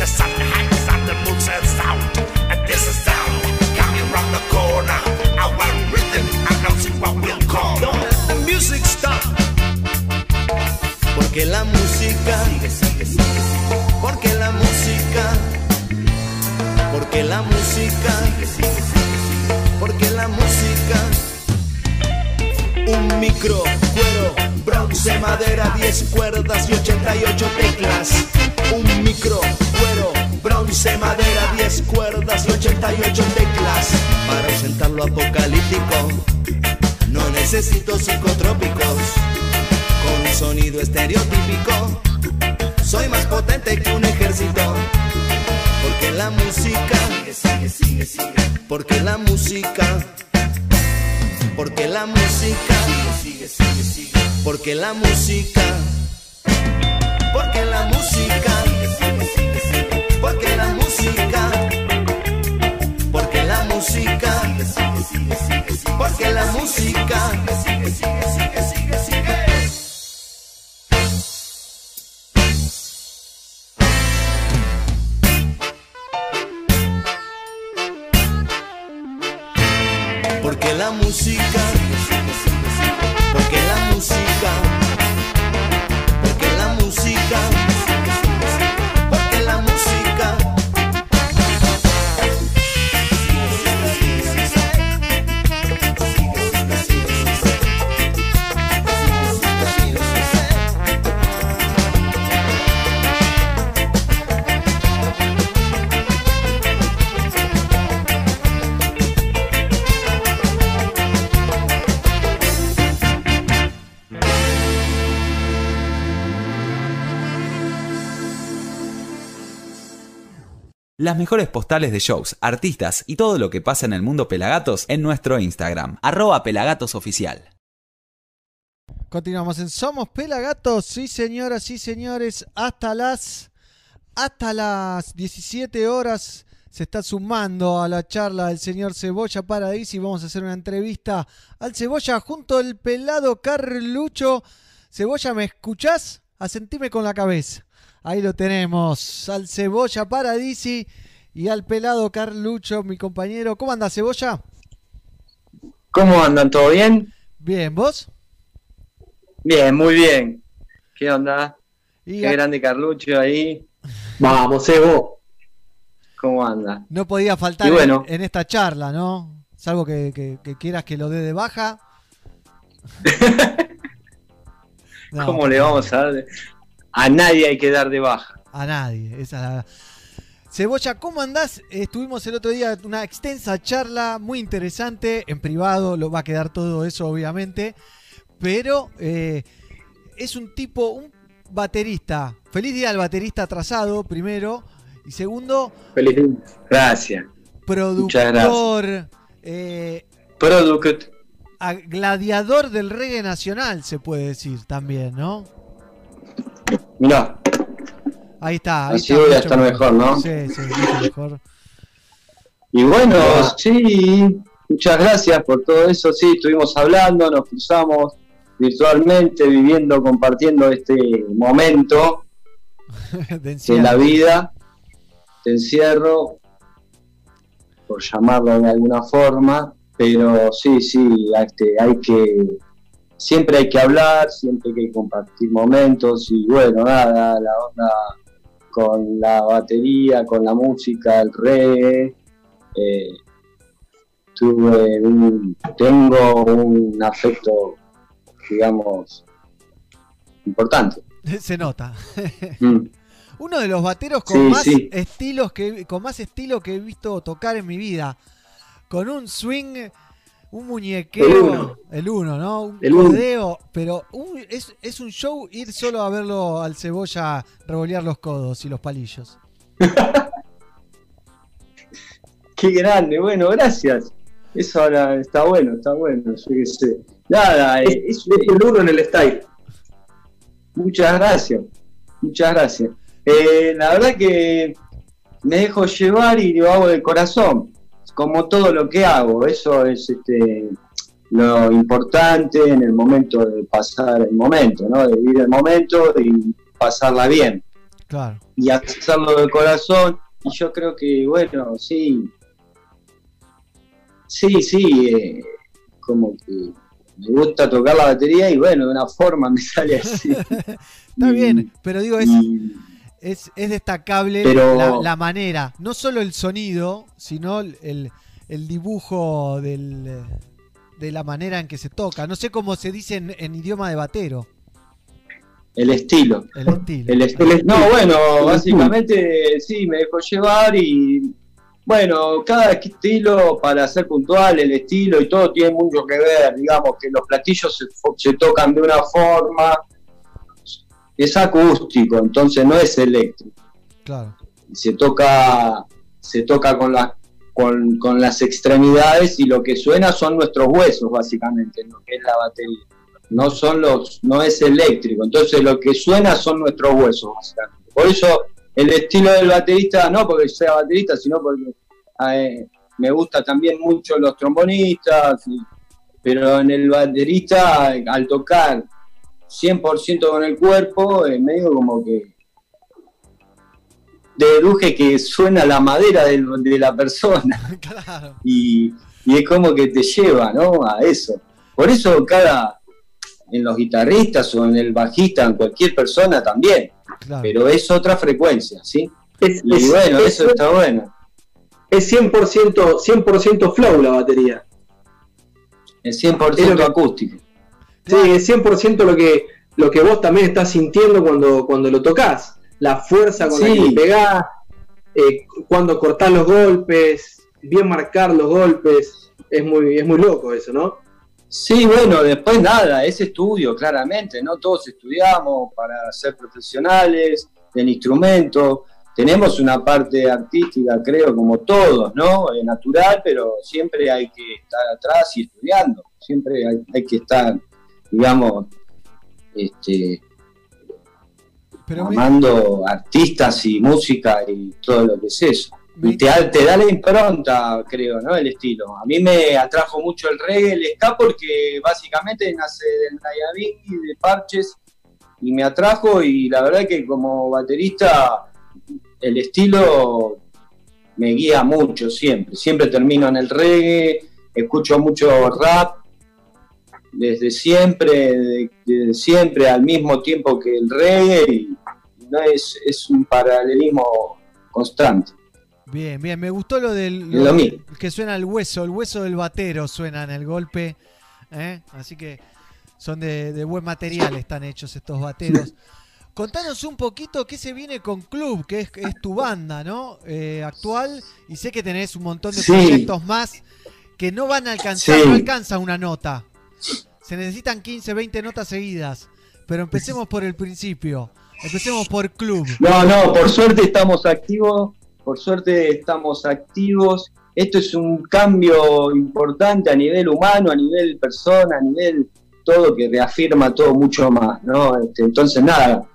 The sun hangs and the moon sets out. And this is sound coming round the corner. Our rhythm announcing what. Don't let the music stop. Porque la música música, porque la música, porque la música, un micro, cuero, bronce, madera, 10 cuerdas y 88 teclas. Un micro, cuero, bronce, madera, 10 cuerdas y 88 teclas. Para ausentar lo apocalíptico, no necesito psicotrópicos. Con un sonido estereotípico, soy más potente que un ejército. Porque la música, porque la música, porque la música, porque la música, porque la música, porque la música, porque la música, porque la música, Las mejores postales de shows, artistas y todo lo que pasa en el mundo Pelagatos en nuestro Instagram, arroba pelagatosoficial. Continuamos en Somos Pelagatos, sí señoras, sí señores, hasta las hasta las 17 horas se está sumando a la charla el señor Cebolla Paradisi y vamos a hacer una entrevista al Cebolla junto al pelado Carlucho. Cebolla, ¿me escuchás? Asentime con la cabeza. Ahí lo tenemos, al Cebolla Paradisi y al pelado Carlucho, mi compañero. ¿Cómo anda Cebolla? ¿Cómo andan? ¿Todo bien? Bien, ¿vos? Bien, muy bien. ¿Qué onda? Y Qué a- grande Carlucho ahí. Vamos, Evo. ¿Cómo anda? No podía faltar bueno. en, en esta charla, ¿no? Salvo que, que- que quieras que lo dé de baja. [laughs] No, ¿Cómo le vamos a dar? de- A nadie hay que dar de baja. A nadie. Esa es la- Cebolla, ¿cómo andás? Estuvimos el otro día una extensa charla muy interesante en privado, lo va a quedar todo eso obviamente, pero eh, es un tipo, un baterista. Feliz día al baterista atrasado, primero, y segundo, Feliz día. Gracias. Muchas gracias. productor, eh, Product. gladiador del reggae nacional, se puede decir también, ¿no? Mirá, Ahí está. Ahí Así está, voy a estar mejor, ¿no? Sí, sí, mucho mejor. Y bueno, Ah. sí, muchas gracias por todo eso. Sí, estuvimos hablando, nos cruzamos virtualmente, viviendo, compartiendo este momento [laughs] De la vida, de encierro, por llamarlo de alguna forma, pero sí, sí, este, hay que, siempre hay que hablar, siempre hay que compartir momentos y bueno, nada, la onda con la batería, con la música, el reggae, eh, tuve un, tengo un afecto, digamos, importante. [laughs] Se nota. [laughs] Mm. Uno de los bateros con Sí, más sí. estilos que con más estilo que he visto tocar en mi vida. Con un swing, un muñequeo, El uno. el uno, ¿no? Un El uno. pero un- es, es un show ir solo a verlo al cebolla revolear los codos y los palillos. [laughs] Qué grande, bueno, gracias. Eso ahora está bueno, está bueno, yo qué sé. Nada, eh, es, el uno en el style. Muchas gracias, muchas gracias. Eh, la verdad que me dejo llevar y lo hago de corazón, como todo lo que hago. Eso es este, lo importante en el momento de pasar el momento, ¿no? De vivir el momento y pasarla bien. Claro. y hacerlo de corazón. Y yo creo que, bueno, sí, sí, sí, eh, como que me gusta tocar la batería y bueno, de una forma me [laughs] sale así. [laughs] Está bien, pero digo, es, es, es destacable Pero- la, la manera, no solo el sonido, sino el, el dibujo del, de la manera en que se toca. No sé cómo se dice en, en idioma de batero. El estilo. El estilo. El est- No, bueno, básicamente sí, me dejó llevar y bueno, cada estilo, para ser puntual, el estilo y todo tiene mucho que ver, digamos que los platillos se, se tocan de una forma, es acústico, entonces no es eléctrico, Claro. se toca, se toca con las con, con las extremidades y lo que suena son nuestros huesos básicamente, en lo que es la batería. No son los, no es eléctrico, entonces lo que suena son nuestros huesos básicamente. Por eso el estilo del baterista, no porque sea baterista, sino porque eh, me gusta también mucho los trombonistas, pero en el baterista al tocar 100% con el cuerpo, es medio como que deduje que suena la madera de la persona [laughs] Claro. y, y es como que te lleva ¿no? a eso. Por eso cada, en los guitarristas o en el bajista, en cualquier persona también, pero es otra frecuencia, ¿sí? y es- bueno, es- eso está bueno. Es 100%, 100% flow la batería. Es 100% Es lo que- acústico. Sí, es 100% lo que, lo que vos también estás sintiendo cuando, cuando lo tocas. La fuerza con la Sí. que pegás, eh, cuando cortás los golpes, bien marcar los golpes. Es muy, es muy loco eso, ¿no? Sí, bueno, después nada, es estudio, claramente, ¿no? Todos estudiamos para ser profesionales del instrumento. Tenemos una parte artística, creo, como todos, ¿no? Eh, natural, pero siempre hay que estar atrás y estudiando. Siempre hay, hay que estar, digamos, este, Pero me- amando artistas y música y todo lo que es eso. Y te, da- te da la impronta, creo, ¿no? El estilo. A mí me atrajo mucho el reggae, el ska, porque básicamente nace del Nayarit y de Parches, y me atrajo, y la verdad que como baterista, el estilo me guía mucho siempre. Siempre termino en el reggae, escucho mucho rap, desde siempre, de- desde siempre, al mismo tiempo que el reggae, y no es, es un paralelismo constante. Bien, bien, me gustó lo del Lo mismo. que suena el hueso, el hueso del batero suena en el golpe, ¿eh? así que son de, de buen material están hechos estos bateros. Contanos un poquito qué se viene con Club, que es, es tu banda, ¿no? Eh, actual, y sé que tenés un montón de Sí. proyectos más que no van a alcanzar, Sí. no alcanza una nota. Se necesitan 15, 20 notas seguidas, pero empecemos por el principio. Empecemos por Club. No, no, por suerte estamos activos, por suerte estamos activos. Esto es un cambio importante a nivel humano, a nivel persona, a nivel todo que reafirma todo mucho más, ¿no? Este, entonces, nada,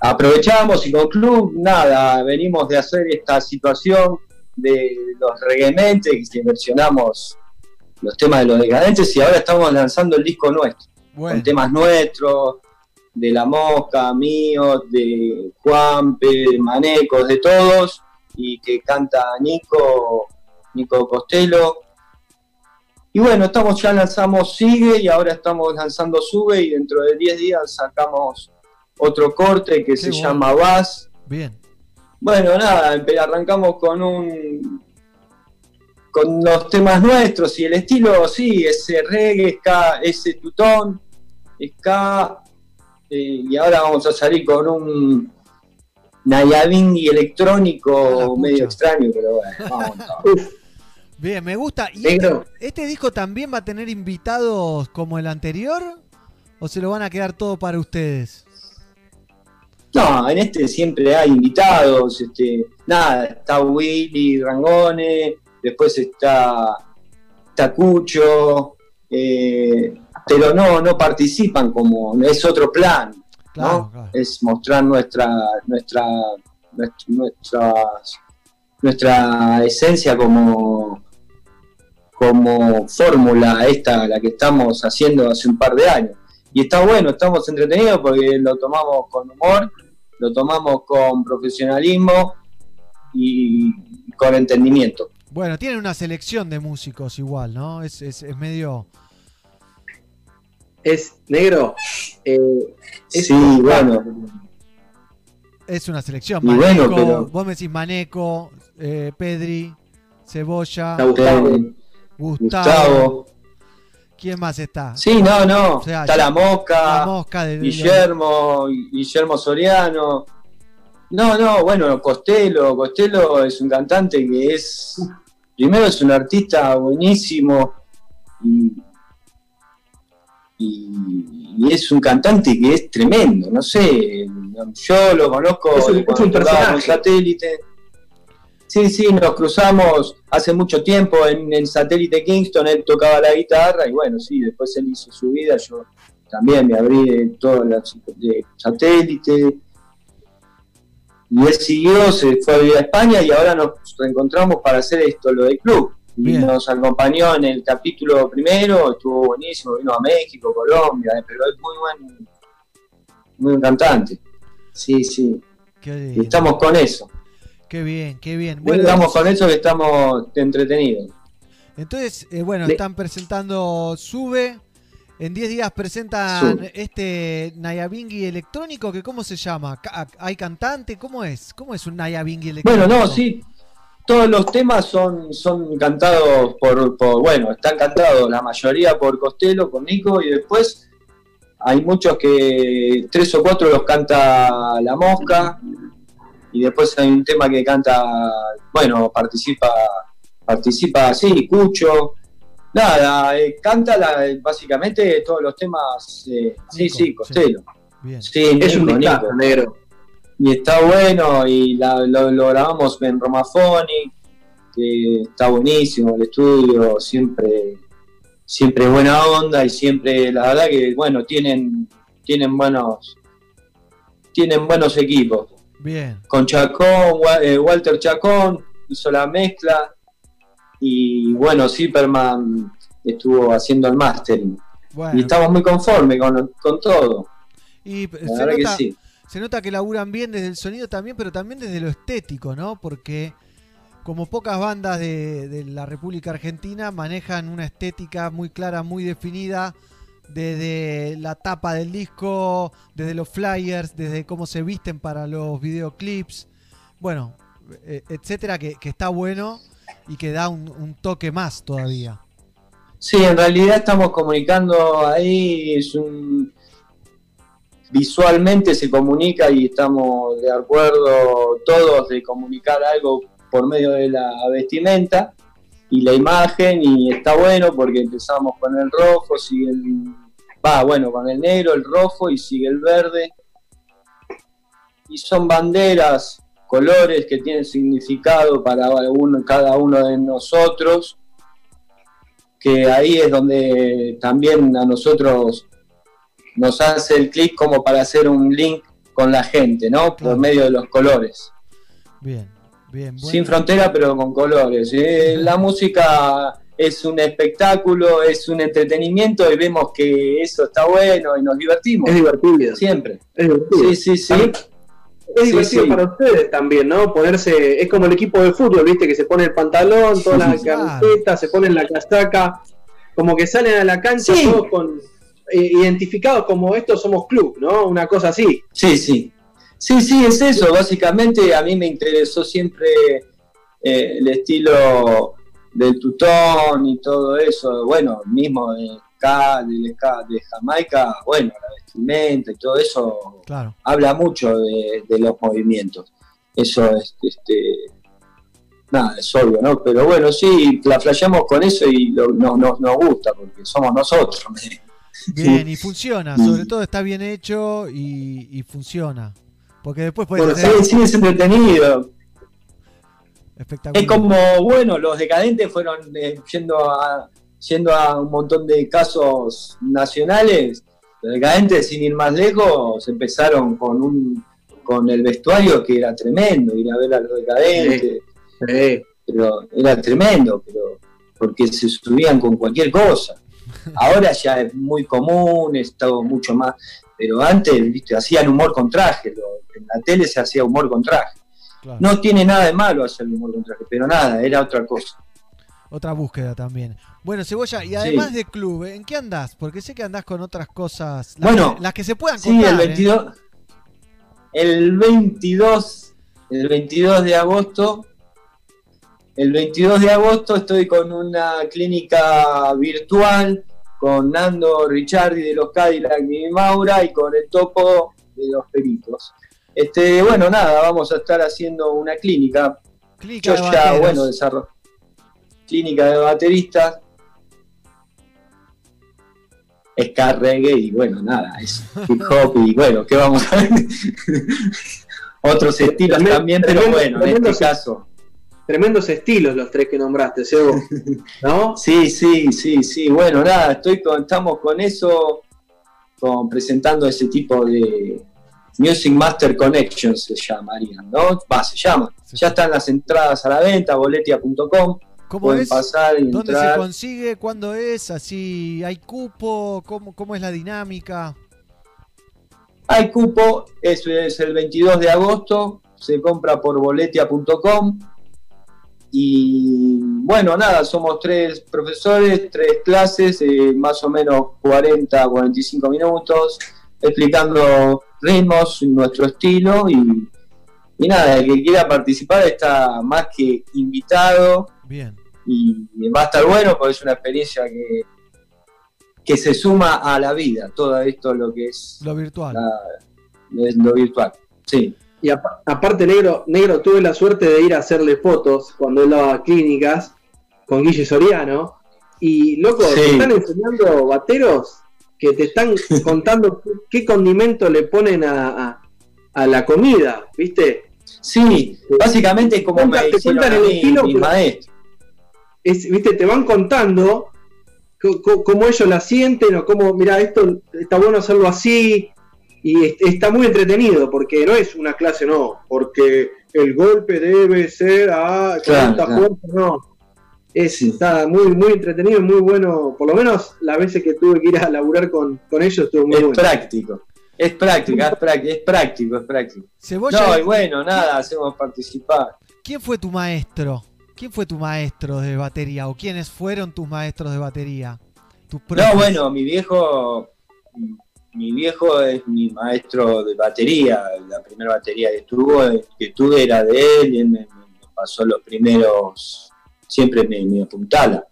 aprovechamos y con Club, nada, venimos de hacer esta situación de los reguementes, que versionamos los temas de los decadentes y ahora estamos lanzando el disco nuestro, Bueno. con temas nuestros, de La Mosca, mío, de Juanpe, de Manecos, de todos, y que canta Nico, Nico Costello. Y bueno, estamos ya lanzamos Sigue y ahora estamos lanzando Sube y dentro de 10 días sacamos otro corte que se bueno. llama Bass. Bien. Bueno, nada, arrancamos con un con los temas nuestros y el estilo, sí, ese reggae, ska, ese tutón, ska, eh, y ahora vamos a salir con un Nayabingi electrónico medio extraño, pero bueno, [laughs] vamos. Bien, me gusta. ¿Y este, este disco también va a tener invitados como el anterior? ¿O se lo van a quedar todo para ustedes? No, en este siempre hay invitados, este, nada, está Willy Rangone, después está Tacucho, eh, pero no, no participan como, es otro plan, ¿no? Es mostrar nuestra, nuestra, nuestra, nuestra esencia como, como fórmula esta, la que estamos haciendo hace un par de años. Y está bueno, estamos entretenidos porque lo tomamos con humor, lo tomamos con profesionalismo y con entendimiento. Bueno, tienen una selección de músicos igual, ¿no? Es, es, es medio... Es negro. eh, es Sí, bueno. Es una selección. Maneco, bueno, pero- vos me decís Maneco, eh, Pedri, Cebolla, Gustavo. Gustavo. ¿Quién más está? Sí, no, no. O sea, Está la mosca, La Mosca de- de- Guillermo, Guillermo Soriano. No, no, bueno, Costello. Costello es un cantante que es. Primero es un artista buenísimo y, y- y es un cantante que es tremendo. No sé, yo lo conozco Es un- es un personaje. satélite. Sí, sí, nos cruzamos hace mucho tiempo en el satélite Kingston, él tocaba la guitarra y bueno, sí, después él hizo su vida, yo también me abrí de todo el satélite. Y él siguió, se fue a vivir a España y ahora nos reencontramos para hacer esto, lo del club. Y Bien. nos acompañó en el capítulo primero, estuvo buenísimo, vino a México, Colombia, eh, pero es muy buen, muy buen cantante. Sí, sí. Y estamos con eso. Qué bien, qué bien. estamos con eso que estamos entretenidos. Entonces, eh, bueno, Le- están presentando Sube. En 10 días presentan Sube. este Nayabingui electrónico, que ¿cómo se llama? Ca- ¿Hay cantante? ¿Cómo es? ¿Cómo es un Nayabingui electrónico? Bueno, no, sí. Todos los temas son, son cantados por, por- bueno, están cantados la mayoría por Costello, por Nico, y después hay muchos que tres o cuatro los canta La Mosca, y después hay un tema que canta, bueno, participa, participa, sí, Cucho. Nada, eh, canta la- básicamente todos los temas, eh, sí, sí, Costello. Bien. Sí, Es un Nico, discazo, Nico. negro. Y está bueno, y la- lo, lo grabamos en Romafoni, que está buenísimo el estudio, siempre, siempre buena onda y siempre, la verdad que, bueno, tienen, tienen buenos, tienen buenos equipos. Bien. Con Chacón, eh, Walter Chacón hizo la mezcla, y bueno, Zipperman estuvo haciendo el mastering. Bueno. Y estamos muy conformes con, con todo. Y La se verdad que nota, sí. se nota que laburan bien desde el sonido también, pero también desde lo estético, ¿no? Porque como pocas bandas de, de la República Argentina manejan una estética muy clara, muy definida, desde la tapa del disco, desde los flyers, desde cómo se visten para los videoclips, bueno, eh, etcétera, que, que está bueno y que da un, toque más todavía. Sí, en realidad estamos comunicando ahí, es un visualmente se comunica y estamos de acuerdo todos de comunicar algo por medio de la vestimenta y la imagen y está bueno porque empezamos con el rojo, sigue el va, bueno, con el negro, el rojo y sigue el verde. Y son banderas, colores que tienen significado para uno- cada uno de nosotros que ahí es donde también a nosotros nos hace el clic como para hacer un link con la gente, ¿no? Por medio de los colores. Bien, bien. Sin frontera, pero con colores. ¿eh? [laughs] La música es un espectáculo, es un entretenimiento y vemos que eso está bueno y nos divertimos. Es divertido. Siempre. Es divertido. Sí, sí, sí. Es divertido sí. para ustedes también, ¿no? Ponerse, es como el equipo de fútbol, ¿viste? Que se pone el pantalón, toda la camiseta, se ponen la casaca, como que salen a la cancha Sí. todos con, eh, identificados como estos somos club, ¿no? Una cosa así. Sí, sí. Sí, sí, es eso. Básicamente a mí me interesó siempre eh, el estilo del tutón y todo eso. Bueno, mismo de ska, del ska de Jamaica, bueno, la vestimenta y todo eso Claro. habla mucho de, de los movimientos. Eso es, este, nada, es obvio, ¿no? Pero bueno, sí, la flasheamos con eso y lo- no- no- nos gusta porque somos nosotros. Bien, y [laughs] funciona, sobre todo está bien hecho y, y funciona. Porque después puede Bueno, ser sí, sí, es entretenido. Es como, bueno, los decadentes fueron eh, yendo, a, yendo a un montón de casos nacionales. Los decadentes, sin ir más lejos, empezaron con un con el vestuario que era tremendo, ir a ver a los decadentes. Pero era tremendo, pero porque se subían con cualquier cosa. [laughs] Ahora ya es muy común, es todo mucho más. Pero antes, viste, hacían humor con traje. lo- en la tele se hacía humor con traje. Claro. No tiene nada de malo hacer humor con traje, pero nada, era otra cosa. Otra búsqueda también. Bueno, Cebolla, y además de club, ¿en qué andás? Porque sé que andás con otras cosas. Las Bueno, que, las que se puedan Sí, contar. el ¿eh? 22, el 22, el 22 de agosto, el 22 de agosto estoy con una clínica virtual con Nando Ricciardi de los Cadillac y Maura y con el topo de los peritos. Este, bueno, nada, vamos a estar haciendo una clínica. Clínica Yo de ya, bueno, desarrollo. Clínica de bateristas. Ska reggae y bueno, nada, es hip hop y bueno, ¿qué vamos a ver? [laughs] Otros estilos Tremendo- también, pero tremendo- bueno, en este se- caso. Tremendos estilos los tres que nombraste, Sebo. [laughs] ¿No? Sí, sí, sí, sí. Bueno, nada, estoy con, estamos con eso, con, presentando ese tipo de Music Master Connections se llamarían, ¿no? Va, se llama. Ya están las entradas a la venta, boletia.com. ¿Cómo Pueden es? pasar y ¿Dónde se consigue? ¿Cuándo es? ¿Así hay cupo? ¿Cómo, cómo es la dinámica? Hay cupo, eso es el 22 de agosto, se compra por boletia.com. Y bueno, nada, somos tres profesores, tres clases, eh, más o menos 40, 45 minutos, explicando ritmos, nuestro estilo y, y nada, el que quiera participar está más que invitado Bien. y va a estar bueno porque es una experiencia que, que se suma a la vida, todo esto lo que es Lo virtual. la- es lo virtual. Sí. Y apa- aparte, negro, negro, tuve la suerte de ir a hacerle fotos cuando él daba clínicas con Guille Soriano. Y loco, Sí. te están enseñando bateros que te están [laughs] contando qué- condimento le ponen a, a- a la comida, ¿viste? Sí, básicamente es como Cuenta- me te hicieron cuentan a el estilo, mis pero- maestros. Es, viste, te van contando co- co- cómo ellos la sienten o cómo, mira, esto está bueno hacerlo así. Y es- está muy entretenido porque no es una clase, no, porque el golpe debe ser a Claro, 40 claro. no. Es, Está muy, muy entretenido y muy bueno. Por lo menos las veces que tuve que ir a laburar con, con ellos estuvo muy Es bueno. práctico. Es práctica, es práctico, es práctico, es práctico. Cebolla, No, y bueno, nada, hacemos participar. ¿quién fue tu maestro? ¿Quién fue tu maestro de batería? ¿O quiénes fueron tus maestros de batería? Tus No, bueno, mi viejo, mi viejo es mi maestro de batería. La primera batería que tuve, que tuve era de él y él me, pasó los primeros, siempre me, me apuntala.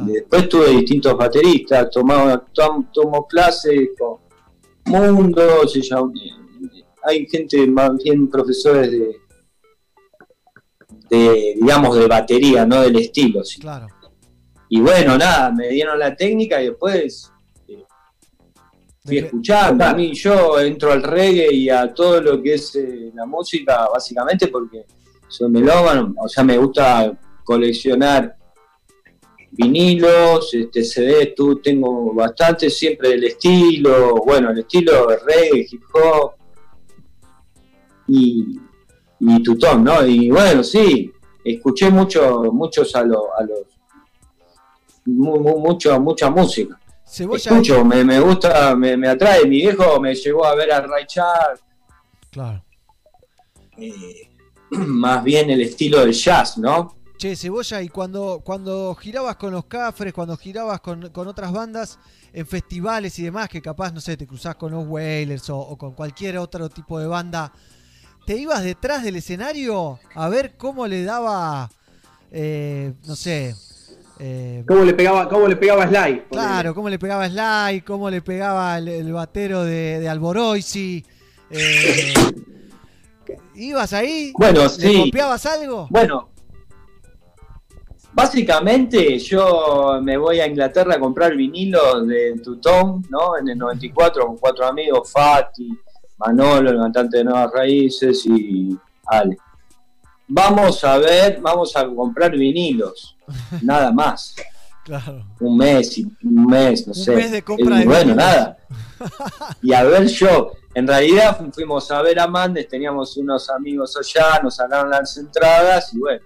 Después tuve distintos bateristas, tomaba, tom- tomo clases con Mundo, se llama- hay gente más bien profesores de, de digamos de batería, no del estilo. sí. Claro. Y bueno, nada, me dieron la técnica y después eh, fui escuchando. A mí yo entro al reggae y a todo lo que es eh, la música, básicamente porque soy melómano, o sea, me gusta coleccionar vinilos, este CD, tú tengo bastante, siempre del estilo, bueno, el estilo de reggae, hip hop y, y tutón, ¿no? Y bueno, sí, escuché mucho, muchos a, los a los mu- mu- mucho, mucha música. Cebolla Escucho, me, me gusta, me, me atrae. Mi viejo me llevó a ver a Ray Charles, Claro. eh, [clears throat] más bien el estilo del jazz, ¿no? Che, Cebolla, y cuando, cuando girabas con los Cafres, cuando girabas con, con otras bandas en festivales y demás, que capaz, no sé, te cruzás con los Wailers o, o con cualquier otro tipo de banda, ¿te ibas detrás del escenario a ver cómo le daba, eh, no sé, eh, ¿Cómo le pegaba, cómo le pegaba Sly? Claro, cómo le pegaba Sly, cómo le pegaba el, el batero de, de Alboroisi. eh, ¿Ibas ahí? Bueno, ¿Le sí. copiabas algo? Bueno, básicamente yo me voy a Inglaterra a comprar vinilos de Tutón, ¿no? En el 94 con cuatro amigos, Fati, Manolo, el cantante de Nuevas Raíces y Ale. Vamos a ver, vamos a comprar vinilos, [laughs] nada más. Claro. Un mes, y un mes, no Un sé. mes de compra Y de bueno, vinilos. nada. [laughs] Y a ver yo, en realidad fu- fuimos a ver a Mandes, teníamos unos amigos allá, nos sacaron las entradas y bueno,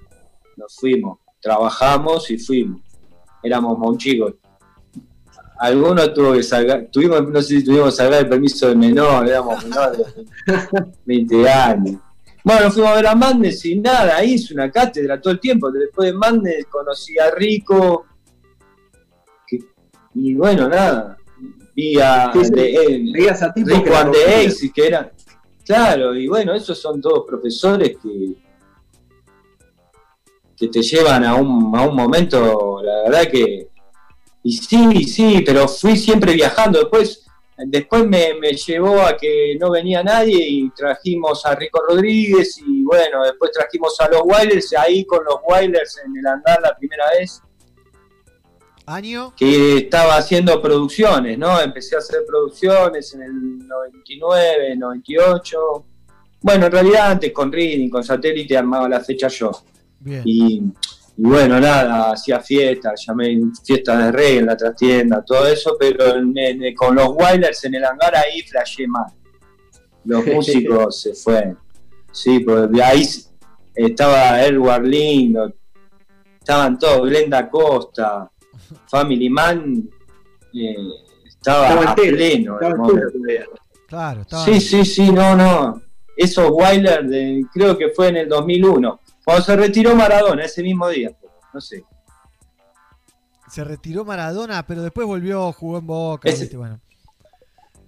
nos fuimos, trabajamos y fuimos. Éramos muy chicos. Algunos tuvo que sacar, tuvimos, no sé si tuvimos que sacar el permiso de menor, éramos [laughs] menores de 20 años. Bueno, fuimos a ver a Mandes y nada, ahí hice una cátedra todo el tiempo. Después de Mandes conocí a Rico. que- y bueno, nada. Vi a Sí, sí. de- eh, a Rico la and the rompían. Aces, que eran. Claro, y bueno, esos son todos profesores que, que te llevan a un, a un momento, la verdad que. Y sí, sí, pero fui siempre viajando. Después, después me, me llevó a que no venía nadie y trajimos a Rico Rodríguez y bueno, después trajimos a los Wailers, ahí con los Wailers en el andar la primera vez ¿Año? que estaba haciendo producciones, ¿no? Empecé a hacer producciones en el 99, 98. Bueno, en realidad antes con Reading, con Satélite armaba la fecha yo. Bien. Y, y bueno, nada, hacía fiestas, llamé fiestas de reggae en la trastienda, todo eso, pero en- en- con los Wailers en el hangar ahí flashé mal. Los [laughs] músicos se fueron. Sí, de ahí estaba Edward Lindo, estaban todos, Glenda Costa, Family Man, eh, estaba, Estaba a pleno. el estaba. Claro, estaba. Sí, sí, sí, no, no. Esos Wilder, de- creo que fue en el 2001, cuando se retiró Maradona, ese mismo día. No sé. Se retiró Maradona, pero después volvió, jugó en Boca. Ese- ¿viste? Bueno.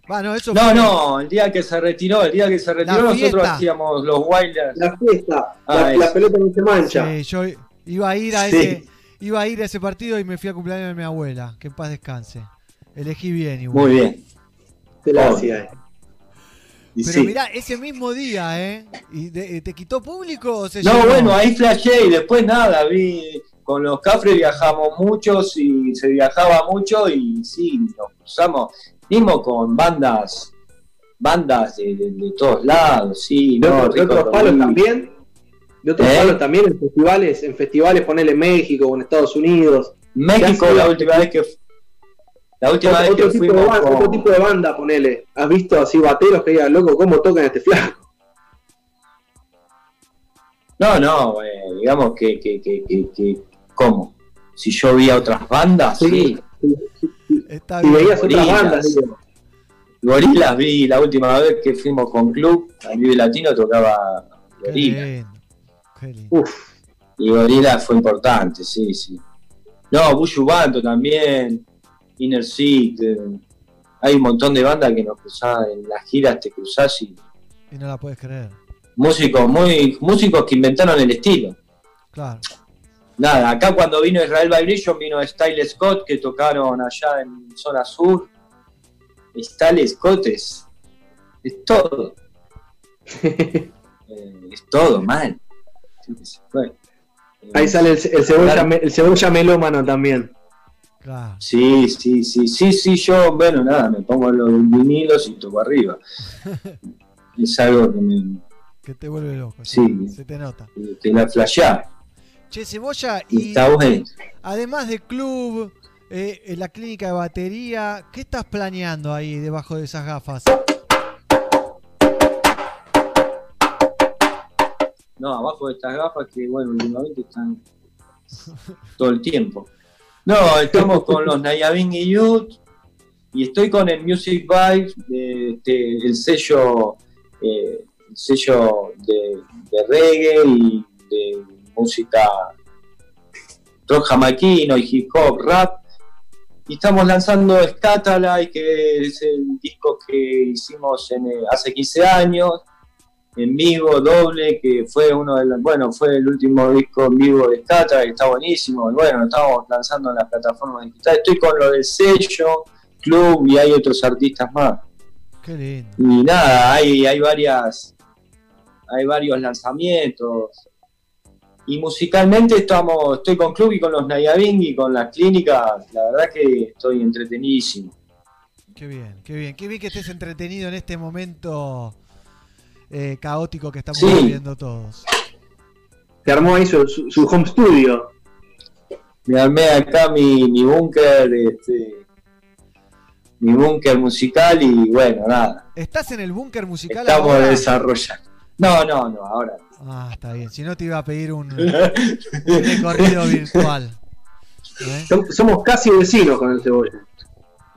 Bueno, eso No, fue- no, el día que se retiró, el día que se retiró, nosotros fiesta. hacíamos los Wilders. La fiesta, Ah, la, es. la pelota no se mancha. Sí, yo iba a ir a Sí. ese, iba a ir a ese partido y me fui a cumpleaños de mi abuela. Que en paz descanse. Elegí bien igual. Muy bien. Se la hacía, Pero sí. mirá, ese mismo día, ¿eh? ¿Y de- ¿Te quitó público o se No, bueno, ahí flashé y después nada, vi, con los cafres viajamos muchos y se viajaba mucho y sí, nos cruzamos, mismo con bandas, bandas de, de- de todos lados, sí, De, no, otros- de Rico otros palos también. De otros ¿Eh? palos también en festivales, en festivales ponele en México o en Estados Unidos. México la última vez que la última otro, vez otro que tipo de fuimos banda, con- otro tipo de banda, ponele. ¿Has visto así bateros que digan, loco, cómo tocan este flaco? No, no, eh, digamos que, que, que, que, que- ¿cómo? Si yo vi a otras bandas, sí. Está Si bien. veías otras bandas, digo, Gorilas vi la última vez que fuimos con Club, a Vive Latino tocaba Gorilas. Uf, Y Gorilas fue importante, sí, sí. No, Bushu Banto también, Inner Seat, eh, hay un montón de bandas que nos cruzás, en las giras te cruzás y Y no la puedes creer. músicos muy músicos que inventaron el estilo. Claro. Nada, acá cuando vino Israel Vibration vino Style Scott que tocaron allá en zona sur. Style Scott es, es todo. [laughs] Eh, es todo, mal. Fue. Eh, ahí sale el, el cebolla, el cebolla melómano también. Claro. Sí, sí, sí, sí, sí, yo, bueno, nada, me pongo los vinilos y toco arriba. [laughs] Es algo que me Que te vuelve loco. Sí. Se te nota. que la flashea. Che, Cebolla, Y y además de club, eh, en la clínica de batería, ¿qué estás planeando ahí debajo de esas gafas? No, abajo de estas gafas que, bueno, últimamente están todo el tiempo. No, estamos con los Nayabing Youth y estoy con el Music Vibe, de, este, el sello, eh, el sello de, reggae y de música rock jamaiquino y hip hop, rap. Y estamos lanzando Scatalight, que es el disco que hicimos en, eh, hace 15 años en vivo, doble, que fue uno de los, bueno, fue el último disco en vivo de Scata, que está buenísimo, y bueno, estamos lanzando en las plataformas digitales, estoy con lo del sello, club y hay otros artistas más. Qué lindo. Y nada, hay, hay varias, hay varios lanzamientos. Y musicalmente estamos, estoy con Club y con los Nayabing y con las clínicas, la verdad que estoy entretenidísimo. Qué bien, qué bien. Qué bien que estés entretenido en este momento eh, caótico que estamos Sí. viviendo todos. Se armó ahí su, su- su home studio. me armé acá mi, mi búnker, este, mi búnker musical y bueno, nada, ¿Estás en el búnker musical estamos ahora? desarrollando. No, no, no, ahora. Ah, está bien. Si no te iba a pedir un, un [laughs] recorrido virtual. ¿Eh? Som- Somos casi vecinos con el cebolla.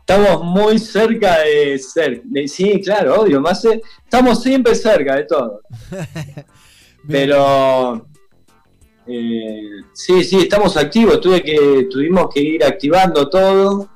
Estamos muy cerca de ser, de- sí, claro, obvio, más eh, estamos siempre cerca de todo. [laughs] Pero eh, sí, sí, estamos activos, tuve que, tuvimos que ir activando todo,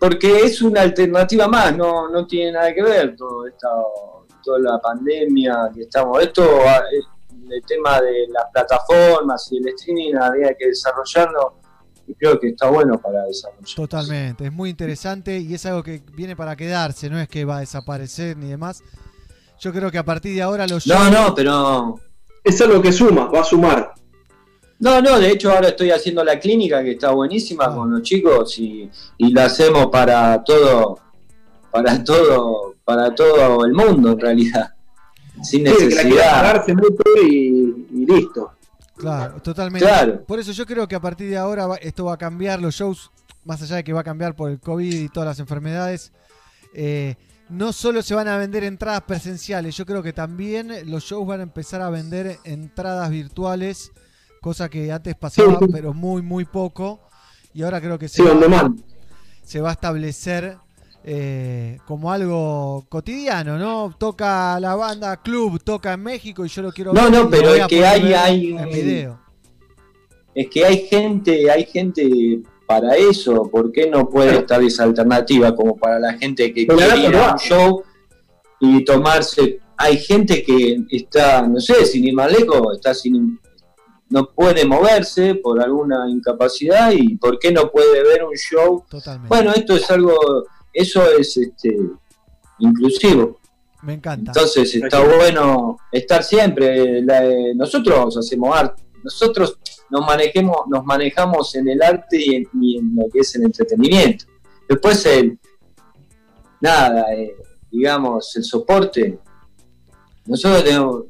porque es una alternativa más, no, no tiene nada que ver todo esto, toda la pandemia que estamos. Esto, eh, el tema de las plataformas y el streaming había que desarrollarlo y creo que está bueno para desarrollar. Totalmente, es muy interesante y es algo que viene para quedarse, no es que va a desaparecer ni demás. Yo creo que a partir de ahora los No, shows- no, pero Es algo que suma, va a sumar. No, no, de hecho ahora estoy haciendo la clínica que está buenísima con los chicos y, y la hacemos para todo, para todo, para todo el mundo en realidad. Sin Sí, que la quiera necesidad. pagarse mucho y, y listo. Claro, totalmente. Claro. Por eso yo creo que a partir de ahora va- esto va a cambiar, los shows, más allá de que va a cambiar por el COVID y todas las enfermedades, eh, no solo se van a vender entradas presenciales, yo creo que también los shows van a empezar a vender entradas virtuales, cosa que antes pasaba, pero muy, muy poco. Y ahora creo que Sí, se va a establecer eh, como algo cotidiano, ¿no? Toca la banda Club, toca en México y yo lo quiero No, ver no, lo pero es que hay, hay en un- video. Es que hay gente, hay gente para eso, ¿por qué no puede estar esa alternativa como para la gente que Pero quiere ir no a un show y tomarse? Hay gente que está, no sé, sin ir más lejos, está sin no puede moverse por alguna incapacidad y ¿por qué no puede ver un show? Totalmente. Bueno, esto es algo, eso es este inclusivo. Me encanta. Entonces está bueno estar siempre. La- eh, nosotros hacemos arte, nosotros nos manejemos, nos manejamos en el arte y en, y en lo que es el entretenimiento. Después el nada, eh, digamos, el soporte, nosotros tenemos,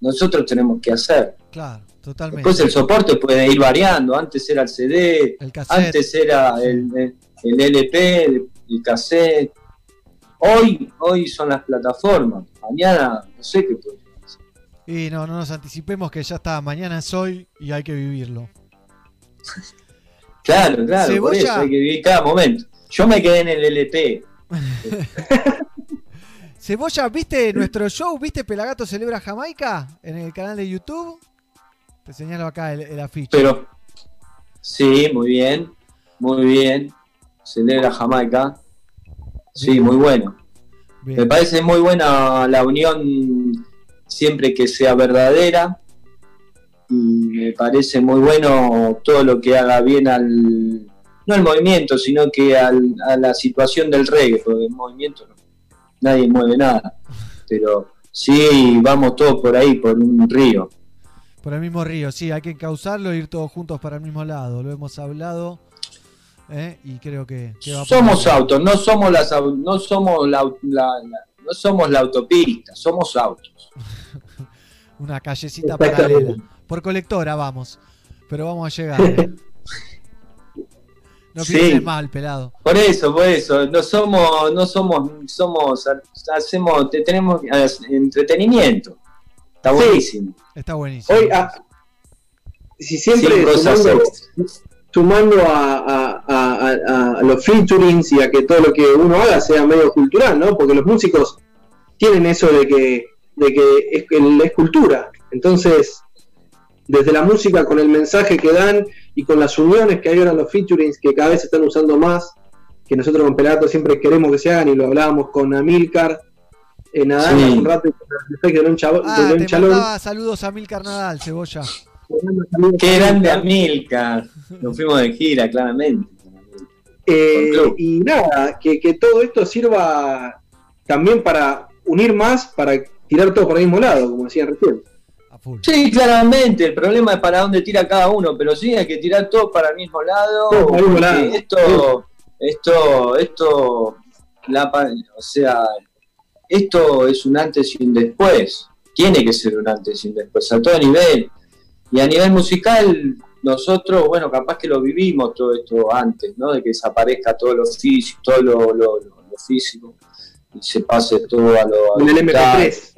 nosotros tenemos que hacer. Claro, totalmente. Después el soporte puede ir variando. Antes era el CD, El cassette. antes era el, el- el LP, el, cassette. Hoy, hoy son las plataformas. Mañana no sé qué puede Y no, no nos anticipemos que ya está, mañana es hoy y hay que vivirlo. Claro, claro, por Cebolla. eso hay que vivir cada momento. Yo me quedé en el LP. [laughs] Cebolla, ¿viste nuestro show? ¿Viste Pelagato Celebra Jamaica en el canal de YouTube? Te señalo acá el, el afiche. Pero sí, muy bien, muy bien. Celebra Jamaica. Sí, muy bueno. Bien. Me parece muy buena la unión siempre que sea verdadera. Y me parece muy bueno todo lo que haga bien al. No al movimiento, sino que al- a la situación del reggae, porque el movimiento no- nadie mueve nada. Pero sí, vamos todos por ahí, por un río. Por el mismo río, sí, hay que encauzarlo e ir todos juntos para el mismo lado. Lo hemos hablado ¿eh? y creo que, que va por Somos autos, no somos las no somos la, la- la- no somos la autopista, somos autos. [laughs] Una callecita paralela. Por colectora vamos. Pero vamos a llegar. ¿eh? [laughs] No Sí. mal, pelado. Por eso, por eso, no somos, no somos, somos, hacemos, te- tenemos entretenimiento. Está Sí. buenísimo. Está buenísimo. Hoy, ah, si siempre sumando. Sumando a, a- a- a- a los featurings y a que todo lo que uno haga sea medio cultural, ¿no? Porque los músicos tienen eso de que, de que es, es cultura. Entonces, desde la música, con el mensaje que dan y con las uniones que hay ahora en los featurings que cada vez se están usando más, que nosotros con Pelato siempre queremos que se hagan y lo hablábamos con Amilcar, eh, Nadal Sí. hace un rato y con el efecto de de Ah, León te Chalón. saludos a Mil Carnadal, Cebolla. Qué grande Amilcar. Nos fuimos de gira, claramente. Eh, y nada, que, que todo esto sirva también para unir más, para tirar todo por el mismo lado, como decían recién. Sí, claramente, el problema es para dónde tira cada uno, pero sí hay que tirar todo para el mismo lado. Todo para el mismo lado. Esto, esto, esto, la, o sea, esto es un antes y un después. Tiene que ser un antes y un después, a todo nivel. Y a nivel musical, nosotros, bueno, capaz que lo vivimos todo esto antes, ¿no? De que desaparezca todo lo físico, todo lo, lo- lo- lo físico y se pase todo a lo, En el digital MP3.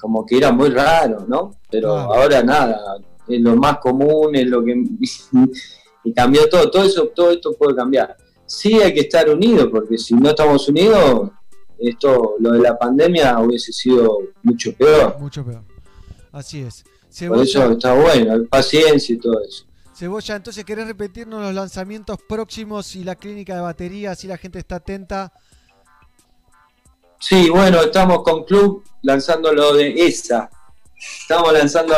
como que era muy raro, ¿no? Pero Claro. ahora nada, es lo más común, es lo que [laughs] y cambió todo, todo eso, todo esto puede cambiar. Sí hay que estar unidos, porque si no estamos unidos, esto, lo de la pandemia hubiese sido mucho peor. Mucho peor. Así es. Por eso Cebolla, está bueno, paciencia y todo eso. Cebolla, entonces querés repetirnos los lanzamientos próximos y la clínica de batería, así la gente está atenta. Sí, bueno, estamos con Club lanzando lo de esa. Estamos lanzando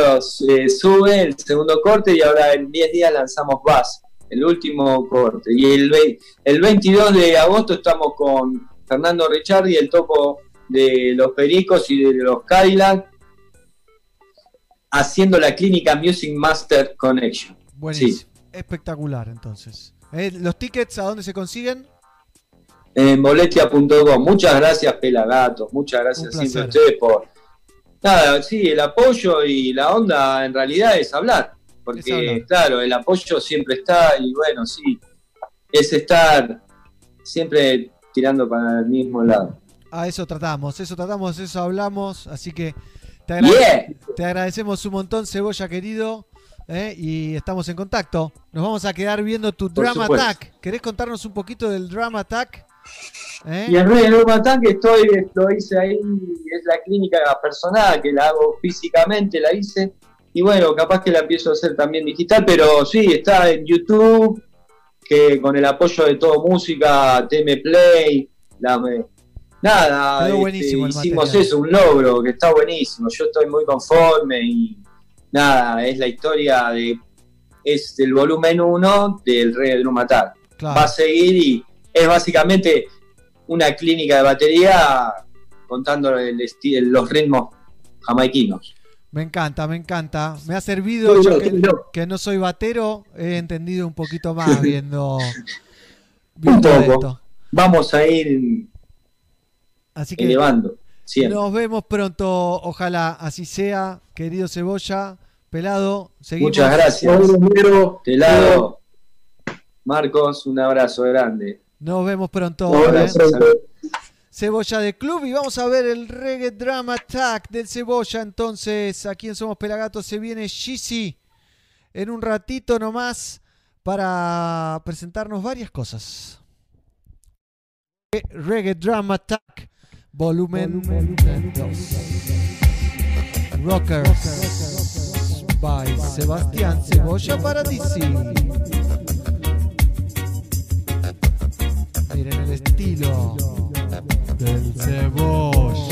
eh, Sube, el segundo corte, y ahora en 10 días lanzamos Bass, el último corte. Y el, el 22 de agosto estamos con Fernando Ricciardi, el topo de los Pericos y de los Cadillac, haciendo la clínica Music Master Connection. Buenísimo. Espectacular, entonces. Eh, ¿Los tickets a dónde se consiguen? en boletia.com. Muchas gracias, Pelagatos. Muchas gracias siempre a ustedes por. Nada, sí, el apoyo y la onda en realidad es hablar. Porque, Es hablar. claro, el apoyo siempre está y bueno, sí. Es estar siempre tirando para el mismo lado. A eso tratamos, eso tratamos, eso hablamos. Así que te, agrade- te agradecemos un montón, Cebolla querido. ¿eh? Y estamos en contacto. Nos vamos a quedar viendo tu Por Drama supuesto. Attack. ¿Querés contarnos un poquito del Drama Attack? ¿Eh? Y el Rey del Urban que estoy, lo hice ahí, es la clínica personal, que la hago físicamente, la hice. Y bueno, capaz que la empiezo a hacer también digital, pero sí, está en YouTube, que con el apoyo de todo música, TM Play, la, nada, este, hicimos material. eso, un logro, que está buenísimo. Yo estoy muy conforme y nada, es la historia de, es el volumen 1 del Rey del. Claro. Va a seguir y es básicamente una clínica de batería contando el los ritmos jamaiquinos. Me encanta, me encanta. Me ha servido, yo que, no soy batero, he entendido un poquito más [laughs] viendo, Un viendo poco. esto. Vamos a ir Así que elevando. Siempre. nos vemos pronto, ojalá así sea, querido Cebolla, pelado. Seguimos. Muchas gracias. De lado, Marcos, un abrazo grande. Nos vemos pronto. Un abrazo. ¿eh? Cebolla de Club y vamos a ver el Reggae Drama Attack del Cebolla. Entonces, aquí en Somos Pelagatos se viene Shizzy en un ratito nomás para presentarnos varias cosas. Reggae Drama Attack, volumen 2. Rockers by Sebastián Cebolla Paradisi. Miren el estilo del cebolla.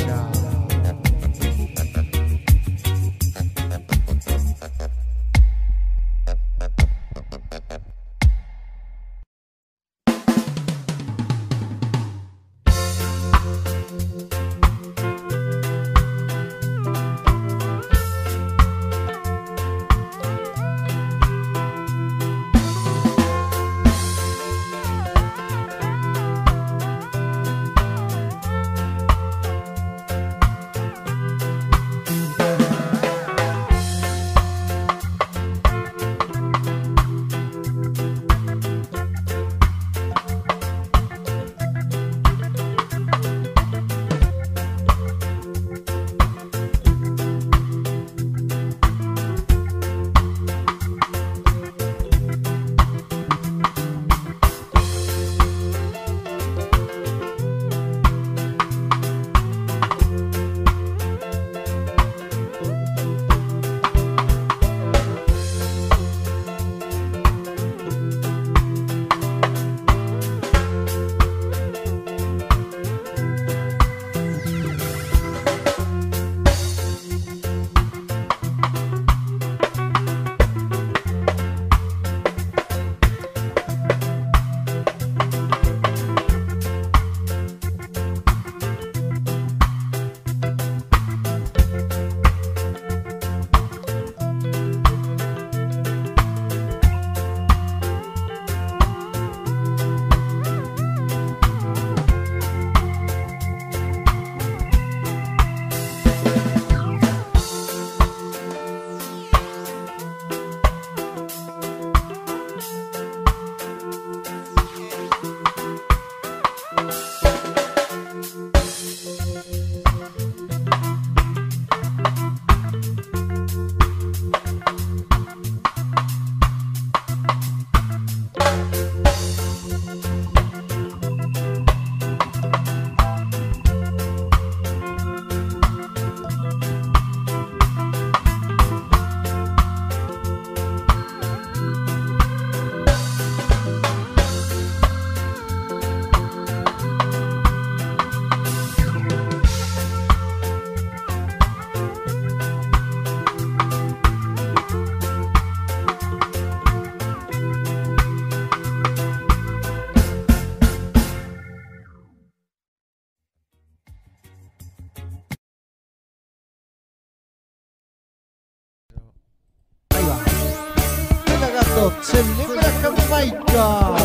Celebra Jamaica.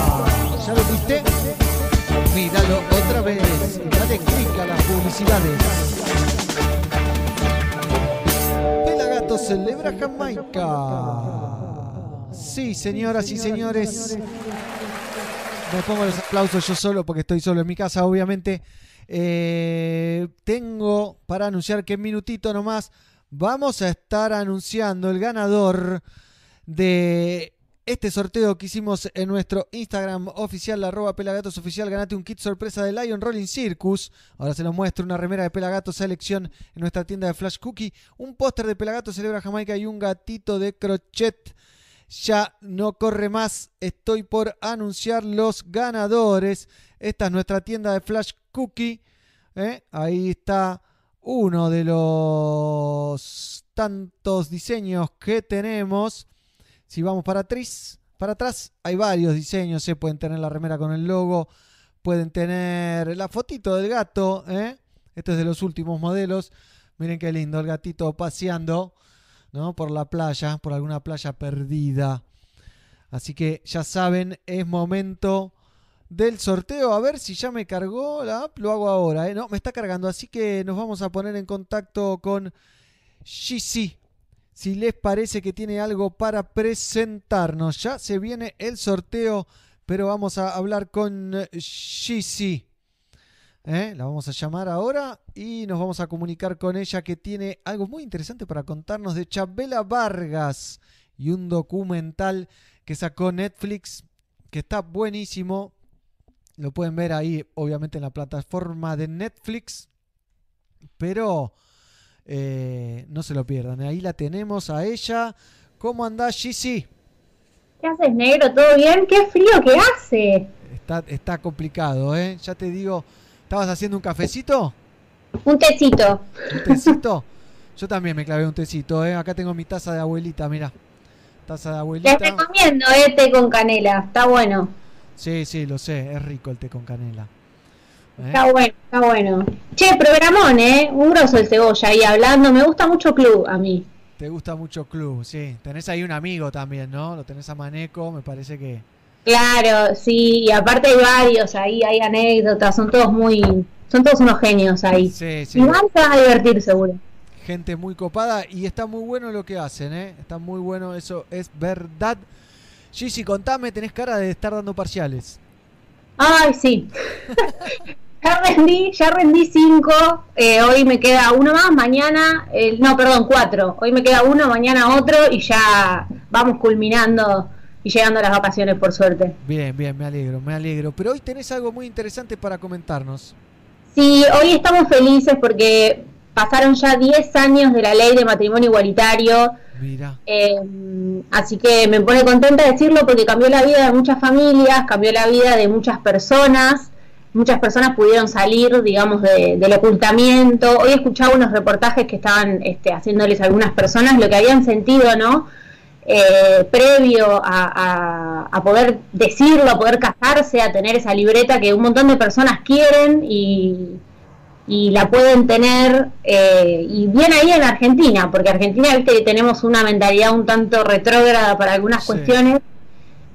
¿Ya lo viste? Míralo otra vez y dale clic a las publicidades. Pelagato celebra Jamaica. Sí, señoras y señores. Me pongo los aplausos yo solo porque estoy solo en mi casa, obviamente. Eh, tengo para anunciar que en minutito nomás vamos a estar anunciando el ganador de este sorteo que hicimos en nuestro Instagram oficial, arroba Pelagatos Oficial. Ganate un kit sorpresa de Lion Rolling Circus. Ahora se los muestro una remera de Pelagatos selección en nuestra tienda de Flash Cookie. Un póster de Pelagatos Celebra Jamaica y un gatito de crochet. Ya no corre más. Estoy por anunciar los ganadores. Esta es nuestra tienda de Flash Cookie. ¿eh? Ahí está uno de los tantos diseños que tenemos. Si vamos para atrás, para atrás hay varios diseños. Se pueden tener la remera con el logo, pueden tener la fotito del gato. ¿eh? Este es de los últimos modelos. Miren qué lindo el gatito paseando ¿no? por la playa, por alguna playa perdida. Así que ya saben, es momento del sorteo. A ver si ya me cargó la app. Lo hago ahora. ¿eh? No, me está cargando. Así que nos vamos a poner en contacto con GC. Si les parece que tiene algo para presentarnos. Ya se viene el sorteo. Pero vamos a hablar con GC. ¿Eh? La vamos a llamar ahora y nos vamos a comunicar con ella que tiene algo muy interesante para contarnos de Chabela Vargas y un documental que sacó Netflix que está buenísimo. Lo pueden ver ahí, obviamente, en la plataforma de Netflix. Pero eh, no se lo pierdan. Ahí la tenemos a ella. ¿Cómo andás, Gizzy? ¿Qué haces, negro? ¿Todo bien? ¡Qué frío que hace! Está, está complicado, ¿eh? Ya te digo, ¿estabas haciendo un cafecito? Un tecito. ¿Un tecito? Yo también me clavé un tecito, ¿eh? Acá tengo mi taza de abuelita, mira. Taza de abuelita. Les recomiendo, eh, té con canela. Está bueno. Sí, sí, lo sé. Es rico el té con canela. ¿Eh? Está bueno, está bueno. Che, programón, ¿eh? Un grosso el cebolla ahí hablando. Me gusta mucho Club a mí. Te gusta mucho Club, sí. Tenés ahí un amigo también, ¿no? Lo tenés a Maneco, me parece que... Claro, sí. Y aparte hay varios ahí, hay anécdotas. Son todos muy... Son todos unos genios ahí. Sí, sí. Van a divertir seguro. Gente muy copada y está muy bueno lo que hacen, ¿eh? Está muy bueno, eso es verdad. Gigi, contame, tenés cara de estar dando parciales. Ay, sí. [laughs] ya rendí, ya rendí cinco. eh, hoy me queda uno más, mañana, el- no, perdón, cuatro. Hoy me queda uno, mañana otro y ya vamos culminando y llegando a las vacaciones por suerte. Bien, bien, me alegro, me alegro. Pero hoy tenés algo muy interesante para comentarnos. Sí, hoy estamos felices porque pasaron ya 10 años de la ley de matrimonio igualitario. Mira. Eh, así que me pone contenta decirlo porque cambió la vida de muchas familias, cambió la vida de muchas personas. Muchas personas pudieron salir, digamos, de- del ocultamiento. Hoy escuchaba unos reportajes que estaban este, haciéndoles a algunas personas lo que habían sentido, ¿no? Eh, previo a, a- a poder decirlo, a poder casarse, a tener esa libreta que un montón de personas quieren y, y la pueden tener eh, y bien ahí en Argentina, porque Argentina, viste que tenemos una mentalidad un tanto retrógrada para algunas Sí. cuestiones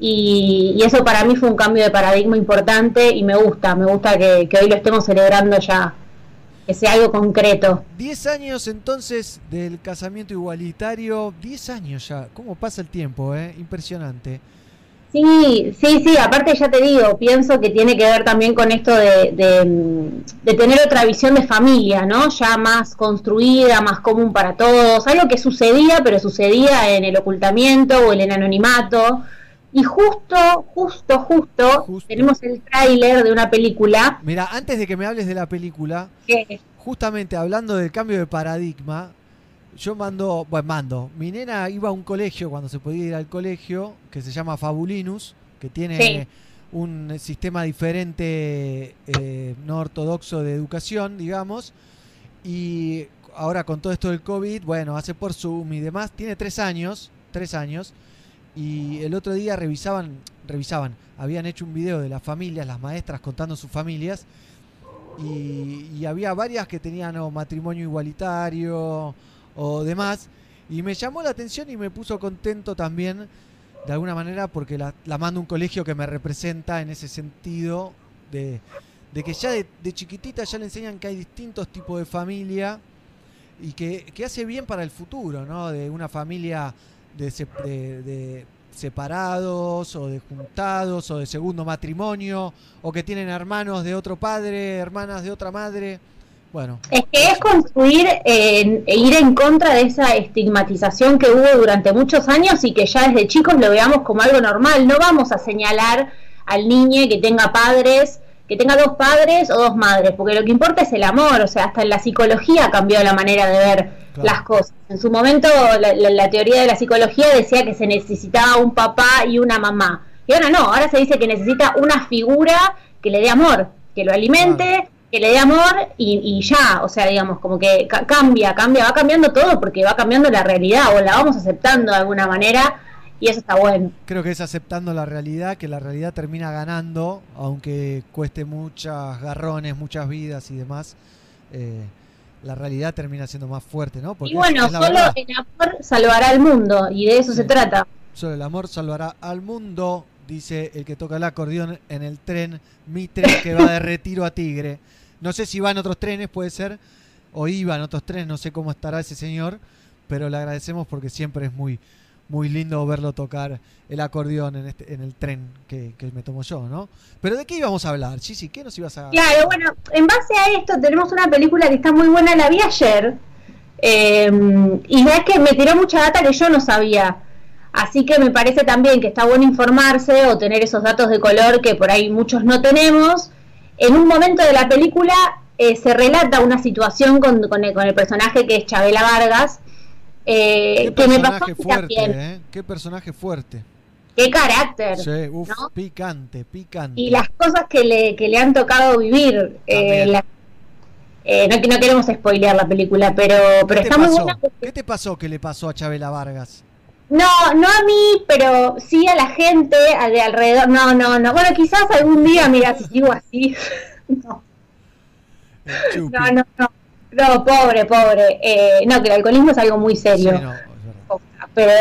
y, y eso para mí fue un cambio de paradigma importante y me gusta, me gusta que, que hoy lo estemos celebrando ya, que sea algo concreto. 10 años entonces del casamiento igualitario. 10 años ya. ¿Cómo pasa el tiempo, eh? Impresionante. Sí, sí, sí, aparte ya te digo, pienso que tiene que ver también con esto de, de, de tener otra visión de familia, ¿no? Ya más construida, más común para todos, algo que sucedía, pero sucedía en el ocultamiento o en el anonimato. Y justo, justo, justo, tenemos el tráiler de una película. Mira, antes de que me hables de la película, justamente hablando del cambio de paradigma, yo mando, bueno, mando, mi nena iba a un colegio cuando se podía ir al colegio, que se llama Fabulinus, que tiene Sí. un sistema diferente, eh, no ortodoxo de educación, digamos, y ahora con todo esto del COVID, bueno, hace por Zoom y demás, tiene tres años, tres años, y el otro día revisaban, revisaban, habían hecho un video de las familias, las maestras contando sus familias, y, había varias que tenían o matrimonio igualitario o demás. Y me llamó la atención y me puso contento también de alguna manera porque la, la mando un colegio que me representa en ese sentido de, de que ya de, de chiquitita ya le enseñan que hay distintos tipos de familia y que, que hace bien para el futuro, ¿no? De una familia de, de separados o de juntados o de segundo matrimonio o que tienen hermanos de otro padre, hermanas de otra madre. Bueno, Es que es construir eh, e ir en contra de esa estigmatización que hubo durante muchos años y que ya desde chicos lo veamos como algo normal. No vamos a señalar al niño que tenga padres, que tenga dos padres o dos madres, porque lo que importa es el amor. O sea, hasta en la psicología cambió la manera de ver las cosas. En su momento, la, la- la teoría de la psicología decía que se necesitaba un papá y una mamá. Y ahora no, ahora se dice que necesita una figura que le dé amor, que lo alimente, que le dé amor y, y ya, o sea, digamos, como que ca- cambia, cambia, va cambiando todo porque va cambiando la realidad o la vamos aceptando de alguna manera y eso está bueno. creo que es aceptando la realidad, que la realidad termina ganando, aunque cueste muchas garrones, muchas vidas y demás. eh, la realidad termina siendo más fuerte, ¿no? Porque y bueno, solo verdad. el amor salvará al mundo y de eso se trata. Solo el amor salvará al mundo, dice el que toca el acordeón en el tren, mi tren que va de [laughs] retiro a Tigre. No sé si van otros trenes, puede ser, o iban otros trenes, no sé cómo estará ese señor, pero le agradecemos porque siempre es muy, muy lindo verlo tocar el acordeón en, este, en el tren que, que me tomo yo, ¿no? Pero ¿de qué íbamos a hablar, Gigi? ¿Qué nos ibas a...? Claro, bueno, en base a esto tenemos una película que está muy buena, la vi ayer, eh, y es que me tiró mucha data que yo no sabía. Así que me parece también que está bueno informarse o tener esos datos de color que por ahí muchos no tenemos. En un momento de la película eh, se relata una situación con, con el, con el personaje que es Chabela Vargas, eh, Qué que me pasó personaje fuerte. ¿eh? Qué personaje fuerte. Qué carácter. Sí, uf, picante, picante. y las cosas que le, que le han tocado vivir. eh, la- eh, no, no queremos spoilear la película, pero, pero ¿Qué te está muy buena. ¿Qué te pasó que le pasó a Chabela Vargas? No, no a mí, pero sí a la gente a- de alrededor. No, no, no. Bueno, quizás algún día, mira, si sigo así. [laughs] no. no, no, no. No, pobre, pobre. Eh, no, que el alcoholismo es algo muy serio. Sí, no, pero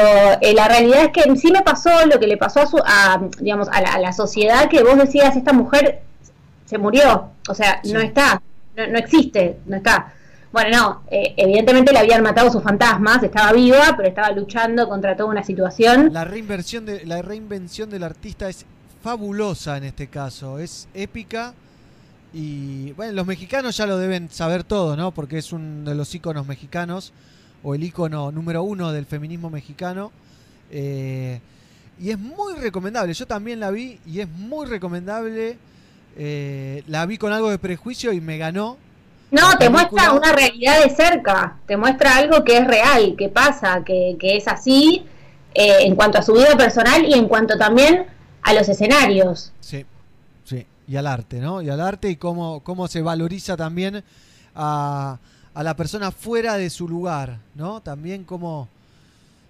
eh, la realidad es que sí me pasó lo que le pasó a, su, a digamos, a la, a la sociedad que vos decías, esta mujer se murió, o sea, no está, no, no existe, no está. Bueno, no, eh, evidentemente le habían matado sus fantasmas, estaba viva, pero estaba luchando contra toda una situación. La reinversión de la reinvención del artista es fabulosa en este caso, es épica y bueno, los mexicanos ya lo deben saber todo, ¿no? Porque es uno de los íconos mexicanos o el ícono número uno del feminismo mexicano. eh, y es muy recomendable. Yo también la vi y es muy recomendable. eh, la vi con algo de prejuicio y me ganó. No, te muestra una realidad de cerca, te muestra algo que es real, que pasa, que, que es así eh, en cuanto a su vida personal y en cuanto también a los escenarios. Sí. Y al arte, ¿no? Y al arte y cómo, cómo se valoriza también a, a la persona fuera de su lugar, ¿no? También cómo,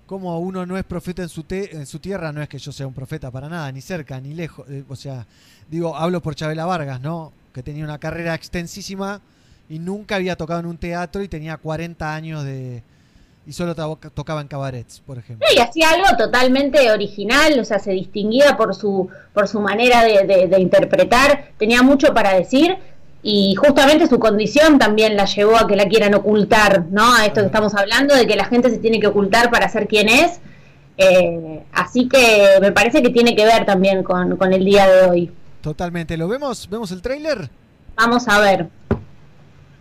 cómo uno no es profeta en su, te- en su tierra, no es que yo sea un profeta para nada, ni cerca, ni lejos. eh, o sea, digo, hablo por Chabela Vargas, ¿no? Que tenía una carrera extensísima y nunca había tocado en un teatro y tenía 40 años de... Y solo to- tocaba en cabarets, por ejemplo. Y hacía algo totalmente original, o sea, se distinguía por su, por su manera de, de- de interpretar, tenía mucho para decir y justamente su condición también la llevó a que la quieran ocultar, ¿no? A esto que estamos hablando, de que la gente se tiene que ocultar para ser quien es. Eh, así que me parece que tiene que ver también con, con el día de hoy. Totalmente. ¿Lo vemos? ¿Vemos el tráiler? Vamos a ver.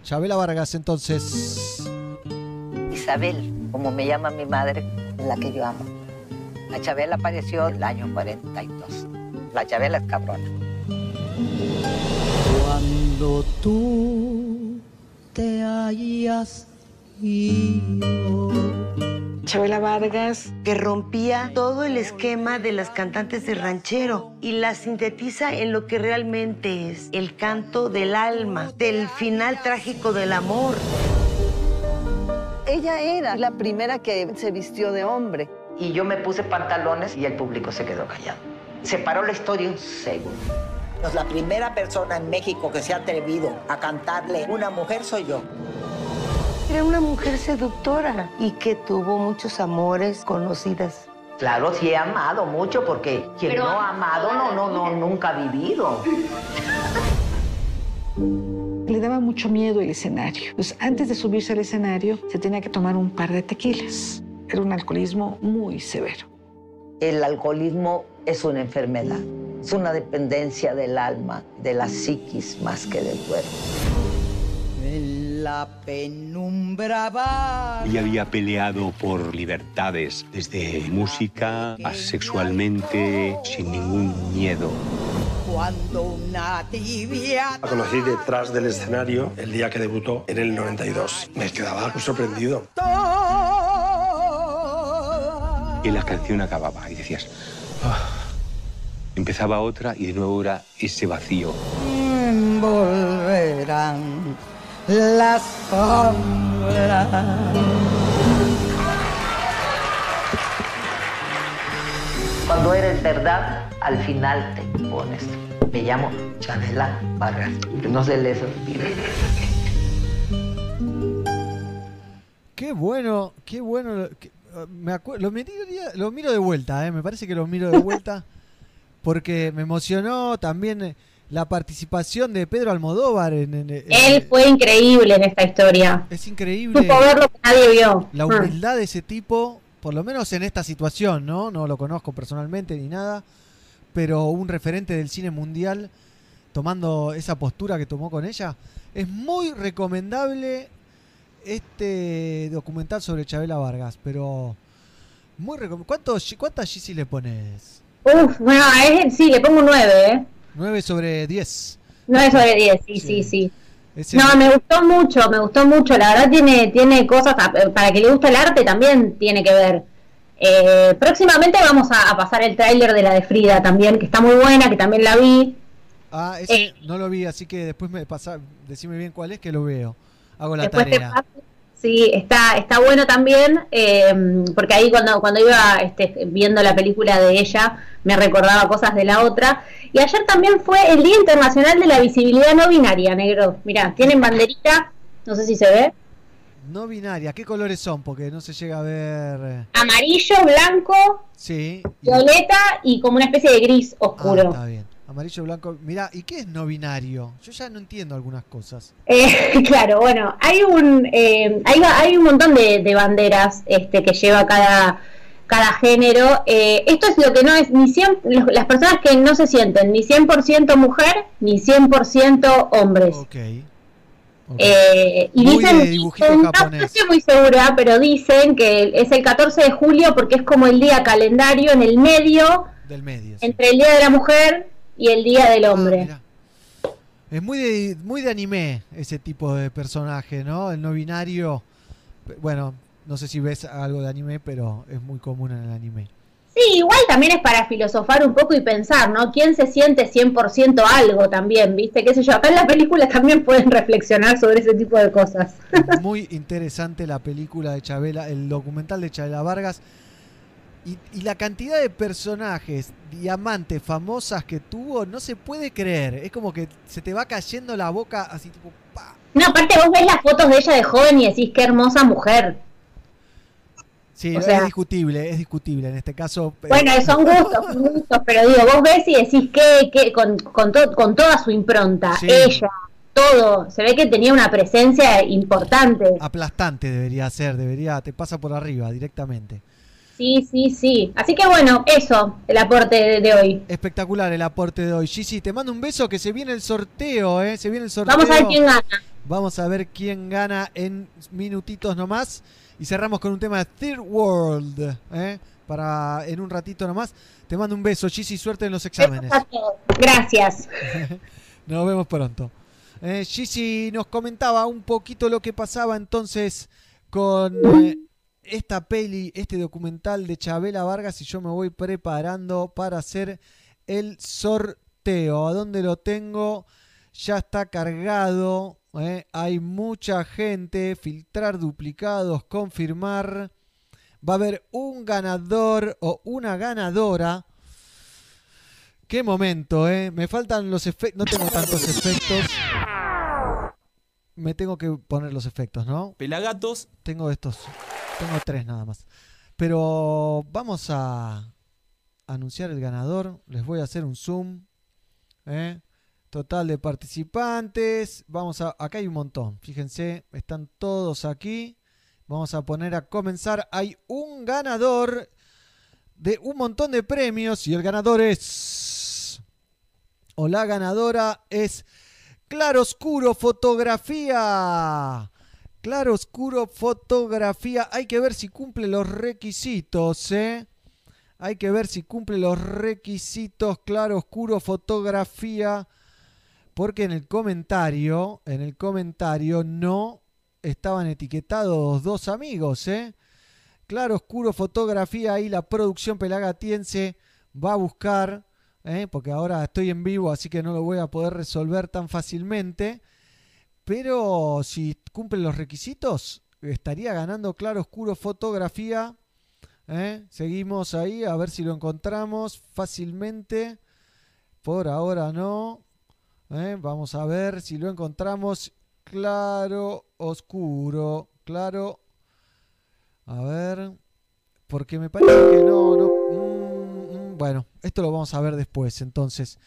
Chabela Vargas, entonces. Isabel, como me llama mi madre, la que yo amo. La Chabela apareció en el año 42. La Chabela es cabrona. Cuando tú te hayas ido. Chabela Vargas, que rompía todo el esquema de las cantantes de ranchero y la sintetiza en lo que realmente es el canto del alma, del final trágico del amor. Ella era la primera que se vistió de hombre. Y yo me puse pantalones y el público se quedó callado. Se paró la historia un segundo. Pues la primera persona en México que se ha atrevido a cantarle una mujer soy yo. Era una mujer seductora y que tuvo muchos amores conocidas Claro, sí he amado mucho porque quien Pero- no ha amado no, no, no, nunca ha vivido. [laughs] Daba mucho miedo el escenario. Pues antes de subirse al escenario se tenía que tomar un par de tequilas. Era un alcoholismo muy severo. El alcoholismo es una enfermedad, es una dependencia del alma, de la psiquis más que del cuerpo. En la penumbra va. Ella había peleado por libertades, desde música a sexualmente, sin ningún miedo. Cuando una tibia. La conocí detrás del escenario el día que debutó en el 92. Me quedaba algo sorprendido. Y la canción acababa y decías... "Ah". Empezaba otra y de nuevo era ese vacío. Volverán las sombras. Cuando eres verdad, al final te pones. Me llamo Chabela Vargas, que no se les olvide. Qué bueno, qué bueno. lo- que- uh, me lo, miraría- lo miro de vuelta, eh, me parece que lo miro de vuelta [laughs] porque me emocionó también eh, la participación de Pedro Almodóvar en, en- en- Él fue increíble en esta historia. es increíble Supo ver lo que nadie vio. la Ah. humildad de ese tipo, por lo menos en esta situación, ¿no? No lo conozco personalmente ni nada, pero un referente del cine mundial tomando esa postura que tomó con ella, es muy recomendable este documental sobre Chabela Vargas, pero muy recom- ¿Cuántos, ¿Cuántas GC le pones? Uf, bueno, a ese sí, le pongo 9, ¿eh? 9 sobre 10. 9 sobre 10, sí, sí, sí. Ese- No, me gustó mucho, me gustó mucho. La verdad tiene, tiene cosas, para que le guste el arte también tiene que ver. Eh, próximamente vamos a, a pasar el tráiler de la de Frida también, que está muy buena, que también la vi. Ah, ese Eh. no lo vi, así que después me pasa, decime bien cuál es que lo veo. Hago la Después te tarea. paso. Sí, está, está bueno también, eh, porque ahí cuando, cuando iba este, viendo la película de ella, me recordaba cosas de la otra. Y ayer también fue el Día Internacional de la Visibilidad No Binaria, negro. Mirá, tienen banderita, no sé si se ve, No binaria, ¿qué colores son? Porque no se llega a ver. eh, amarillo, blanco, Sí. y- violeta y como una especie de gris Ah, oscuro. está bien. Amarillo, blanco. Mirá, ¿y qué es no binario? Yo ya no entiendo algunas cosas. Eh, [laughs] claro, bueno, hay un eh, hay, hay un montón de, de banderas este, que lleva cada cada género. Eh, esto es lo que no es ni 100, los- las personas que no se sienten ni 100% mujer ni 100% hombres. Eh, y Muy dicen, no, japonés. no estoy muy segura, pero dicen que es el 14 de julio porque es como el día calendario en el medio Del medio. entre el día de la mujer y el día del hombre. Es muy de, muy de anime ese tipo de personaje, ¿no? El no binario. Bueno, no sé si ves algo de anime, pero es muy común en el anime. Sí, igual también es para filosofar un poco y pensar, ¿no? ¿Quién se siente 100% algo también, viste? ¿Qué sé yo? Acá en la película también pueden reflexionar sobre ese tipo de cosas. Muy interesante la película de Chabela, el documental de Chabela Vargas. Y, y la cantidad de personajes, diamantes, famosas que tuvo, no se puede creer. Es como que se te va cayendo la boca así tipo... No, aparte vos ves las fotos de ella de joven y decís, qué hermosa mujer. Sí, O es discutible, es discutible en este caso. eh, Bueno, son gustos, son gustos, pero digo, vos ves y decís que, que con, con, to- con toda su impronta, Sí. ella, todo, se ve que tenía una presencia importante. aplastante debería ser, debería, te pasa por arriba directamente. Sí, sí, sí. Así que bueno, eso, el aporte de, de hoy. Espectacular el aporte de hoy. Gigi, te mando un beso que se viene el sorteo, ¿eh? Se viene el sorteo. Vamos a ver quién gana. Vamos a ver quién gana en minutitos nomás. Y cerramos con un tema de Third World, ¿eh? Para en un ratito nomás. Te mando un beso, Gigi, suerte en los exámenes. A todos. Gracias. [laughs] Nos vemos pronto. Eh, Gigi nos comentaba un poquito lo que pasaba entonces con eh, esta peli, este documental de Chabela Vargas y yo me voy preparando para hacer el sorteo. ¿A dónde lo tengo? Ya está cargado. eh, Hay mucha gente. Filtrar duplicados, confirmar. Va a haber un ganador o una ganadora. Qué momento, ¿eh? Me faltan los efectos. No tengo tantos efectos. Me tengo que poner los efectos, ¿no? Pelagatos. Tengo estos. Tengo tres nada más. Pero vamos a anunciar el ganador. Les voy a hacer un zoom. ¿eh? Total de participantes. Vamos a. Acá hay un montón. Fíjense, están todos aquí. Vamos a poner a comenzar. Hay un ganador de un montón de premios. Y el ganador es. O la ganadora es. Claroscuro Fotografía. Claroscuro Fotografía. Hay que ver si cumple los requisitos, ¿eh? Hay que ver si cumple los requisitos. Claroscuro Fotografía. Porque en el comentario, en el comentario no estaban etiquetados dos amigos, ¿eh? Claroscuro Fotografía. Ahí la producción pelagatiense va a buscar. ¿Eh? Porque ahora estoy en vivo, así que no lo voy a poder resolver tan fácilmente. Pero si cumple los requisitos, estaría ganando Claro Oscuro Fotografía. ¿eh? Seguimos ahí a ver si lo encontramos fácilmente. Por ahora no. ¿eh? Vamos a ver si lo encontramos. Claro Oscuro. Claro. A ver. Porque me parece que no. no bueno, esto lo vamos a ver después entonces.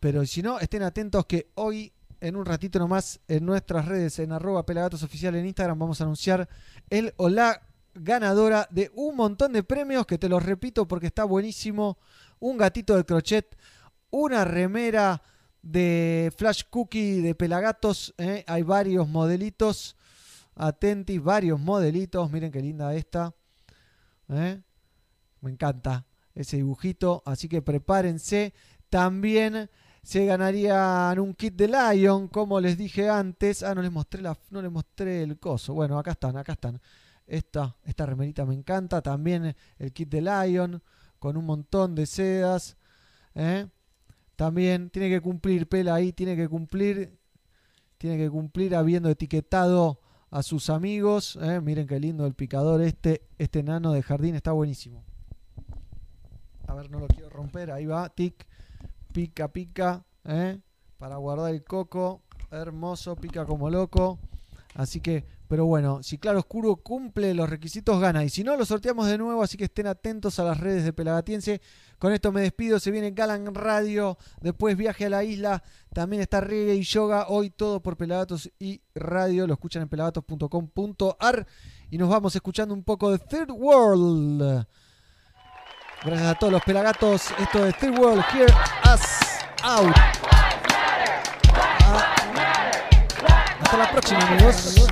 Pero si no, estén atentos que hoy en un ratito nomás en nuestras redes, en arroba pelagatos oficial en Instagram, vamos a anunciar el o la ganadora de un montón de premios, que te los repito porque está buenísimo. Un gatito de crochet, una remera de Flash Cookie de Pelagatos, ¿eh? hay varios modelitos. Atenti, varios modelitos. Miren qué linda esta. ¿eh? Me encanta ese dibujito. Así que prepárense. También se ganarían un kit de Lion, como les dije antes. Ah, no les mostré la, no les mostré el coso. Bueno, acá están, acá están. Esta, esta remerita me encanta. También el kit de Lion, con un montón de sedas. ¿eh? También tiene que cumplir, Pela ahí, tiene que cumplir. Tiene que cumplir habiendo etiquetado a sus amigos. ¿eh? Miren qué lindo el picador este. Este nano de jardín está buenísimo. A ver, no lo quiero romper. Ahí va, tic pica, pica, ¿eh? para guardar el coco, hermoso, pica como loco. Así que, pero bueno, si Claro Oscuro cumple los requisitos, gana. Y si no, lo sorteamos de nuevo, así que estén atentos a las redes de Pelagatiense. Con esto me despido, se viene Galan Radio, después viaje a la isla, también está reggae y yoga, hoy todo por Pelagatos y Radio, lo escuchan en pelagatos.com.ar y nos vamos escuchando un poco de Third World. Gracias a todos los pelagatos. Esto es Third World, Here Us Out. Ah, hasta la próxima, amigos.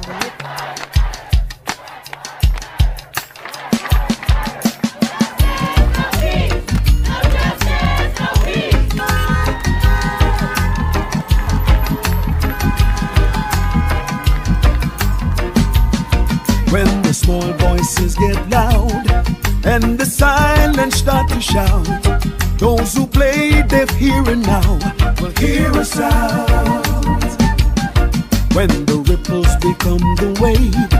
Small voices get loud and the silence start to shout, those who play deaf hearing now will hear a sound. When the ripples become the wave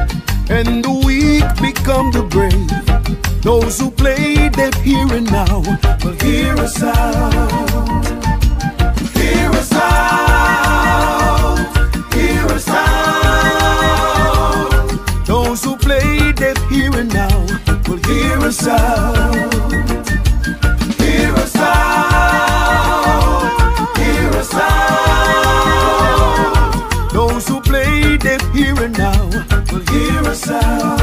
and the weak become the brave, those who play deaf hearing now will hear a sound. Hear a sound. Hear a sound. Hear a sound. Hear a sound. Those who play deaf hearing now will hear a sound.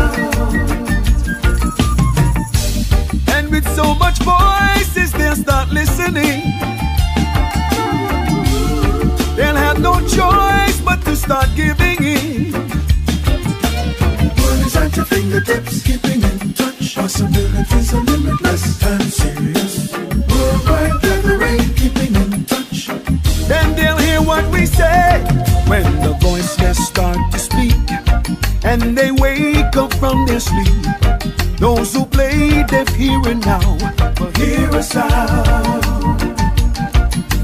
And with so much voices, they'll start listening. They'll have no choice but to start giving in. Word at your fingertips, keeping in. Possibilities are limitless serious. Worldwide keeping in touch. Then they'll hear what we say when the voiceless start to speak and they wake up from their sleep. Those who play deaf now hear a sound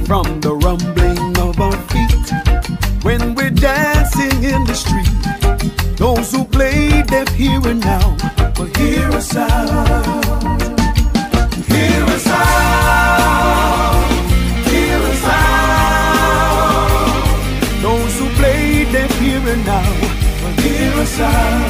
from the rumbling of our feet when we're dancing in the street. Those who play deaf now will hear a sound. Hear a sound. Hear a sound. Those who play deaf hearing now will hear a sound.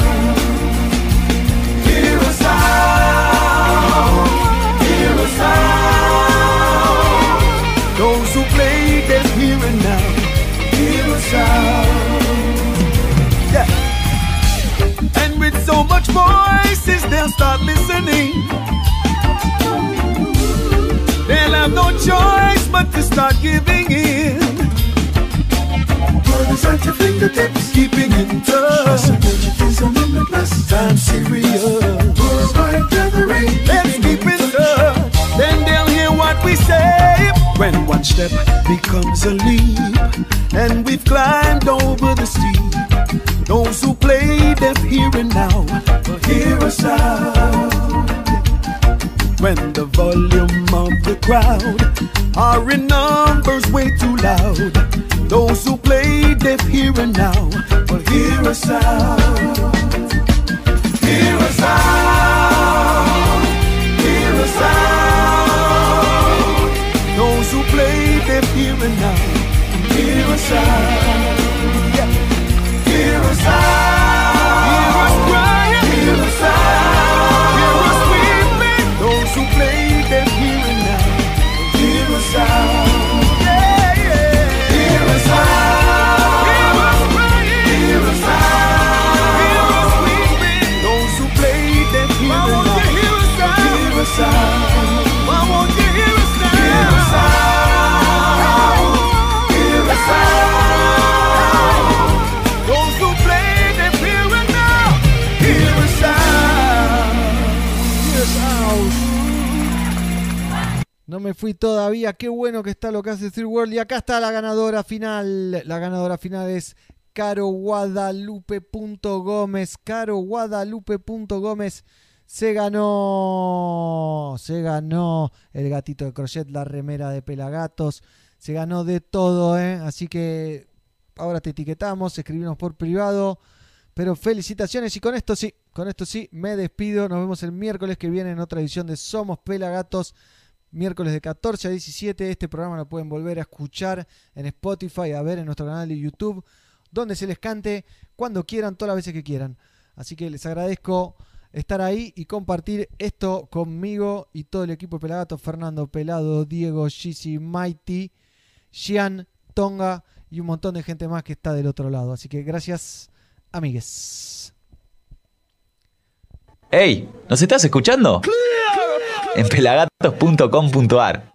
They'll start listening. They'll have no choice but to start giving in. Word is at your fingertips. Keeping in touch. Possibilities are limitless. Time serious. Worldwide gathering. Let's keep in touch. Then they'll hear what we say. When one step becomes a leap, and we've climbed over the steep. Those who play deaf hearing now will hear us out. When the volume of the crowd are in numbers way too loud. Those who play deaf hearing now will hear us out. Hear us out. Hear us out. Those who play deaf hearing now, hear us out. Yeah. Hear us out. Fui todavía. Qué bueno que está lo que hace Third World. Y acá está la ganadora final. La ganadora final es caroguadalupe.gómez. caroguadalupe.gómez. Se ganó. Se ganó el gatito de crochet, la remera de pelagatos. Se ganó de todo, ¿eh? Así que ahora te etiquetamos, escribimos por privado. Pero felicitaciones y con esto sí, con esto sí, me despido. Nos vemos el miércoles que viene en otra edición de Somos Pelagatos. Miércoles de 14 a 17. Este programa lo pueden volver a escuchar en Spotify, a ver en nuestro canal de YouTube, donde se les cante cuando quieran, todas las veces que quieran. Así que les agradezco estar ahí y compartir esto conmigo y todo el equipo de Pelagatos. Fernando Pelado, Diego, Gisi, Mighty, Gian, Tonga y un montón de gente más que está del otro lado. Así que gracias, amigues. ¡Ey! ¿Nos estás escuchando? En pelagatos.com.ar